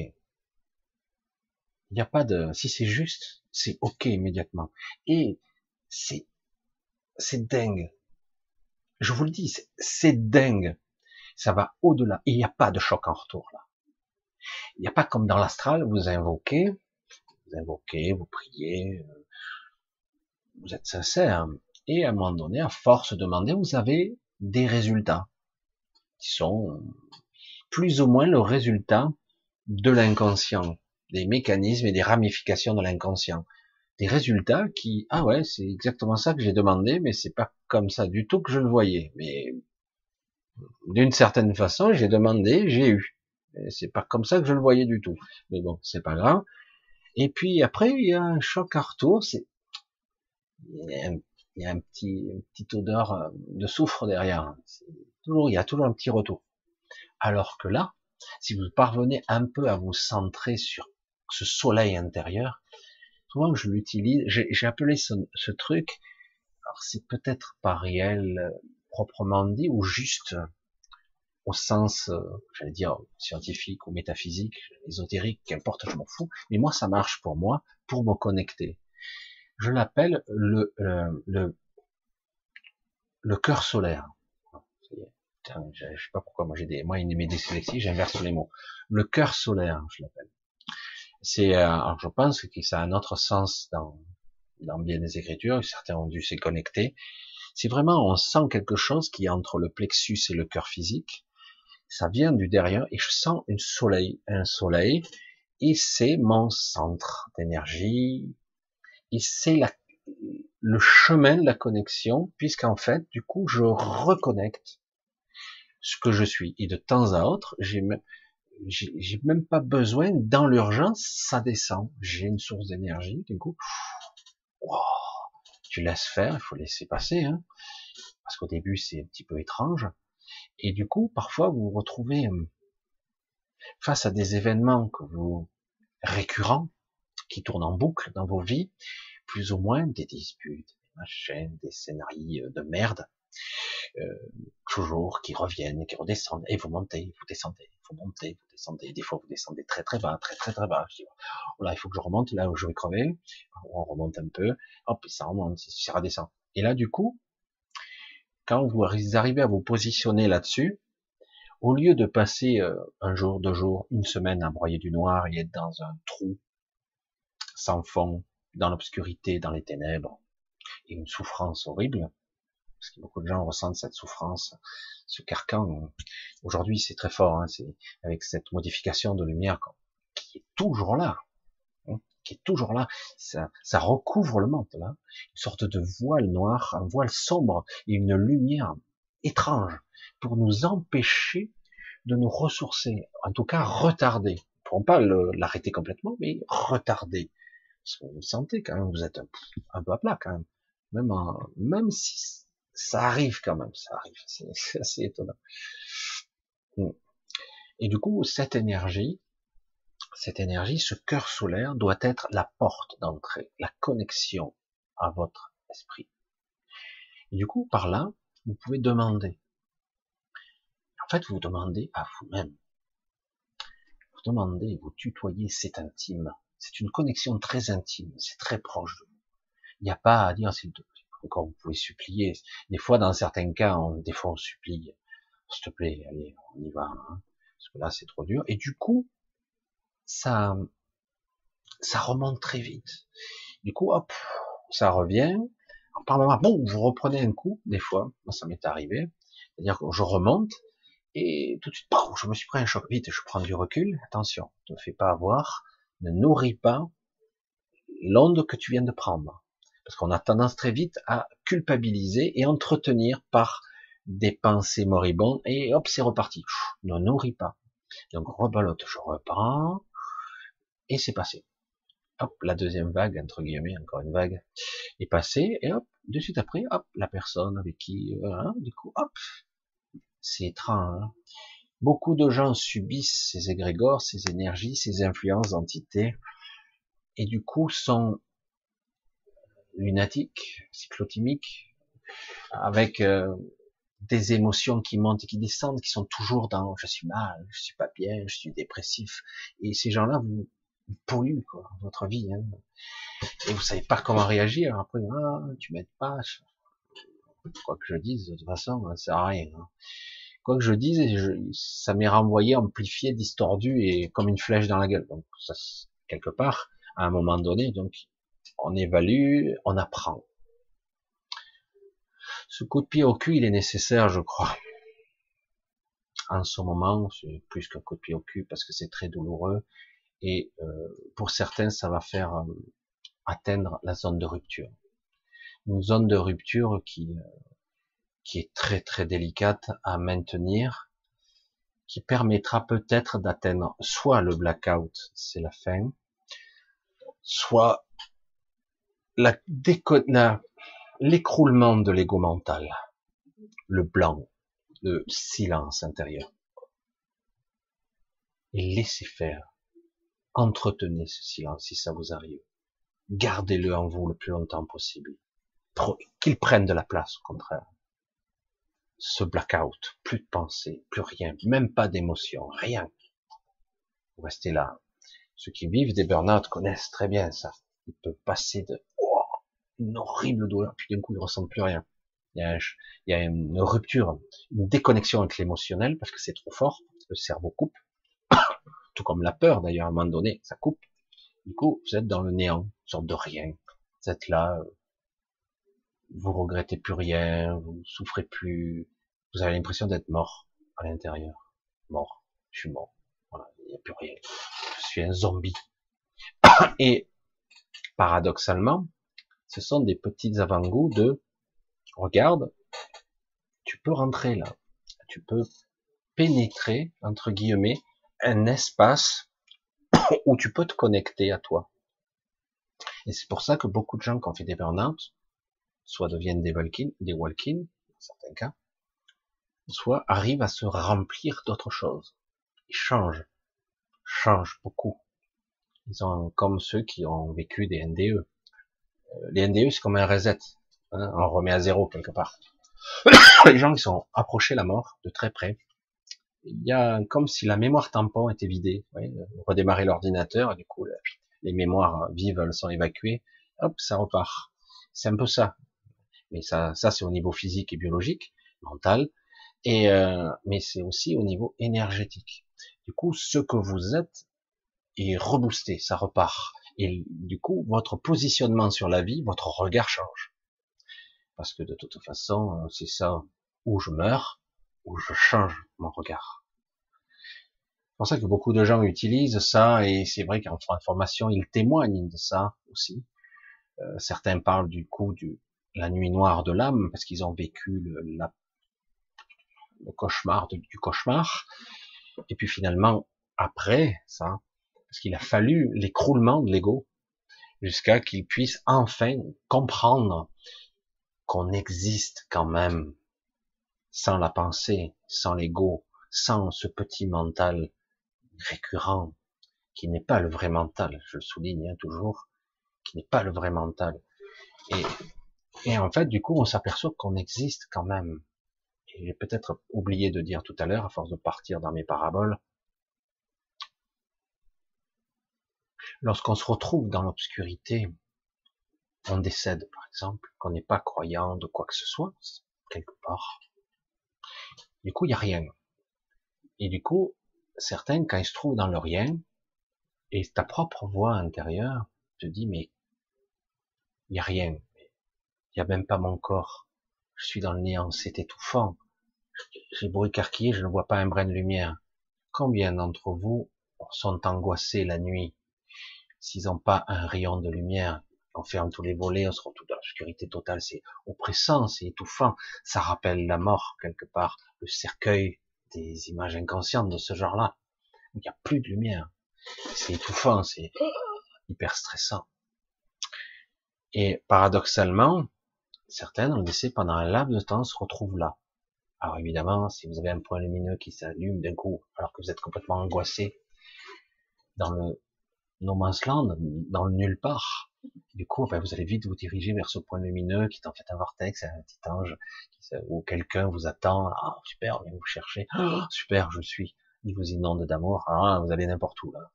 il n'y a pas de, si c'est juste, c'est ok immédiatement. Et c'est, c'est dingue. Je vous le dis, c'est dingue. Ça va au-delà. Il n'y a pas de choc en retour là. Il n'y a pas comme dans l'astral, vous invoquez, vous invoquez, vous priez, euh, vous êtes sincère, et à un moment donné, à force de demander, vous avez des résultats qui sont plus ou moins le résultat de l'inconscient des mécanismes et des ramifications de l'inconscient. Des résultats qui, ah ouais, c'est exactement ça que j'ai demandé, mais c'est pas comme ça du tout que je le voyais. Mais d'une certaine façon, j'ai demandé, j'ai eu. C'est pas comme ça que je le voyais du tout. Mais bon, c'est pas grave. Et puis après, il y a un choc à retour. C'est il y a un, petit, une petite odeur de soufre derrière. Il y a toujours un petit retour. Alors que là, si vous parvenez un peu à vous centrer sur ce soleil intérieur, souvent je l'utilise, j'ai appelé ce, ce, truc, alors c'est peut-être pas réel euh, proprement dit, ou juste au sens, euh, j'allais dire, scientifique ou métaphysique, ésotérique, qu'importe, je m'en fous, mais moi ça marche pour moi, pour me connecter. Je l'appelle le, le, le, le cœur solaire. Je, sais pas pourquoi, moi j'ai des, moi mes dyslexies, j'inverse les mots. Le cœur solaire, je l'appelle. C'est, euh, alors je pense que ça a un autre sens dans, dans bien des écritures, certains ont dû s'y connecter. C'est vraiment, on sent quelque chose qui est entre le plexus et le cœur physique. Ça vient du derrière et je sens un soleil, un soleil, et c'est mon centre d'énergie, et c'est la, le chemin de la connexion, puisqu'en fait, du coup, je reconnecte ce que je suis. Et de temps à autre, j'ai même, j'ai même pas besoin, dans l'urgence, ça descend. J'ai une source d'énergie, du coup, tu laisses faire, il faut laisser passer, hein, parce qu'au début, c'est un petit peu étrange. Et du coup, parfois, vous vous retrouvez euh, face à des événements que vous récurrents, qui tournent en boucle dans vos vies, plus ou moins des disputes, des machins, des scénarios de merde, euh, toujours qui reviennent, qui redescendent, et vous montez, vous descendez, vous montez, vous descendez, des fois vous descendez très très bas, très très très bas, je dis, oh là il faut que je remonte, là où je vais crever, on remonte un peu, hop, ça remonte, ça redescend. Et là du coup, quand vous arrivez à vous positionner là-dessus, au lieu de passer euh, un jour, deux jours, une semaine à broyer du noir et être dans un trou sans fond, dans l'obscurité, dans les ténèbres, et une souffrance horrible, parce que beaucoup de gens ressentent cette souffrance, ce carcan. Aujourd'hui, c'est très fort, hein, c'est avec cette modification de lumière qui est toujours là, hein, qui est toujours là. Ça, ça recouvre le monde, là, une sorte de voile noir, un voile sombre et une lumière étrange pour nous empêcher de nous ressourcer, en tout cas retarder. ne pas l'arrêter complètement, mais retarder. Parce que vous sentez quand même, vous êtes un, peu à plat quand même. Même, même si ça arrive quand même, ça arrive, c'est assez étonnant. Hmm. Et du coup, cette énergie, cette énergie, ce cœur solaire doit être la porte d'entrée, la connexion à votre esprit. Et du coup, par là, vous pouvez demander. En fait, vous demandez à vous-même. Vous demandez, vous tutoyez, c'est intime. C'est une connexion très intime, c'est très proche de vous. Il n'y a pas à dire, s'il te. Encore, vous pouvez supplier. Des fois, dans certains cas, on, des fois, on supplie. S'il te plaît, allez, on y va. Hein, parce que là, c'est trop dur. Et du coup, ça, ça remonte très vite. Du coup, hop, ça revient. par moment, bon, vous reprenez un coup, des fois. Moi, ça m'est arrivé. C'est-à-dire que je remonte. Et tout de suite, je me suis pris un choc. Vite, je prends du recul. Attention, ne te fais pas avoir ne nourrit pas l'onde que tu viens de prendre. Parce qu'on a tendance très vite à culpabiliser et entretenir par des pensées moribondes et hop, c'est reparti. ne nourrit pas. Donc rebalote, je reprends et c'est passé. Hop, la deuxième vague, entre guillemets, encore une vague, est passée et hop, de suite après, hop, la personne avec qui, euh, hein, du coup, hop, c'est étrange. Hein. Beaucoup de gens subissent ces égrégores, ces énergies, ces influences d'entités, et du coup sont lunatiques, cyclotimiques, avec euh, des émotions qui montent et qui descendent, qui sont toujours dans je suis mal, je suis pas bien, je suis dépressif. Et ces gens-là vous, polluent quoi, votre vie. Hein. Et vous savez pas comment réagir. Après, ah, tu m'aides pas. Quoi que je dise, de toute façon, ça sert à rien. Hein quoi que je dise, ça m'est renvoyé, amplifié, distordu et comme une flèche dans la gueule. Donc, ça, quelque part, à un moment donné, donc, on évalue, on apprend. Ce coup de pied au cul, il est nécessaire, je crois. En ce moment, c'est plus qu'un coup de pied au cul parce que c'est très douloureux et euh, pour certains, ça va faire euh, atteindre la zone de rupture. Une zone de rupture qui, euh, qui est très très délicate à maintenir, qui permettra peut-être d'atteindre soit le blackout, c'est la fin, soit l'écroulement de l'ego mental, le blanc, de silence intérieur. Et laissez faire. Entretenez ce silence si ça vous arrive. Gardez-le en vous le plus longtemps possible. Qu'il prenne de la place, au contraire. Ce blackout, plus de pensée, plus rien, même pas d'émotion, rien. Vous restez là. Ceux qui vivent des burn-out connaissent très bien ça. Ils peuvent passer de une horrible douleur, puis d'un coup ils ressentent plus rien. Il y, a, il une rupture, une déconnexion avec l'émotionnel parce que c'est trop fort. Le cerveau coupe, tout comme la peur d'ailleurs à un moment donné, ça coupe. Du coup, vous êtes dans le néant, une sorte de rien. Vous êtes là, vous regrettez plus rien, vous souffrez plus, vous avez l'impression d'être mort à l'intérieur. Mort, je suis mort. Voilà, il n'y a plus rien. Je suis un zombie. Et paradoxalement, ce sont des petits avant-goûts de regarde, tu peux rentrer là, tu peux pénétrer entre guillemets un espace où tu peux te connecter à toi. Et c'est pour ça que beaucoup de gens qui ont fait des burn-out, soit deviennent des walking, des dans certains cas, soit arrivent à se remplir d'autres choses. Ils changent, changent beaucoup. Ils ont comme ceux qui ont vécu des NDE. Euh, les NDE, c'est comme un reset. Hein, on remet à zéro quelque part. les gens qui sont approchés la mort de très près, il y a comme si la mémoire tampon était vidée. Oui, redémarrer l'ordinateur, du coup, les mémoires vives sont évacuées, hop, ça repart. C'est un peu ça. Mais ça, ça c'est au niveau physique et biologique, mental, et euh, mais c'est aussi au niveau énergétique. Du coup, ce que vous êtes est reboosté, ça repart. Et du coup, votre positionnement sur la vie, votre regard change. Parce que de toute façon, euh, c'est ça où je meurs, où je change mon regard. C'est pour ça que beaucoup de gens utilisent ça, et c'est vrai qu'en formation, ils témoignent de ça aussi. Euh, certains parlent du coup du la nuit noire de l'âme, parce qu'ils ont vécu le, le cauchemar du cauchemar. Et puis finalement, après ça, qu'il a fallu l'écroulement de l'ego, jusqu'à qu'il puisse enfin comprendre qu'on existe quand même sans la pensée, sans l'ego, sans ce petit mental récurrent qui n'est pas le vrai mental, je le souligne hein, toujours, qui n'est pas le vrai mental. Et, et en fait, du coup, on s'aperçoit qu'on existe quand même. Et j'ai peut-être oublié de dire tout à l'heure, à force de partir dans mes paraboles, lorsqu'on se retrouve dans l'obscurité, on décède, par exemple, qu'on n'est pas croyant de quoi que ce soit, quelque part. Du coup, il n'y a rien. Et du coup, certains, quand ils se trouvent dans le rien, et ta propre voix intérieure te dit, mais il n'y a rien. Il n'y a même pas mon corps. Je suis dans le néant, c'est étouffant. J'ai beau écarquiller, je ne vois pas un brin de lumière. Combien d'entre vous sont angoissés la nuit s'ils n'ont pas un rayon de lumière on ferme tous les volets, on se retrouve dans l'obscurité totale, c'est oppressant, c'est étouffant, ça rappelle la mort quelque part, le cercueil des images inconscientes de ce genre-là, il n'y a plus de lumière, c'est étouffant, c'est hyper stressant. Et paradoxalement, certains, dans le décès, pendant un laps de temps, se retrouvent là. Alors évidemment, si vous avez un point lumineux qui s'allume d'un coup, alors que vous êtes complètement angoissé, dans le no man's land, dans le nulle part, du coup, ben, vous allez vite vous diriger vers ce point lumineux qui est en fait un vortex, un petit ange, où quelqu'un vous attend. Ah, super, vient vous chercher. Ah, super, je suis. Il vous inonde d'amour. Ah, vous allez n'importe où là.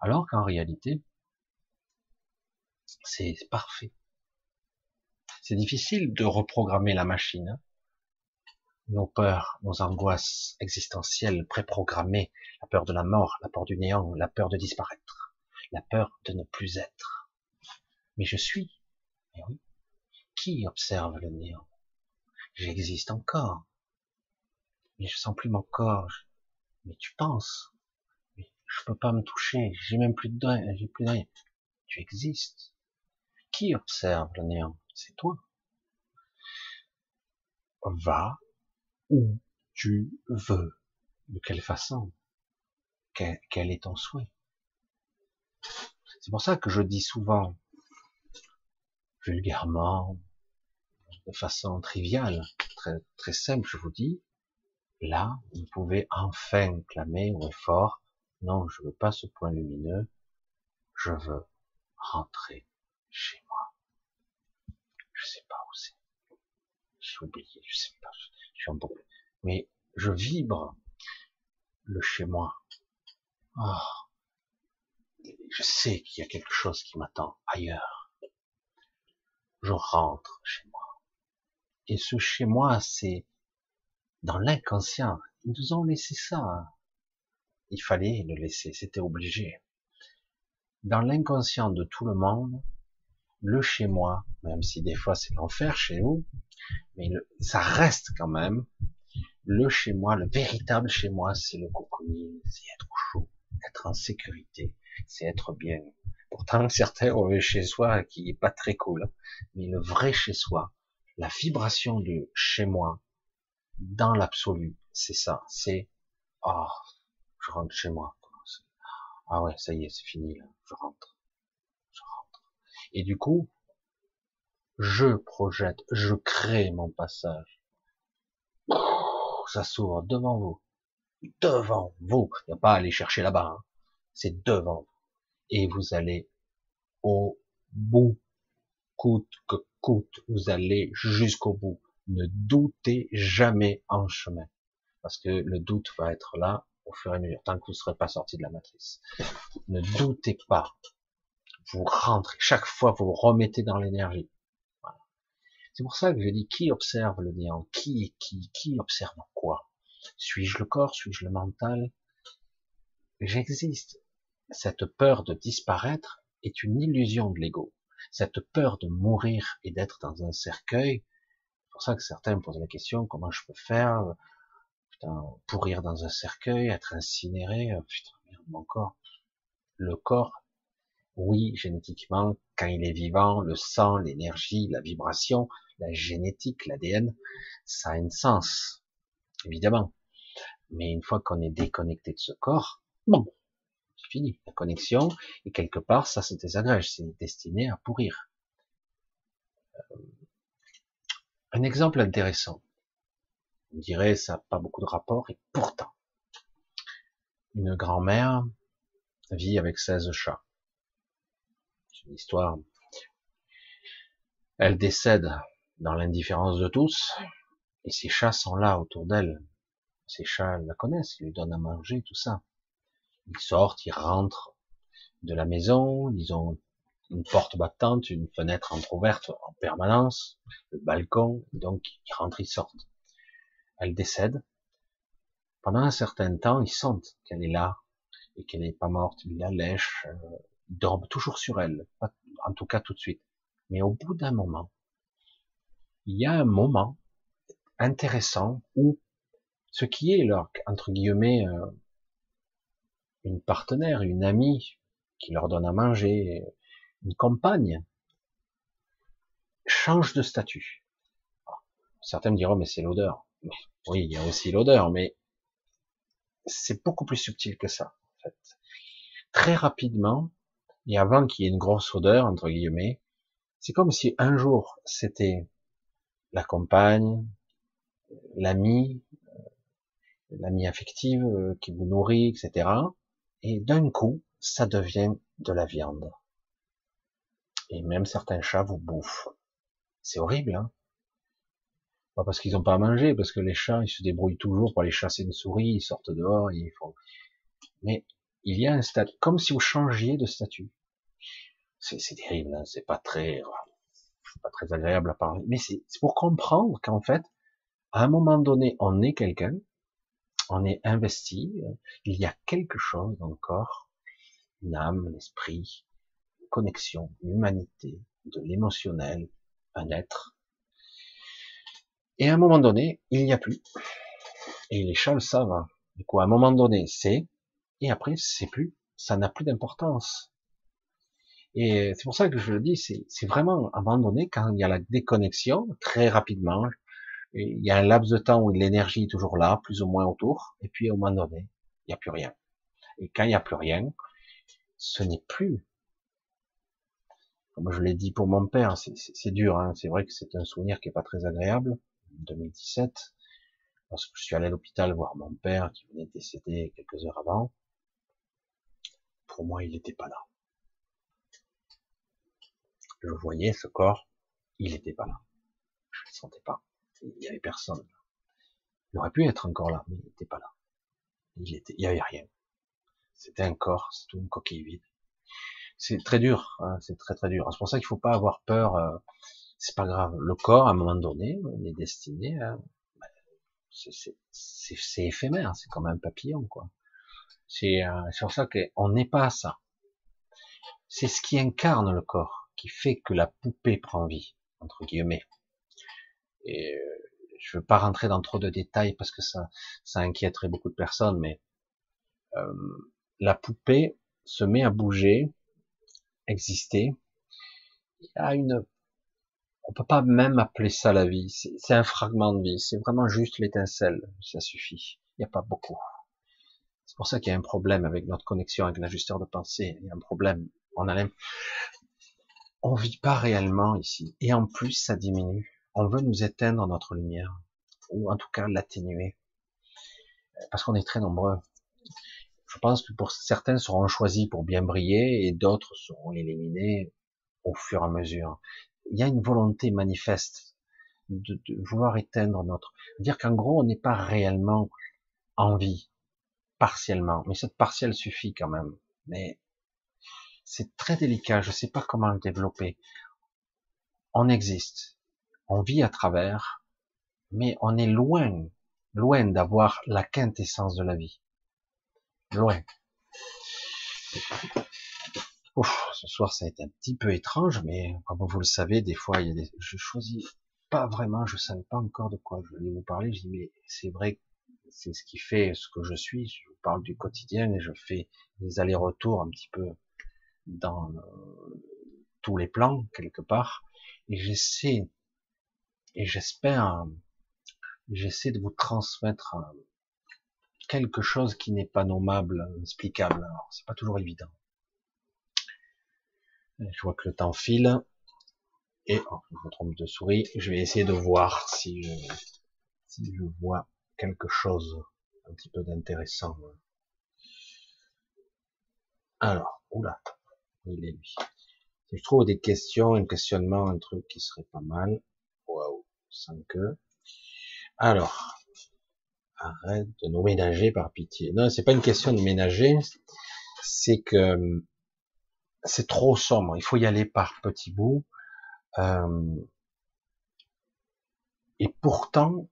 Alors qu'en réalité, c'est parfait. C'est difficile de reprogrammer la machine. Nos peurs, nos angoisses existentielles préprogrammées, la peur de la mort, la peur du néant, la peur de disparaître, la peur de ne plus être mais je suis. Mais oui. Qui observe le néant? J'existe encore. Mais je sens plus mon corps. Mais tu penses? Mais je peux pas me toucher. J'ai même plus de. J'ai plus de rien. Tu existes. Qui observe le néant? C'est toi. Va où tu veux. De quelle façon? Quel est ton souhait? C'est pour ça que je dis souvent, vulgairement, de façon triviale, très, très simple, je vous dis, là, vous pouvez enfin clamer ou fort, non, je veux pas ce point lumineux, je veux rentrer chez moi. Je sais pas où c'est. J'ai oublié, je sais pas, je suis peu... Mais je vibre le chez moi. Oh. Je sais qu'il y a quelque chose qui m'attend ailleurs. Je rentre chez moi. Et ce chez moi, c'est dans l'inconscient. Ils nous ont laissé ça. Hein. Il fallait le laisser, c'était obligé. Dans l'inconscient de tout le monde, le chez moi, même si des fois c'est l'enfer chez nous, mais ça reste quand même le chez moi, le véritable chez moi, c'est le cocooning, c'est être chaud, être en sécurité, c'est être bien. Pourtant, certains ont le chez soi qui est pas très cool, mais le vrai chez soi, la vibration de chez moi, dans l'absolu, c'est ça, c'est, oh, je rentre chez moi. Ah ouais, ça y est, c'est fini là, je rentre, je rentre. Et du coup, je projette, je crée mon passage. Ça s'ouvre devant vous, devant vous. Il n'y a pas à aller chercher là-bas, hein. c'est devant vous. Et vous allez au bout, coûte que coûte, vous allez jusqu'au bout. Ne doutez jamais en chemin, parce que le doute va être là au fur et à mesure, tant que vous ne serez pas sorti de la matrice. Ne doutez pas. Vous rentrez, chaque fois vous, remettez dans l'énergie. C'est pour ça que je dis qui observe le néant, qui qui, qui observe quoi? Suis-je le corps, suis-je le mental? J'existe. Cette peur de disparaître est une illusion de l'ego. Cette peur de mourir et d'être dans un cercueil, c'est pour ça que certains posent la question comment je peux faire putain, pourrir dans un cercueil, être incinéré, euh, putain merde mon corps. Le corps, oui, génétiquement, quand il est vivant, le sang, l'énergie, la vibration, la génétique, l'ADN, ça a un sens, évidemment. Mais une fois qu'on est déconnecté de ce corps, bon, c'est fini. La connexion, et quelque part, ça se désagrège, c'est destiné à pourrir. Euh, un exemple intéressant. On dirait ça n'a pas beaucoup de rapport, et pourtant, une grand-mère vit avec 16 chats. C'est une histoire. Elle décède dans l'indifférence de tous, et ses chats sont là autour d'elle. Ces chats la connaissent, ils lui donnent à manger, tout ça. Ils sortent, ils rentrent de la maison, ils ont une porte battante, une fenêtre entrouverte en permanence, le balcon, donc ils rentrent, ils sortent. Elle décède. Pendant un certain temps, ils sentent qu'elle est là et qu'elle n'est pas morte. Ils la lèchent, euh, ils dorment toujours sur elle, en tout cas tout de suite. Mais au bout d'un moment, il y a un moment intéressant où ce qui est leur, entre guillemets, euh, une partenaire, une amie, qui leur donne à manger, une compagne, change de statut. Certains me diront, mais c'est l'odeur. Oui, il y a aussi l'odeur, mais c'est beaucoup plus subtil que ça, en fait. Très rapidement, et avant qu'il y ait une grosse odeur, entre guillemets, c'est comme si un jour c'était la compagne, l'ami, euh, l'ami affective euh, qui vous nourrit, etc. Et d'un coup, ça devient de la viande. Et même certains chats vous bouffent. C'est horrible, hein Pas parce qu'ils n'ont pas à manger, parce que les chats, ils se débrouillent toujours pour aller chasser une souris, ils sortent dehors, ils font... Mais il y a un statut, comme si vous changiez de statut. C'est terrible, hein c'est pas très, pas très agréable à parler, mais c'est pour comprendre qu'en fait, à un moment donné, on est quelqu'un, on est investi, il y a quelque chose dans le corps, une âme, un une connexion, une humanité, de l'émotionnel, un être. Et à un moment donné, il n'y a plus. Et les chats le savent. Hein. Du coup, à un moment donné, c'est, et après, c'est plus. Ça n'a plus d'importance. Et c'est pour ça que je le dis, c'est vraiment à un moment donné, quand il y a la déconnexion, très rapidement, il y a un laps de temps où l'énergie est toujours là, plus ou moins autour, et puis au moment donné, il n'y a plus rien. Et quand il n'y a plus rien, ce n'est plus. Comme je l'ai dit pour mon père, c'est dur, hein. c'est vrai que c'est un souvenir qui est pas très agréable, 2017. parce que je suis allé à l'hôpital voir mon père qui venait de décéder quelques heures avant, pour moi, il n'était pas là. Je voyais ce corps, il n'était pas là. Je ne le sentais pas. Il n'y avait personne. Il aurait pu être encore là, mais il n'était pas là. Il était, il y avait rien. C'était un corps, c'est tout une coquille vide. C'est très dur, hein, c'est très très dur. C'est pour ça qu'il faut pas avoir peur. Euh, c'est pas grave. Le corps, à un moment donné, on est destiné à, ben, c'est éphémère, c'est comme un papillon, quoi. C'est euh, sur ça qu'on n'est pas ça. C'est ce qui incarne le corps, qui fait que la poupée prend vie, entre guillemets. Et euh, je veux pas rentrer dans trop de détails parce que ça, ça inquiéterait beaucoup de personnes, mais euh, la poupée se met à bouger, exister. Il y a une, on peut pas même appeler ça la vie. C'est un fragment de vie. C'est vraiment juste l'étincelle. Ça suffit. Il n'y a pas beaucoup. C'est pour ça qu'il y a un problème avec notre connexion avec l'ajusteur de pensée. Il y a un problème. On a on vit pas réellement ici. Et en plus, ça diminue. On veut nous éteindre notre lumière. Ou en tout cas, l'atténuer. Parce qu'on est très nombreux. Je pense que pour certains seront choisis pour bien briller et d'autres seront éliminés au fur et à mesure. Il y a une volonté manifeste de, de vouloir éteindre notre. Dire qu'en gros, on n'est pas réellement en vie partiellement, mais cette partielle suffit quand même. Mais c'est très délicat, je ne sais pas comment le développer. On existe, on vit à travers, mais on est loin, loin d'avoir la quintessence de la vie. Loin. Ouf, ce soir ça a été un petit peu étrange, mais comme vous le savez, des fois il y a des... je choisis pas vraiment, je savais pas encore de quoi je voulais vous parler. Je dis mais c'est vrai c'est ce qui fait ce que je suis. Je vous parle du quotidien et je fais des allers-retours un petit peu dans euh, tous les plans quelque part. Et j'essaie et j'espère, j'essaie de vous transmettre euh, quelque chose qui n'est pas nommable, explicable. Alors c'est pas toujours évident. Je vois que le temps file et oh, je me trompe de souris. Je vais essayer de voir si je, si je vois quelque chose un petit peu d'intéressant. Alors, oula, il est lui. Je trouve des questions, un questionnement, un truc qui serait pas mal. Sans que. Alors, arrête de nous ménager par pitié. Non, c'est pas une question de ménager, c'est que c'est trop sombre. Il faut y aller par petits bouts. Euh, et pourtant,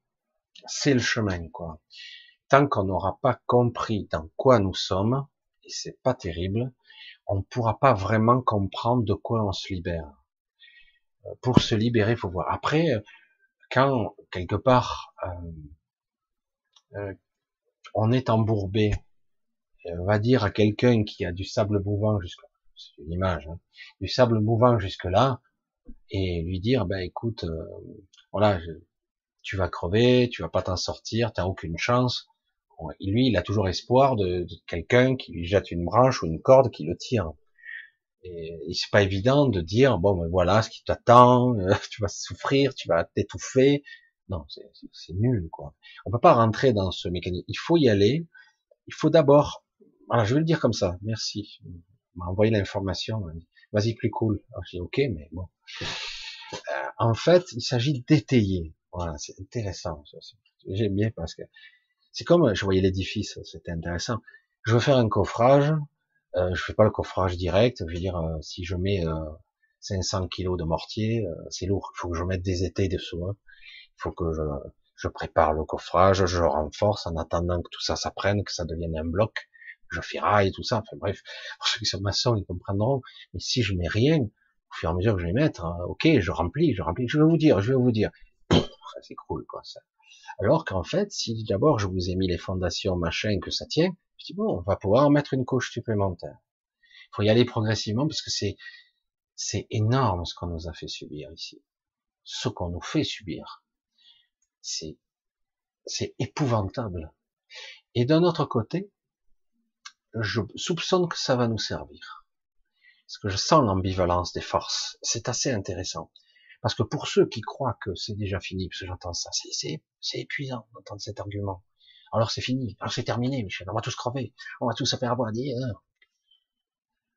c'est le chemin, quoi. Tant qu'on n'aura pas compris dans quoi nous sommes, et c'est pas terrible, on ne pourra pas vraiment comprendre de quoi on se libère. Euh, pour se libérer, faut voir. Après, euh, quand quelque part euh, on est embourbé, on va dire à quelqu'un qui a du sable mouvant jusque c'est une image, hein, du sable mouvant jusque là, et lui dire, ben écoute, voilà, je, tu vas crever, tu vas pas t'en sortir, t'as aucune chance. lui, il a toujours espoir de, quelqu'un qui lui jette une branche ou une corde qui le tire. Et, c'est pas évident de dire bon ben voilà ce qui t'attend, euh, tu vas souffrir, tu vas t'étouffer. Non, c'est nul quoi. On peut pas rentrer dans ce mécanisme. Il faut y aller. Il faut d'abord. Voilà, je vais le dire comme ça. Merci. m'a envoyé l'information. Vas-y plus cool. Alors, j'ai ok, mais bon. Euh, en fait, il s'agit d'étayer. Voilà, c'est intéressant. J'aime bien parce que c'est comme je voyais l'édifice, c'était intéressant. Je veux faire un coffrage, euh, je fais pas le coffrage direct. Je veux dire, euh, si je mets euh, 500 kilos de mortier, euh, c'est lourd. Il faut que je mette des étés dessous. Hein. Il faut que je, je prépare le coffrage, je renforce en attendant que tout ça s'apprenne, que ça devienne un bloc. Je ferraille tout ça. Enfin bref, pour ceux qui sont maçons, ils comprendront. Mais si je mets rien, au fur et à mesure que je vais mettre, hein, ok, je remplis, je remplis. Je vais vous dire, je vais vous dire ça s'écroule, quoi, ça. Alors qu'en fait, si d'abord je vous ai mis les fondations, machin, que ça tient, je dis bon, on va pouvoir mettre une couche supplémentaire. Il faut y aller progressivement parce que c'est, c'est énorme ce qu'on nous a fait subir ici. Ce qu'on nous fait subir. C'est, c'est épouvantable. Et d'un autre côté, je soupçonne que ça va nous servir. Parce que je sens l'ambivalence des forces. C'est assez intéressant. Parce que pour ceux qui croient que c'est déjà fini, parce que j'entends ça, c'est épuisant d'entendre cet argument. Alors c'est fini, alors c'est terminé, Michel, on va tous crever, on va tous se faire avoir dire, hein.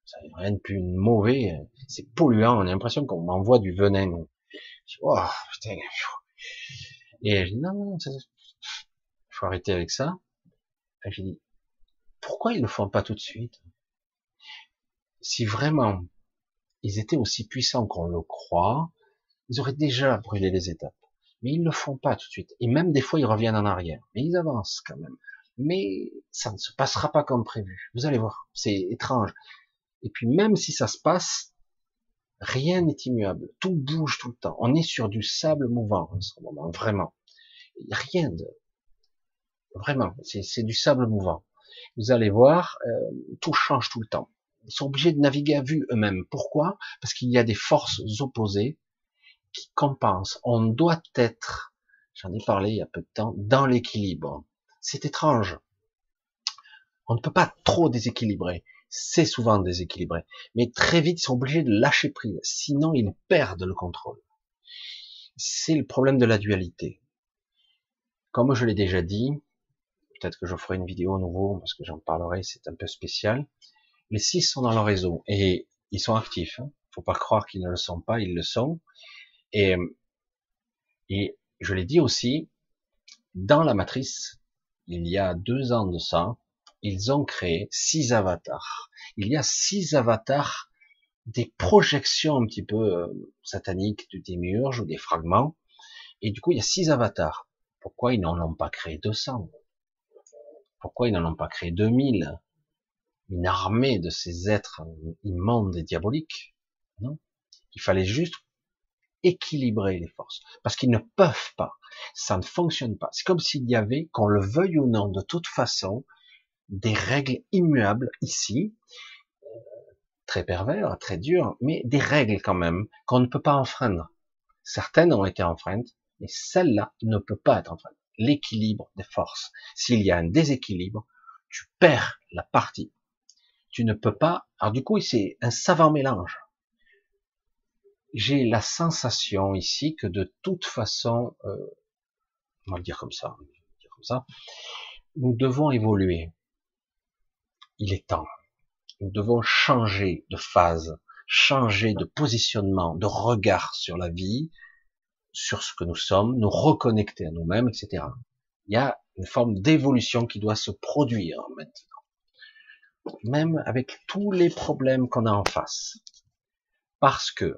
ça rien de plus mauvais, c'est polluant, on a l'impression qu'on m'envoie du venin. Oh, putain. Et je dis, non, non, faut arrêter avec ça. Et j'ai dit, pourquoi ils le font pas tout de suite? Si vraiment ils étaient aussi puissants qu'on le croit, ils auraient déjà brûlé les étapes. Mais ils le font pas tout de suite. Et même des fois, ils reviennent en arrière. Mais ils avancent quand même. Mais ça ne se passera pas comme prévu. Vous allez voir, c'est étrange. Et puis même si ça se passe, rien n'est immuable. Tout bouge tout le temps. On est sur du sable mouvant en ce moment, vraiment. Il a rien de... Vraiment, c'est du sable mouvant. Vous allez voir, euh, tout change tout le temps. Ils sont obligés de naviguer à vue eux-mêmes. Pourquoi? Parce qu'il y a des forces opposées qui compensent. On doit être, j'en ai parlé il y a peu de temps, dans l'équilibre. C'est étrange. On ne peut pas trop déséquilibrer. C'est souvent déséquilibré. Mais très vite, ils sont obligés de lâcher prise. Sinon, ils perdent le contrôle. C'est le problème de la dualité. Comme je l'ai déjà dit, peut-être que je ferai une vidéo à nouveau parce que j'en parlerai, c'est un peu spécial. Les six sont dans le réseau et ils sont actifs. Hein. Faut pas croire qu'ils ne le sont pas, ils le sont. Et, et je l'ai dit aussi, dans la matrice, il y a deux ans de ça, ils ont créé six avatars. Il y a six avatars des projections un petit peu euh, sataniques du démiurge ou des fragments. Et du coup, il y a six avatars. Pourquoi ils n'en ont pas créé 200 Pourquoi ils n'en ont pas créé 2000 Une armée de ces êtres immondes et diaboliques? Non. Il fallait juste équilibrer les forces. Parce qu'ils ne peuvent pas. Ça ne fonctionne pas. C'est comme s'il y avait, qu'on le veuille ou non, de toute façon, des règles immuables ici, très pervers, très dur, mais des règles quand même, qu'on ne peut pas enfreindre. Certaines ont été enfreintes, mais celle-là ne peut pas être enfreinte. L'équilibre des forces. S'il y a un déséquilibre, tu perds la partie. Tu ne peux pas. Alors du coup, c'est un savant mélange j'ai la sensation ici que de toute façon, euh, on va le dire comme ça, dire comme ça, nous devons évoluer. Il est temps. Nous devons changer de phase, changer de positionnement, de regard sur la vie, sur ce que nous sommes, nous reconnecter à nous-mêmes, etc. Il y a une forme d'évolution qui doit se produire maintenant. Même avec tous les problèmes qu'on a en face. Parce que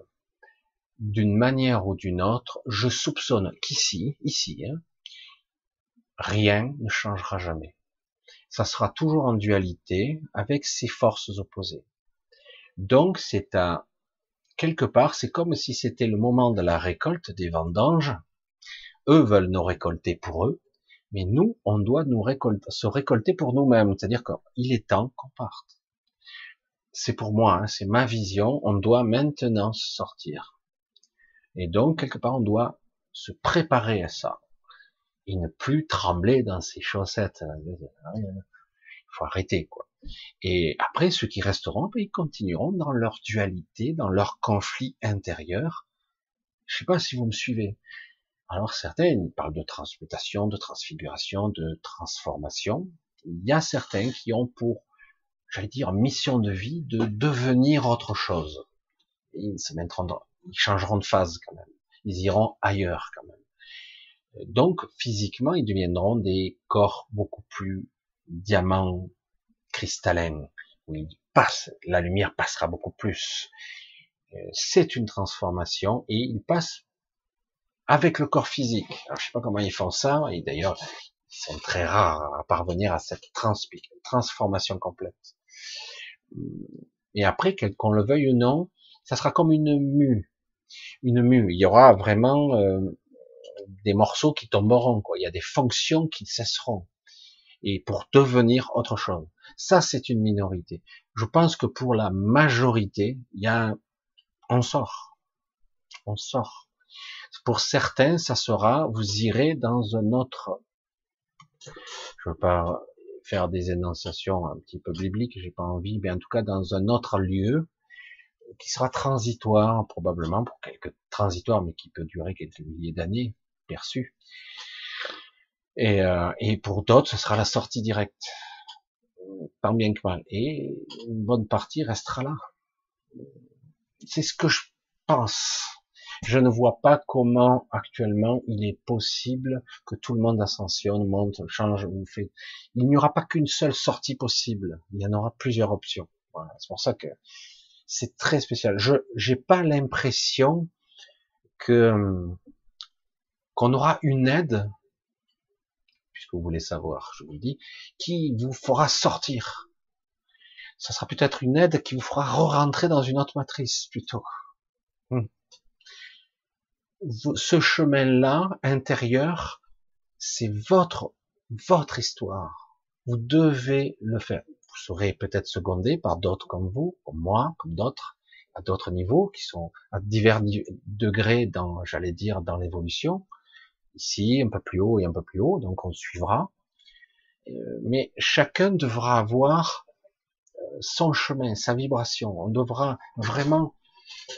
d'une manière ou d'une autre, je soupçonne qu'ici, ici, hein, rien ne changera jamais. Ça sera toujours en dualité avec ces forces opposées. Donc c'est à quelque part, c'est comme si c'était le moment de la récolte des vendanges. Eux veulent nous récolter pour eux, mais nous, on doit nous récolter, se récolter pour nous-mêmes. C'est-à-dire qu'il est temps qu'on parte. C'est pour moi, hein, c'est ma vision. On doit maintenant sortir. Et donc, quelque part, on doit se préparer à ça. Et ne plus trembler dans ses chaussettes. Il faut arrêter, quoi. Et après, ceux qui resteront, ben, ils continueront dans leur dualité, dans leur conflit intérieur. Je sais pas si vous me suivez. Alors certains ils parlent de transmutation, de transfiguration, de transformation. Il y a certains qui ont pour, j'allais dire, mission de vie de devenir autre chose. ils se mettront ils changeront de phase quand même. Ils iront ailleurs quand même. Donc physiquement, ils deviendront des corps beaucoup plus diamants cristallins, où ils passent, la lumière passera beaucoup plus. Euh, c'est une transformation et ils passent avec le corps physique. Alors, je sais pas comment ils font ça, et d'ailleurs, ils sont très rares à parvenir à cette transformation complète. Et après, qu'on le veuille ou non, ça sera comme une mue une mue. Il y aura vraiment euh, des morceaux qui tomberont. Quoi. Il y a des fonctions qui cesseront et pour devenir autre chose. Ça, c'est une minorité. Je pense que pour la majorité, il y a, on sort, on sort. Pour certains, ça sera, vous irez dans un autre. Je veux pas faire des énonciations un petit peu bibliques, j'ai pas envie, mais en tout cas dans un autre lieu qui sera transitoire probablement pour quelques transitoires, mais qui peut durer quelques milliers d'années perçu. Et, euh, et pour d'autres, ce sera la sortie directe, tant bien que mal. Et une bonne partie restera là. C'est ce que je pense. Je ne vois pas comment actuellement il est possible que tout le monde ascensionne, monte, change ou fait. Il n'y aura pas qu'une seule sortie possible. Il y en aura plusieurs options. Voilà. C'est pour ça que c'est très spécial. Je j'ai pas l'impression que qu'on aura une aide, puisque vous voulez savoir, je vous le dis, qui vous fera sortir. Ça sera peut-être une aide qui vous fera re-rentrer dans une autre matrice plutôt. Hmm. Ce chemin-là, intérieur, c'est votre, votre histoire. Vous devez le faire vous serez peut-être secondé par d'autres comme vous, comme moi, comme d'autres, à d'autres niveaux, qui sont à divers degrés dans, j'allais dire, dans l'évolution. Ici, un peu plus haut et un peu plus haut, donc on suivra. Euh, mais chacun devra avoir euh, son chemin, sa vibration. On devra vraiment, euh,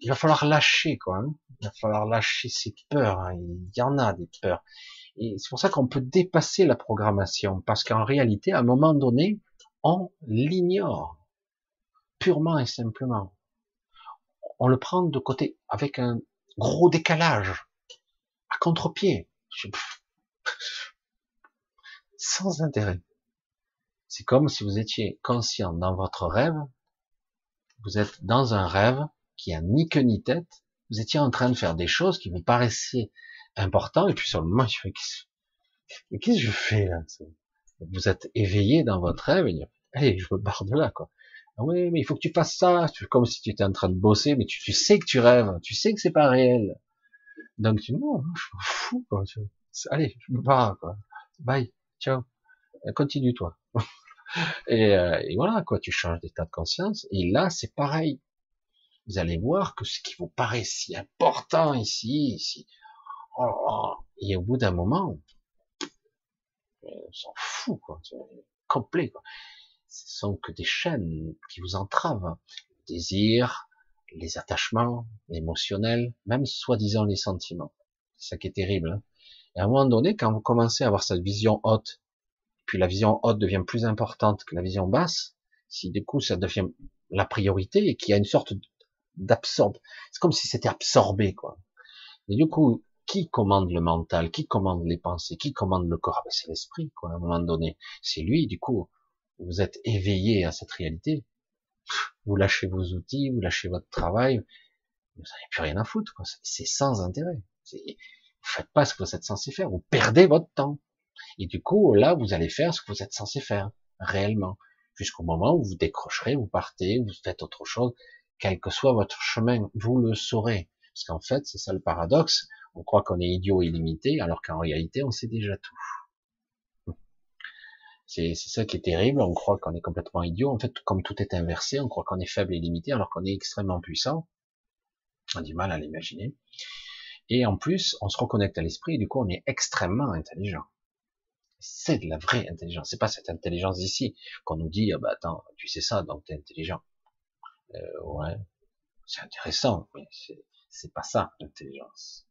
il va falloir lâcher, quoi. Hein. Il va falloir lâcher ses peurs. Hein. Il y en a des peurs. Et c'est pour ça qu'on peut dépasser la programmation, parce qu'en réalité, à un moment donné, on l'ignore purement et simplement. On le prend de côté avec un gros décalage, à contre-pied, sans intérêt. C'est comme si vous étiez conscient dans votre rêve, vous êtes dans un rêve qui a ni queue ni tête, vous étiez en train de faire des choses qui vous paraissaient importantes, et puis sur le moment, je fais, qu'est-ce que je fais là? Vous êtes éveillé dans votre rêve, allez, je me barre de là, quoi. Ah oui, mais il faut que tu fasses ça, comme si tu étais en train de bosser, mais tu, sais que tu rêves, tu sais que c'est pas réel. Donc tu non, je m'en fous, quoi. Allez, je me barre, quoi. Bye, ciao, euh, continue toi. et, euh, et, voilà, quoi, tu changes d'état de conscience. Et là, c'est pareil. Vous allez voir que ce qui vous paraît si important ici, ici, oh, oh et au bout d'un moment, on s'en fout, quoi. Complet, quoi ce sont que des chaînes qui vous entravent. Le désir, les attachements émotionnels, même soi-disant les sentiments. C'est ça qui est terrible. Hein. Et à un moment donné, quand vous commencez à avoir cette vision haute, puis la vision haute devient plus importante que la vision basse, si du coup ça devient la priorité et qu'il y a une sorte d'absorbe, c'est comme si c'était absorbé, quoi. Et du coup, qui commande le mental, qui commande les pensées, qui commande le corps? Ah ben, C'est l'esprit, quoi, à un moment donné. C'est lui, du coup, vous êtes éveillé à cette réalité, vous lâchez vos outils, vous lâchez votre travail, vous n'avez plus rien à foutre, C'est sans intérêt. Vous faites pas ce que vous êtes censé faire, vous perdez votre temps. Et du coup, là, vous allez faire ce que vous êtes censé faire, réellement. Jusqu'au moment où vous décrocherez, vous partez, vous faites autre chose, quel que soit votre chemin, vous le saurez. Parce qu'en fait, c'est ça le paradoxe. On croit qu'on est idiot illimité, alors qu'en réalité, on sait déjà tout. C'est ça qui est terrible. On croit qu'on est complètement idiot. En fait, comme tout est inversé, on croit qu'on est faible et limité alors qu'on est extrêmement puissant. On a du mal à l'imaginer. Et en plus, on se reconnecte à l'esprit et du coup, on est extrêmement intelligent. C'est de la vraie intelligence. C'est pas cette intelligence ici qu'on nous dit, ah bah attends, tu sais ça, donc t'es intelligent. Euh, ouais, c'est intéressant, mais c'est pas ça l'intelligence.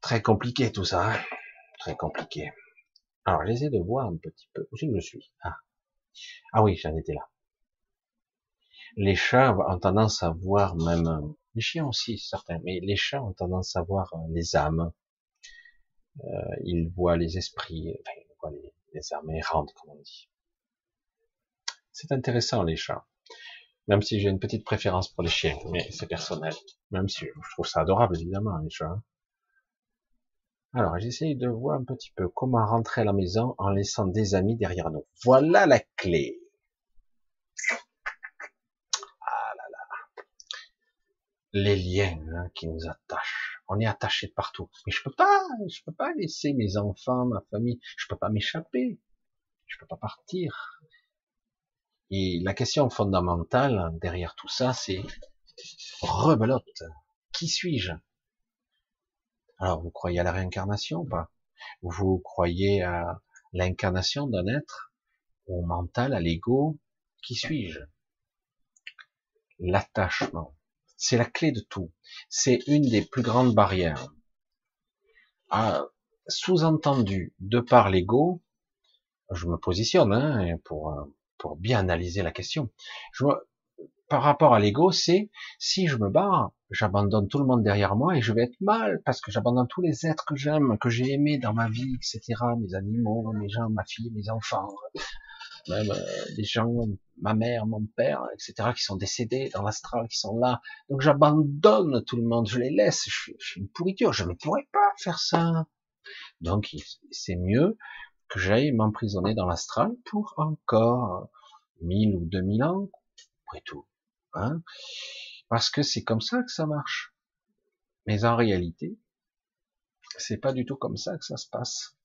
Très compliqué tout ça, hein très compliqué. Alors, j'essaie de voir un petit peu où je suis? Ah. ah oui, j'en étais là. Les chats ont tendance à voir même, les chiens aussi, certains, mais les chats ont tendance à voir euh, les âmes. Euh, ils voient les esprits, enfin, ils voient les, les âmes errantes, comme on dit. C'est intéressant, les chats. Même si j'ai une petite préférence pour les chiens, mais c'est personnel. Même si je trouve ça adorable, évidemment, les chats. Alors, j'essaye de voir un petit peu comment rentrer à la maison en laissant des amis derrière nous. Voilà la clé. Ah là là. Les liens hein, qui nous attachent. On est attaché de partout. Mais je peux pas, je peux pas laisser mes enfants, ma famille. Je peux pas m'échapper. Je peux pas partir. Et la question fondamentale derrière tout ça, c'est rebelote. Qui suis-je? Alors, vous croyez à la réincarnation ou pas? Vous croyez à l'incarnation d'un être, au mental, à l'ego Qui suis-je? L'attachement. C'est la clé de tout. C'est une des plus grandes barrières. Sous-entendu, de par l'ego, je me positionne hein, pour, pour bien analyser la question. Par rapport à l'ego, c'est si je me barre, j'abandonne tout le monde derrière moi et je vais être mal parce que j'abandonne tous les êtres que j'aime, que j'ai aimés dans ma vie, etc. Mes animaux, mes gens, ma fille, mes enfants, même euh, les gens, ma mère, mon père, etc. qui sont décédés dans l'astral, qui sont là. Donc j'abandonne tout le monde, je les laisse. Je suis, une pourriture, je ne pourrais pas faire ça. Donc c'est mieux que j'aille m'emprisonner dans l'astral pour encore mille ou deux mille ans, après tout. Hein Parce que c'est comme ça que ça marche. Mais en réalité, c'est pas du tout comme ça que ça se passe.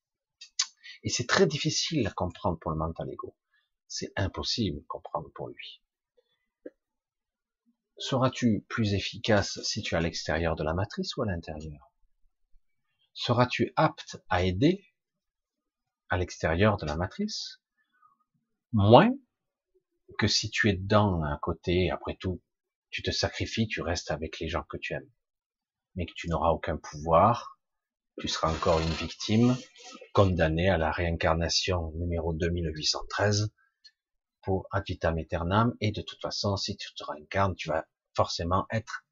Et c'est très difficile à comprendre pour le mental ego. C'est impossible à comprendre pour lui. Seras-tu plus efficace si tu es à l'extérieur de la matrice ou à l'intérieur? Seras-tu apte à aider à l'extérieur de la matrice? Moins que si tu es dedans à côté, après tout, tu te sacrifies, tu restes avec les gens que tu aimes, mais que tu n'auras aucun pouvoir, tu seras encore une victime, condamnée à la réincarnation numéro 2813 pour ad vitam aeternam, et de toute façon, si tu te réincarnes, tu vas forcément être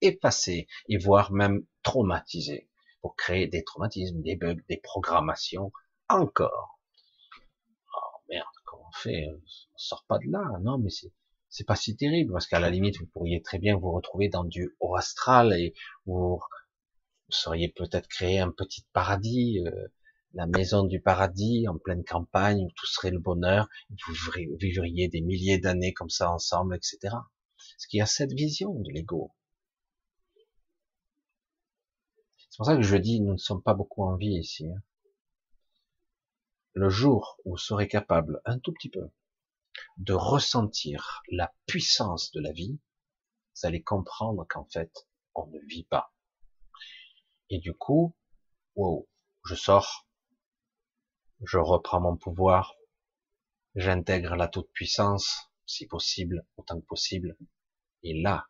effacé, et voire même traumatisé, pour créer des traumatismes, des bugs, des programmations, encore. Oh merde, on fait? On sort pas de là. Non, mais c'est c'est pas si terrible parce qu'à la limite vous pourriez très bien vous retrouver dans du haut astral et vous, seriez peut-être créé un petit paradis, euh, la maison du paradis en pleine campagne où tout serait le bonheur, vous vivriez des milliers d'années comme ça ensemble, etc. Ce qui a cette vision de l'ego. C'est pour ça que je dis, nous ne sommes pas beaucoup en vie ici. Hein le jour où vous serez capable un tout petit peu de ressentir la puissance de la vie, vous allez comprendre qu'en fait, on ne vit pas. Et du coup, wow, je sors, je reprends mon pouvoir, j'intègre la toute puissance, si possible, autant que possible, et là,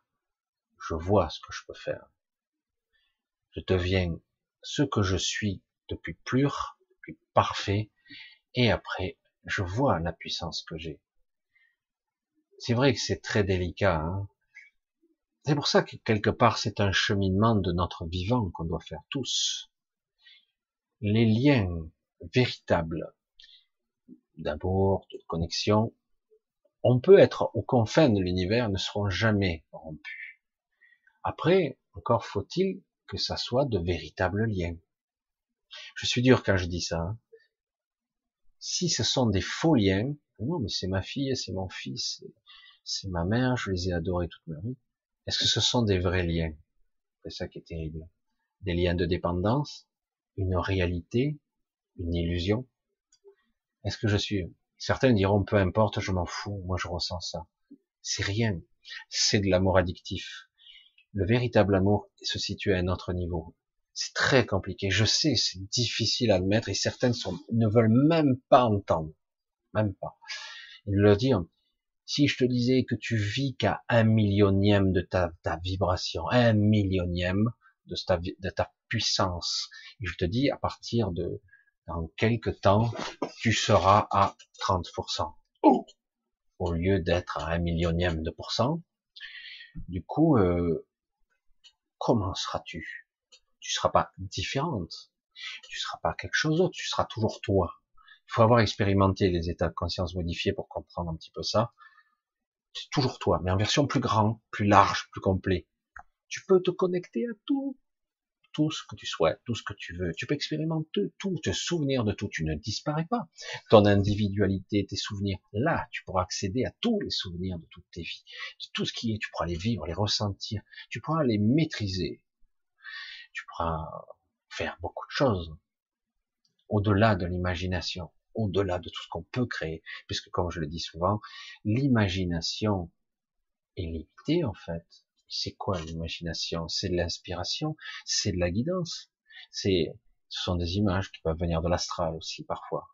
je vois ce que je peux faire. Je deviens ce que je suis depuis pur, depuis parfait, et après, je vois la puissance que j'ai. C'est vrai que c'est très délicat. Hein c'est pour ça que quelque part c'est un cheminement de notre vivant qu'on doit faire tous. Les liens véritables d'amour, de connexion, on peut être aux confins de l'univers, ne seront jamais rompus. Après, encore faut-il que ça soit de véritables liens. Je suis dur quand je dis ça. Hein. Si ce sont des faux liens, non, mais c'est ma fille, c'est mon fils, c'est ma mère, je les ai adorés toute ma vie. Est-ce que ce sont des vrais liens? C'est ça qui est terrible. Des liens de dépendance, une réalité, une illusion? Est-ce que je suis? Certains diront peu importe, je m'en fous, moi je ressens ça. C'est rien, c'est de l'amour addictif. Le véritable amour se situe à un autre niveau. C'est très compliqué. Je sais, c'est difficile à admettre et certaines sont, ne veulent même pas entendre. Même pas. Ils le disent. Si je te disais que tu vis qu'à un millionième de ta, vibration, un millionième de ta, puissance, et je te dis à partir de dans quelques temps, tu seras à 30%. Au lieu d'être à un millionième de pourcent. Du coup, euh, comment seras-tu? Tu seras pas différente, tu seras pas quelque chose d'autre, tu seras toujours toi. Faut avoir expérimenté les états de conscience modifiés pour comprendre un petit peu ça. C'est toujours toi, mais en version plus grande, plus large, plus complet. Tu peux te connecter à tout, tout ce que tu souhaites, tout ce que tu veux. Tu peux expérimenter tout, te souvenir de tout. Tu ne disparais pas. Ton individualité, tes souvenirs, là, tu pourras accéder à tous les souvenirs de toutes tes vies, de tout ce qui est. Tu pourras les vivre, les ressentir. Tu pourras les maîtriser tu pourras faire beaucoup de choses au-delà de l'imagination, au-delà de tout ce qu'on peut créer, puisque comme je le dis souvent, l'imagination est limitée en fait. C'est quoi l'imagination? C'est de l'inspiration, c'est de la guidance, c'est, ce sont des images qui peuvent venir de l'astral aussi parfois.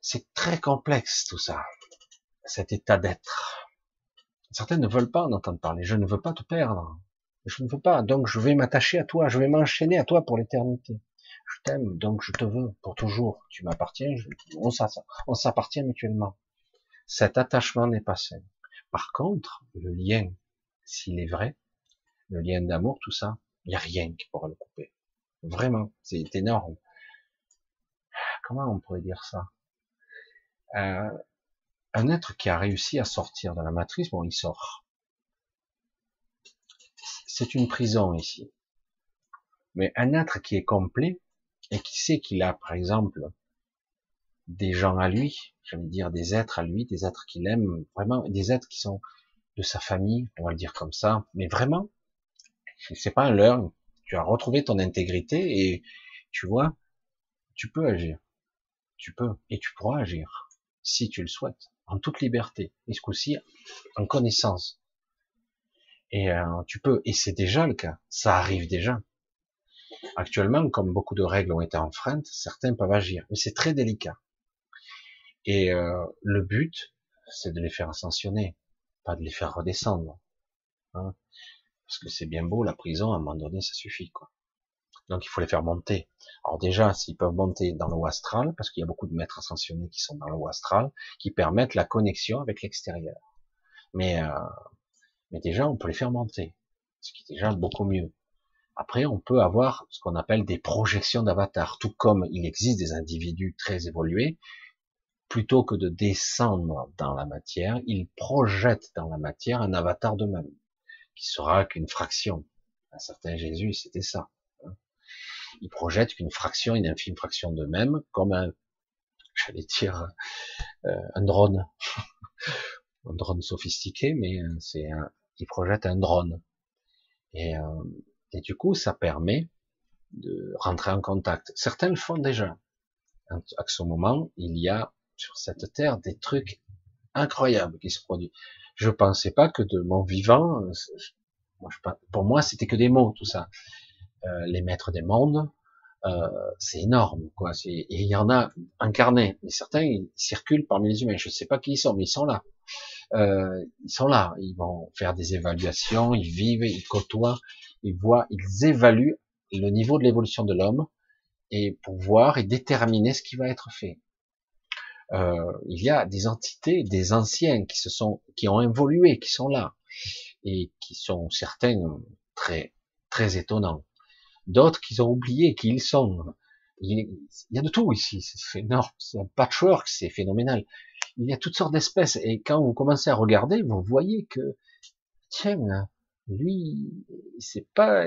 C'est très complexe tout ça, cet état d'être. Certains ne veulent pas en entendre parler. Je ne veux pas te perdre. Je ne veux pas. Donc je vais m'attacher à toi. Je vais m'enchaîner à toi pour l'éternité. Je t'aime, donc je te veux pour toujours. Tu m'appartiens. On s'appartient mutuellement. Cet attachement n'est pas sain. Par contre, le lien, s'il est vrai, le lien d'amour, tout ça, il n'y a rien qui pourra le couper. Vraiment, c'est énorme. Comment on pourrait dire ça? Euh, Un être qui a réussi à sortir de la matrice, bon, il sort. C'est une prison ici. Mais un être qui est complet et qui sait qu'il a, par exemple, des gens à lui, j'allais dire des êtres à lui, des êtres qu'il aime, vraiment des êtres qui sont de sa famille, on va le dire comme ça, mais vraiment, c'est pas un leurre, tu as retrouvé ton intégrité et tu vois, tu peux agir, tu peux et tu pourras agir si tu le souhaites, en toute liberté, et ce coup-ci en connaissance. Et euh, tu peux, et c'est déjà le cas, ça arrive déjà. Actuellement, comme beaucoup de règles ont été enfreintes, certains peuvent agir, mais c'est très délicat. Et euh, le but, c'est de les faire ascensionner, pas de les faire redescendre. Hein Parce que c'est bien beau, la prison, à un moment donné, ça suffit. quoi. Donc il faut les faire monter. Alors déjà, s'ils peuvent monter dans le astral, parce qu'il y a beaucoup de maîtres ascensionnés qui sont dans le astral, qui permettent la connexion avec l'extérieur. Mais, euh, mais déjà, on peut les faire monter, ce qui est déjà beaucoup mieux. Après, on peut avoir ce qu'on appelle des projections d'avatar, tout comme il existe des individus très évolués plutôt que de descendre dans la matière, il projette dans la matière un avatar d'eux-mêmes, qui sera qu'une fraction. Un certain Jésus, c'était ça. Hein. Il projette qu'une fraction, une infime fraction d'eux-mêmes, comme un, j'allais dire, euh, un drone. un drone sophistiqué, mais euh, c'est un, il projette un drone. Et, euh, et du coup, ça permet de rentrer en contact. Certains le font déjà. À ce moment, il y a sur cette terre des trucs incroyables qui se produisent. Je pensais pas que de mon vivant, pour moi c'était que des mots tout ça. Euh, les maîtres des mondes, euh, c'est énorme quoi. Et il y en a incarnés, mais certains circulent parmi les humains. Je sais pas qui ils sont, mais ils sont là. Euh, ils sont là. Ils vont faire des évaluations, ils vivent, ils côtoient, ils voient, ils évaluent le niveau de l'évolution de l'homme et pour voir et déterminer ce qui va être fait euh, il y a des entités, des anciens qui se sont, qui ont évolué, qui sont là et qui sont certains très très étonnants. D'autres qui ont oublié qui ils sont. Il y a de tout ici, c'est énorme, c'est un patchwork, c'est phénoménal. Il y a toutes sortes d'espèces et quand vous commencez à regarder, vous voyez que tiens, lui, c'est pas,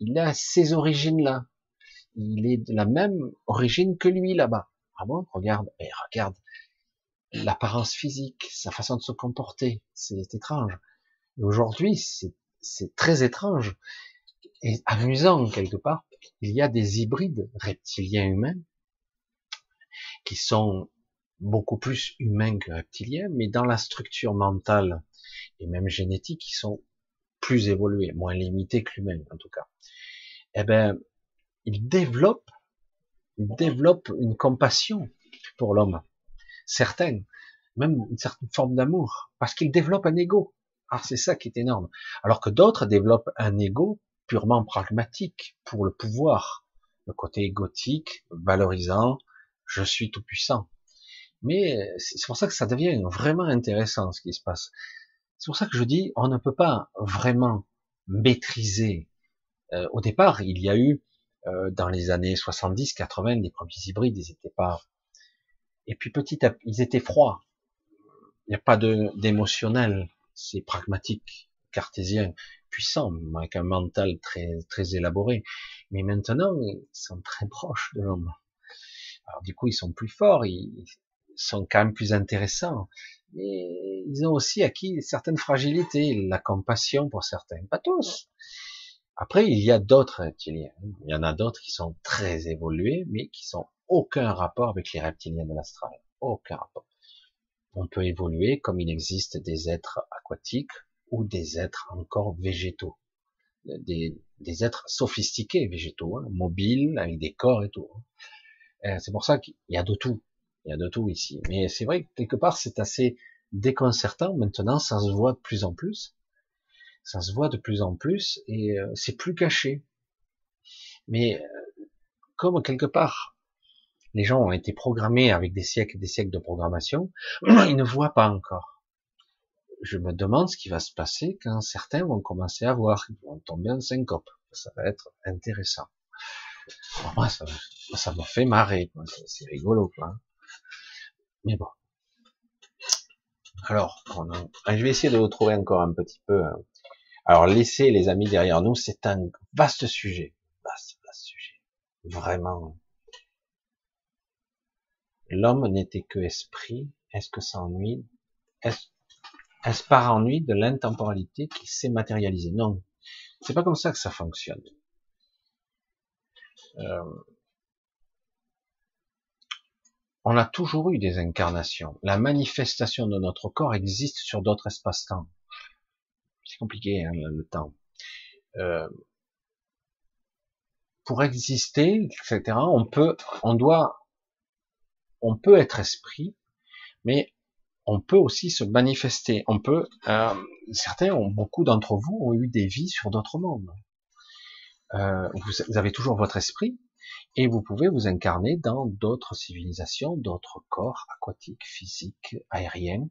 il a ses origines là. Il est de la même origine que lui là-bas. Ah bon, regarde, et regarde l'apparence physique, sa façon de se comporter, c'est étrange. Aujourd'hui, c'est très étrange et amusant quelque part. Il y a des hybrides reptiliens humains qui sont beaucoup plus humains que reptiliens, mais dans la structure mentale et même génétique, qui sont plus évolués, moins limités que l'humain en tout cas. Eh ben, ils développent développe une compassion pour l'homme. Certains, même une certaine forme d'amour, parce qu'ils développent un ego. Alors c'est ça qui est énorme. Alors que d'autres développent un ego purement pragmatique pour le pouvoir, le côté égotique, valorisant, je suis tout puissant. Mais c'est pour ça que ça devient vraiment intéressant ce qui se passe. C'est pour ça que je dis, on ne peut pas vraiment maîtriser. Euh, au départ, il y a eu euh, dans les années 70, 80, les premiers hybrides, ils étaient pas. Et puis petit à petit, ils étaient froids. Il n'y a pas d'émotionnel. C'est pragmatique, cartésien, puissant, avec un mental très très élaboré. Mais maintenant, ils sont très proches de l'homme. Alors du coup, ils sont plus forts, ils sont quand même plus intéressants. Mais ils ont aussi acquis certaines fragilités, la compassion pour certains, pas tous. Après, il y a d'autres reptiliens. Il y en a d'autres qui sont très évolués, mais qui sont aucun rapport avec les reptiliens de l'astral. Aucun rapport. On peut évoluer comme il existe des êtres aquatiques ou des êtres encore végétaux. Des, êtres sophistiqués végétaux, hein, mobiles, avec des corps et tout. Hein. Euh, c'est pour ça qu'il y a de tout. Il y a de tout ici. Mais c'est vrai que quelque part, c'est assez déconcertant. Maintenant, ça se voit de plus en plus. Ça se voit de plus en plus et euh, c'est plus caché. Mais euh, comme quelque part, les gens ont été programmés avec des siècles et des siècles de programmation, ils ne voient pas encore. Je me demande ce qui va se passer quand certains vont commencer à voir, ils vont tomber en syncope. Ça va être intéressant. moi, ça, ça fait marrer, c'est rigolo, quoi. Mais bon. Alors, je vais essayer de vous trouver encore un petit peu. Hein. Alors, laisser les amis derrière nous, c'est un vaste sujet. Vaste, vaste sujet. Vraiment. L'homme n'était que esprit. Est-ce que ça ennuie? Est-ce par ennui de l'intemporalité qui s'est matérialisée? Non. C'est pas comme ça que ça fonctionne. Euh, on a toujours eu des incarnations. La manifestation de notre corps existe sur d'autres espaces-temps. C'est compliqué hein, le temps. Euh, pour exister, etc. On peut, on doit, on peut être esprit, mais on peut aussi se manifester. On peut, euh, certains ont, beaucoup d'entre vous ont eu des vies sur d'autres mondes. Euh, vous, avez toujours votre esprit, et vous pouvez vous incarner dans d'autres civilisations, d'autres corps aquatiques, physiques, aériens,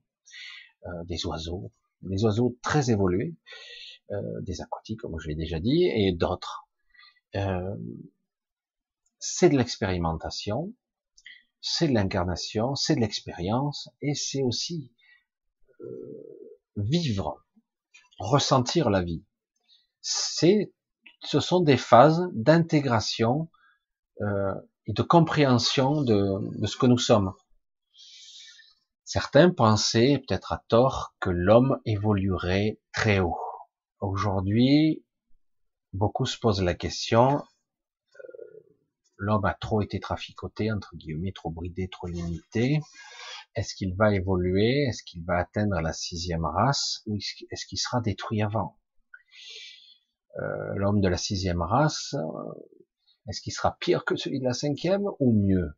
euh, des oiseaux, des oiseaux très évolués, euh, des aquatiques, comme je l'ai déjà dit, et d'autres. Euh, c'est de l'expérimentation, c'est de l'incarnation, c'est de l'expérience, et c'est aussi vivre, ressentir la vie. C'est, ce sont des phases d'intégration euh, et de compréhension de, ce que nous sommes. Certains pensaient, peut-être à tort, que l'homme évoluerait très haut. Aujourd'hui, beaucoup se posent la question, euh, l'homme a trop été traficoté, entre guillemets, trop bridé, trop limité. Est-ce qu'il va évoluer? Est-ce qu'il va atteindre la sixième race? Ou est-ce qu'il sera détruit avant? Euh, L'homme de la sixième race, est-ce qu'il sera pire que celui de la cinquième ou mieux?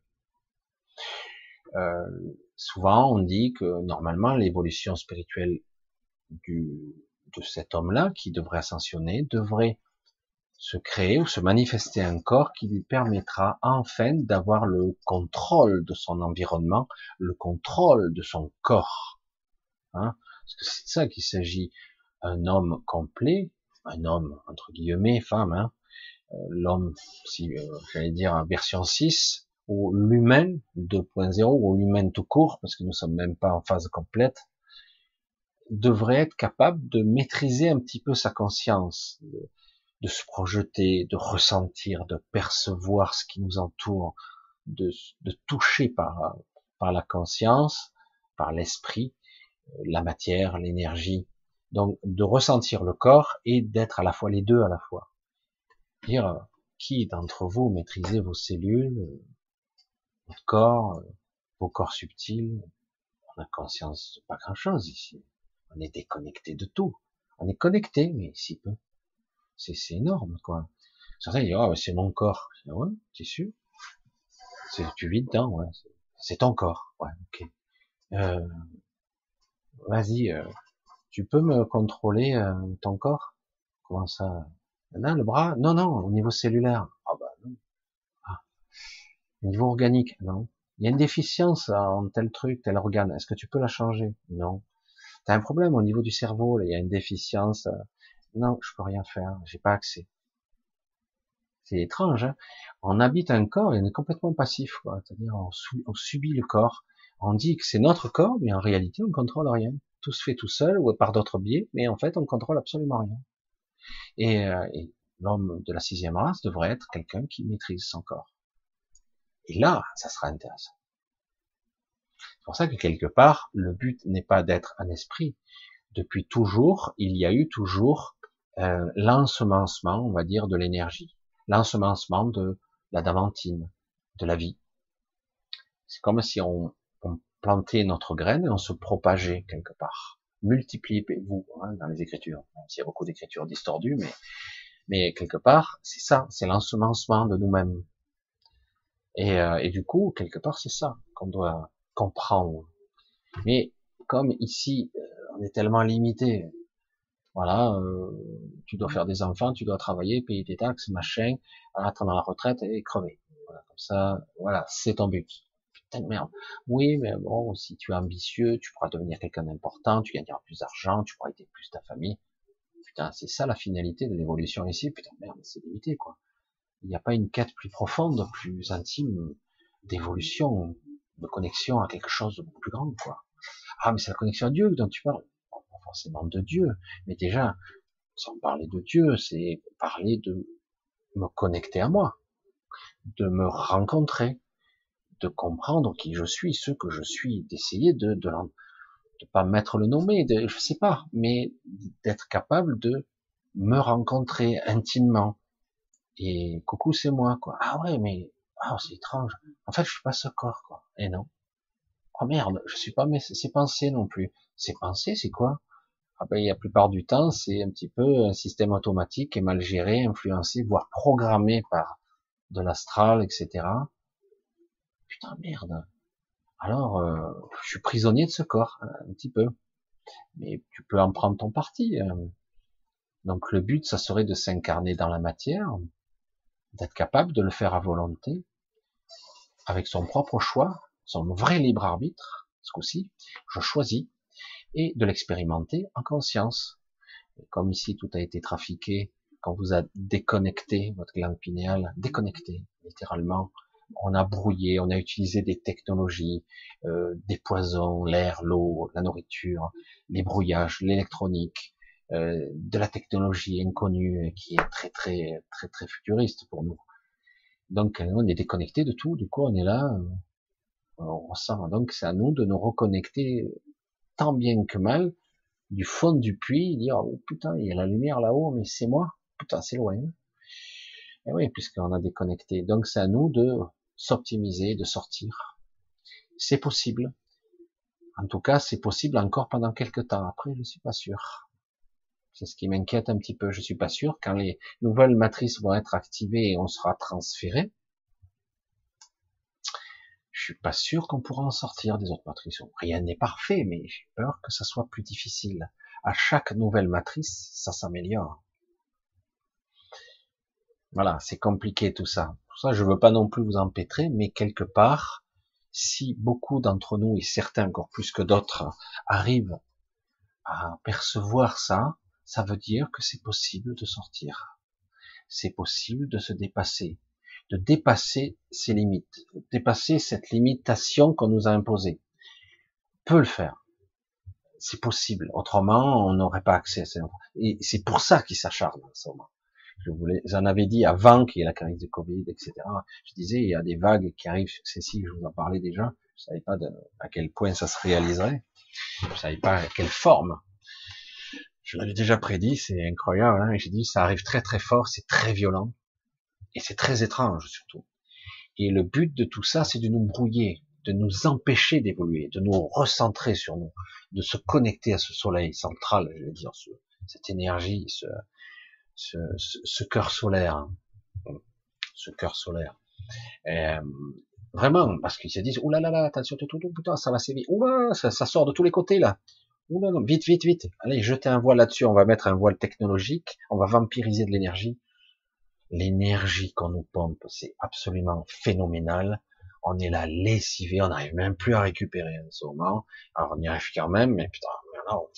Euh, Souvent, on dit que normalement, l'évolution spirituelle de cet homme-là, qui devrait ascensionner, devrait se créer ou se manifester un corps qui lui permettra enfin d'avoir le contrôle de son environnement, le contrôle de son corps. Hein Parce que c'est ça qu'il s'agit. Un homme complet, un homme entre guillemets, femme, hein, l'homme, si euh, j'allais dire version 6, ou l'humain 2.0, ou l'humain tout court, parce que nous sommes même pas en phase complète, devrait être capable de maîtriser un petit peu sa conscience, de, se projeter, de ressentir, de percevoir ce qui nous entoure, de, de toucher par, par la conscience, par l'esprit, la matière, l'énergie, donc de ressentir le corps et d'être à la fois les deux à la fois dire qui d'entre vous maîtrisez vos cellules, votre corps, vos corps subtils. On a conscience de pas grand chose ici. On est déconnecté de tout. On est connecté, mais si peu. C'est, énorme, quoi. Certains disent, oh, c'est mon corps. ouais, t'es sûr? Tu vis dedans, ouais. C'est ton corps. Ouais, ok. Euh, vas-y, euh, tu peux me contrôler euh, ton corps? Comment ça? Là, le bras, non, non, au niveau cellulaire. Ah bah non. Ah. Au niveau organique, non. Il y a une déficience en tel truc, tel organe. Est-ce que tu peux la changer? Non. T'as un problème au niveau du cerveau, là, il y a une déficience. Non, je peux rien faire, j'ai pas accès. C'est étrange. Hein on habite un corps et on est complètement passif, quoi. C'est-à-dire on, on, subit le corps. On dit que c'est notre corps, mais en réalité on contrôle rien. Tout se fait tout seul ou par d'autres biais, mais en fait on contrôle absolument rien. Euh, et, l'homme de la sixième race devrait être quelqu'un qui maîtrise son corps. Et là, ça sera intéressant. C'est pour ça que quelque part, le but n'est pas d'être un esprit. Depuis toujours, il y a eu toujours euh, l'ensemencement, on va dire, de l'énergie, l'ensemencement de l'adamantine, de la vie. C'est comme si on, plantait notre graine et on se propageait quelque part multipliez-vous hein, dans les écritures. Il y a beaucoup d'écritures distordues, mais, mais quelque part, c'est ça, c'est l'ensemencement de nous-mêmes. Et, euh, et, du coup, quelque part, c'est ça qu'on doit comprendre. Mais comme ici, euh, on est tellement limité. Voilà, euh, tu dois faire des enfants, tu dois travailler, payer tes taxes, machin, attendre la retraite et crever. Voilà, comme ça, voilà, c'est ton but. Oui, mais bon, si tu es ambitieux, tu pourras devenir quelqu'un d'important, tu gagneras plus d'argent, tu pourras aider plus ta famille. Putain, c'est ça la finalité de l'évolution ici. Putain, merde, c'est limité, quoi. Il n'y a pas une quête plus profonde, plus intime d'évolution, de connexion à quelque chose de plus grand, quoi. Ah, mais c'est la connexion à Dieu dont tu parles. pas forcément de Dieu, mais déjà, sans parler de Dieu, c'est parler de me connecter à moi, de me rencontrer, de comprendre qui je suis, ce que je suis, d'essayer de, de, de pas mettre le nommer, de, je sais pas, mais d'être capable de me rencontrer intimement. Et coucou, c'est moi, quoi. Ah ouais, mais ah, c'est étrange. En fait, je suis pas ce corps, quoi. Et non. Oh merde, je suis pas mais ces pensées non plus. Ces pensées, c'est quoi? Ah ben, la plupart du temps, c'est un petit peu un système automatique et mal géré, influencé, voire programmé par de l'astral, etc. Putain, merde. Alors, euh, je suis prisonnier de ce corps, un petit peu. Mais tu peux en prendre ton parti. Hein. Donc le but, ça serait de s'incarner dans la matière, d'être capable de le faire à volonté, avec son propre choix, son vrai libre arbitre, ce coup-ci, je choisis, et de l'expérimenter en conscience. comme ici tout a été trafiqué, quand vous a déconnecté votre glande pinéale, déconnecté littéralement, on a brouillé, on a utilisé des technologies, euh, des poisons, l'air, l'eau, la nourriture, les brouillages, l'électronique, euh, de la technologie inconnue qui est très très très très futuriste pour nous. Donc on est déconnecté de tout, du coup on est là, euh, on ressent. Donc c'est à nous de nous reconnecter tant bien que mal du fond du puits, dire oh putain il y a la lumière là-haut, mais c'est moi, putain c'est loin. Et oui, puisqu'on a déconnecté. Donc c'est à nous de s'optimiser, de sortir. C'est possible. En tout cas, c'est possible encore pendant quelques temps. Après, je suis pas sûr. C'est ce qui m'inquiète un petit peu. Je suis pas sûr quand les nouvelles matrices vont être activées et on sera transféré. Je suis pas sûr qu'on pourra en sortir des autres matrices. Rien n'est parfait, mais j'ai peur que ça soit plus difficile. À chaque nouvelle matrice, ça s'améliore. Voilà, c'est compliqué tout ça. Pour ça, je veux pas non plus vous empêtrer, mais quelque part, si beaucoup d'entre nous, et certains encore plus que d'autres, arrivent à percevoir ça, ça veut dire que c'est possible de sortir. C'est possible de se dépasser, de dépasser ses limites, dépasser cette limitation qu'on nous a imposée. On peut le faire. C'est possible. Autrement, on n'aurait pas accès à ces Et c'est pour ça qu'il s'acharne en ce moment. Je vous en avais dit avant qu'il y ait la crise de Covid, etc. Je disais, il y a des vagues qui arrivent successives, je vous en parlais déjà. Je savais pas à quel point ça se réaliserait. Je savais pas à quelle forme. Je l'avais déjà prédit, c'est incroyable. Hein J'ai dit, ça arrive très très fort, c'est très violent et c'est très étrange surtout. Et le but de tout ça, c'est de nous brouiller, de nous empêcher d'évoluer, de nous recentrer sur nous, de se connecter à ce soleil central, je vais dire, cette énergie, ce, ce, ce, cœur solaire, hein. ce cœur solaire. Euh, vraiment, parce qu'ils se disent, oulala, là là attention, tout, tout, tout, putain, ça va sévir, oula, ça, ça sort de tous les côtés là. Oula, non, vite, vite, vite. Allez, jetez un voile là-dessus, on va mettre un voile technologique, on va vampiriser de l'énergie. L'énergie qu'on nous pompe, c'est absolument phénoménal. On est là lessivé, on n'arrive même plus à récupérer en ce moment. Alors on y arrive quand même, mais putain, maintenant,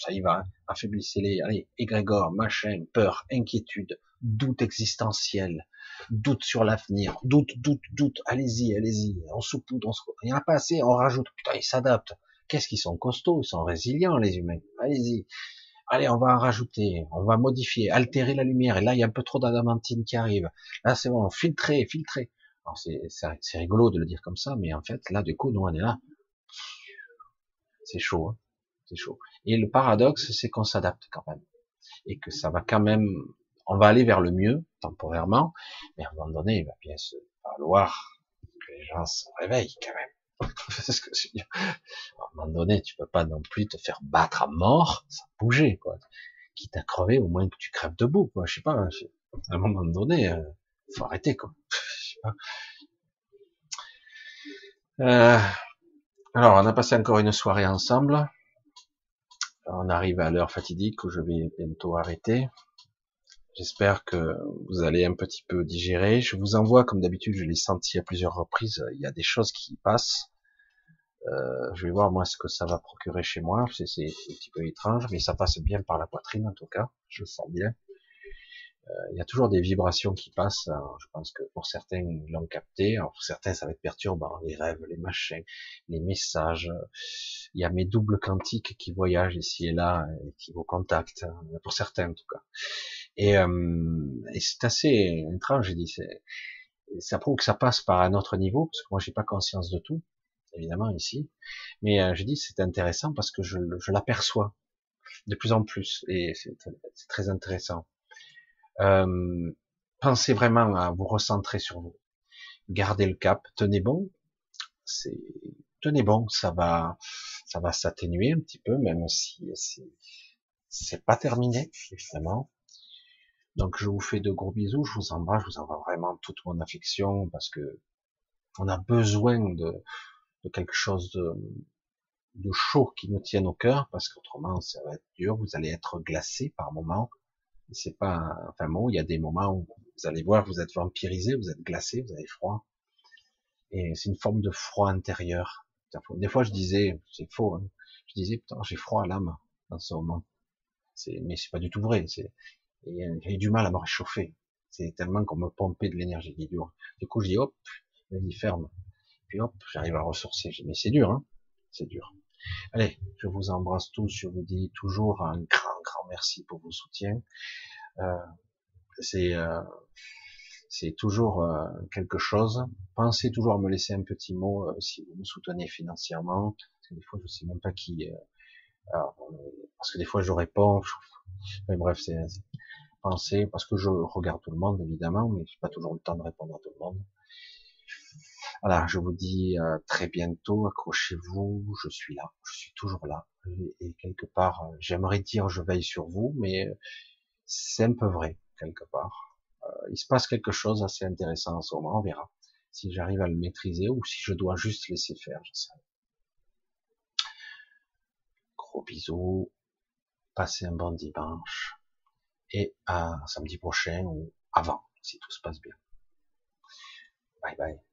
ça y va, affaiblissez-les, allez, égrégore, machin, peur, inquiétude, doute existentiel, doute sur l'avenir, doute, doute, doute, allez-y, allez-y, on saupoudre, on se... il n'y en a pas assez, on rajoute, putain, ils s'adaptent. Qu'est-ce qu'ils sont costauds, ils sont résilients, les humains. Allez-y. Allez, on va en rajouter, on va modifier, altérer la lumière. Et là, il y a un peu trop d'adamantine qui arrive. Là, c'est bon, filtrer, filtrer. c'est rigolo de le dire comme ça, mais en fait, là, du coup, nous, on est là. C'est chaud, hein Et le paradoxe, c'est qu'on s'adapte quand même. Et que ça va quand même, on va aller vers le mieux, temporairement, mais à un moment donné, il va bien se falloir que les gens se réveillent quand même. c'est ce que. À un moment donné, tu peux pas non plus te faire battre à mort sans bouger, quoi. Quitte à crever, au moins que tu crèves debout, quoi. Je sais pas, à un moment donné, euh, faut arrêter, quoi. Je sais pas. Euh, alors, on a passé encore une soirée ensemble. On arrive à l'heure fatidique où je vais bientôt arrêter. J'espère que vous allez un petit peu digérer. Je vous envoie, comme d'habitude, je l'ai senti à plusieurs reprises, il y a des choses qui passent. Euh, je vais voir moi ce que ça va procurer chez moi. C'est un petit peu étrange, mais ça passe bien par la poitrine en tout cas. Je le sens bien. Euh, il y a toujours des vibrations qui passent. je pense que pour certains ils l'ont capté. Alors pour certains ça va être perturbant. Les rêves, les machins, les messages. Il y a mes doubles quantiques qui voyagent ici et là et qui vous contactent. Pour certains en tout cas. Et, euh, et c'est assez étrange. J'ai dit. Ça prouve que ça passe par un autre niveau parce que moi j'ai pas conscience de tout évidemment ici. Mais euh, je dis c'est intéressant parce que je, je l'aperçois de plus en plus et c'est très intéressant. Euh, pensez vraiment à vous recentrer sur vous, gardez le cap, tenez bon. C'est tenez bon, ça va, ça va s'atténuer un petit peu, même si c'est pas terminé évidemment. Donc je vous fais de gros bisous, je vous embrasse, je vous envoie vraiment toute mon affection parce que on a besoin de, quelque chose de, de chaud qui nous tienne au cœur, parce qu'autrement ça va être dur, vous allez être glacé par moments. C'est pas, enfin bon, il y a des moments où vous allez voir, vous êtes vampirisé, vous êtes glacé, vous avez froid, et c'est une forme de froid intérieur. Des fois, je disais, c'est faux, hein. je disais, putain, j'ai froid à l'âme dans ce moment. C'est, mais c'est pas du tout vrai. C'est, j'ai du mal à me réchauffer. C'est tellement qu'on me pompait de l'énergie qui dure. Du coup, je dis, hop, vas-y, ferme. Puis hop, j'arrive à ressourcer. Mais c'est dur, hein c'est dur. Allez, je vous embrasse tous. Je vous dis toujours un grand, grand merci pour vos soutiens. Euh, c'est euh, c'est toujours euh, quelque chose. Pensez toujours à me laisser un petit mot si vous me soutenez financièrement. Parce que des fois, je sais même pas qui. Parce que des fois, je réponds. Mais bref, c'est pensez parce que je regarde tout le monde évidemment, mais j'ai pas toujours le temps de répondre à tout le monde. Voilà, je vous dis euh, très bientôt, accrochez-vous, je suis là, je suis toujours là. Et, quelque part, euh, j'aimerais dire je veille sur vous, mais euh, c'est un peu vrai, quelque part. il se passe quelque chose assez intéressant en ce moment, on verra. Si j'arrive à le maîtriser ou si je dois juste laisser faire, je sais. Gros bisous, passez un bon dimanche et à samedi prochain ou avant, si tout se passe bien. Bye bye.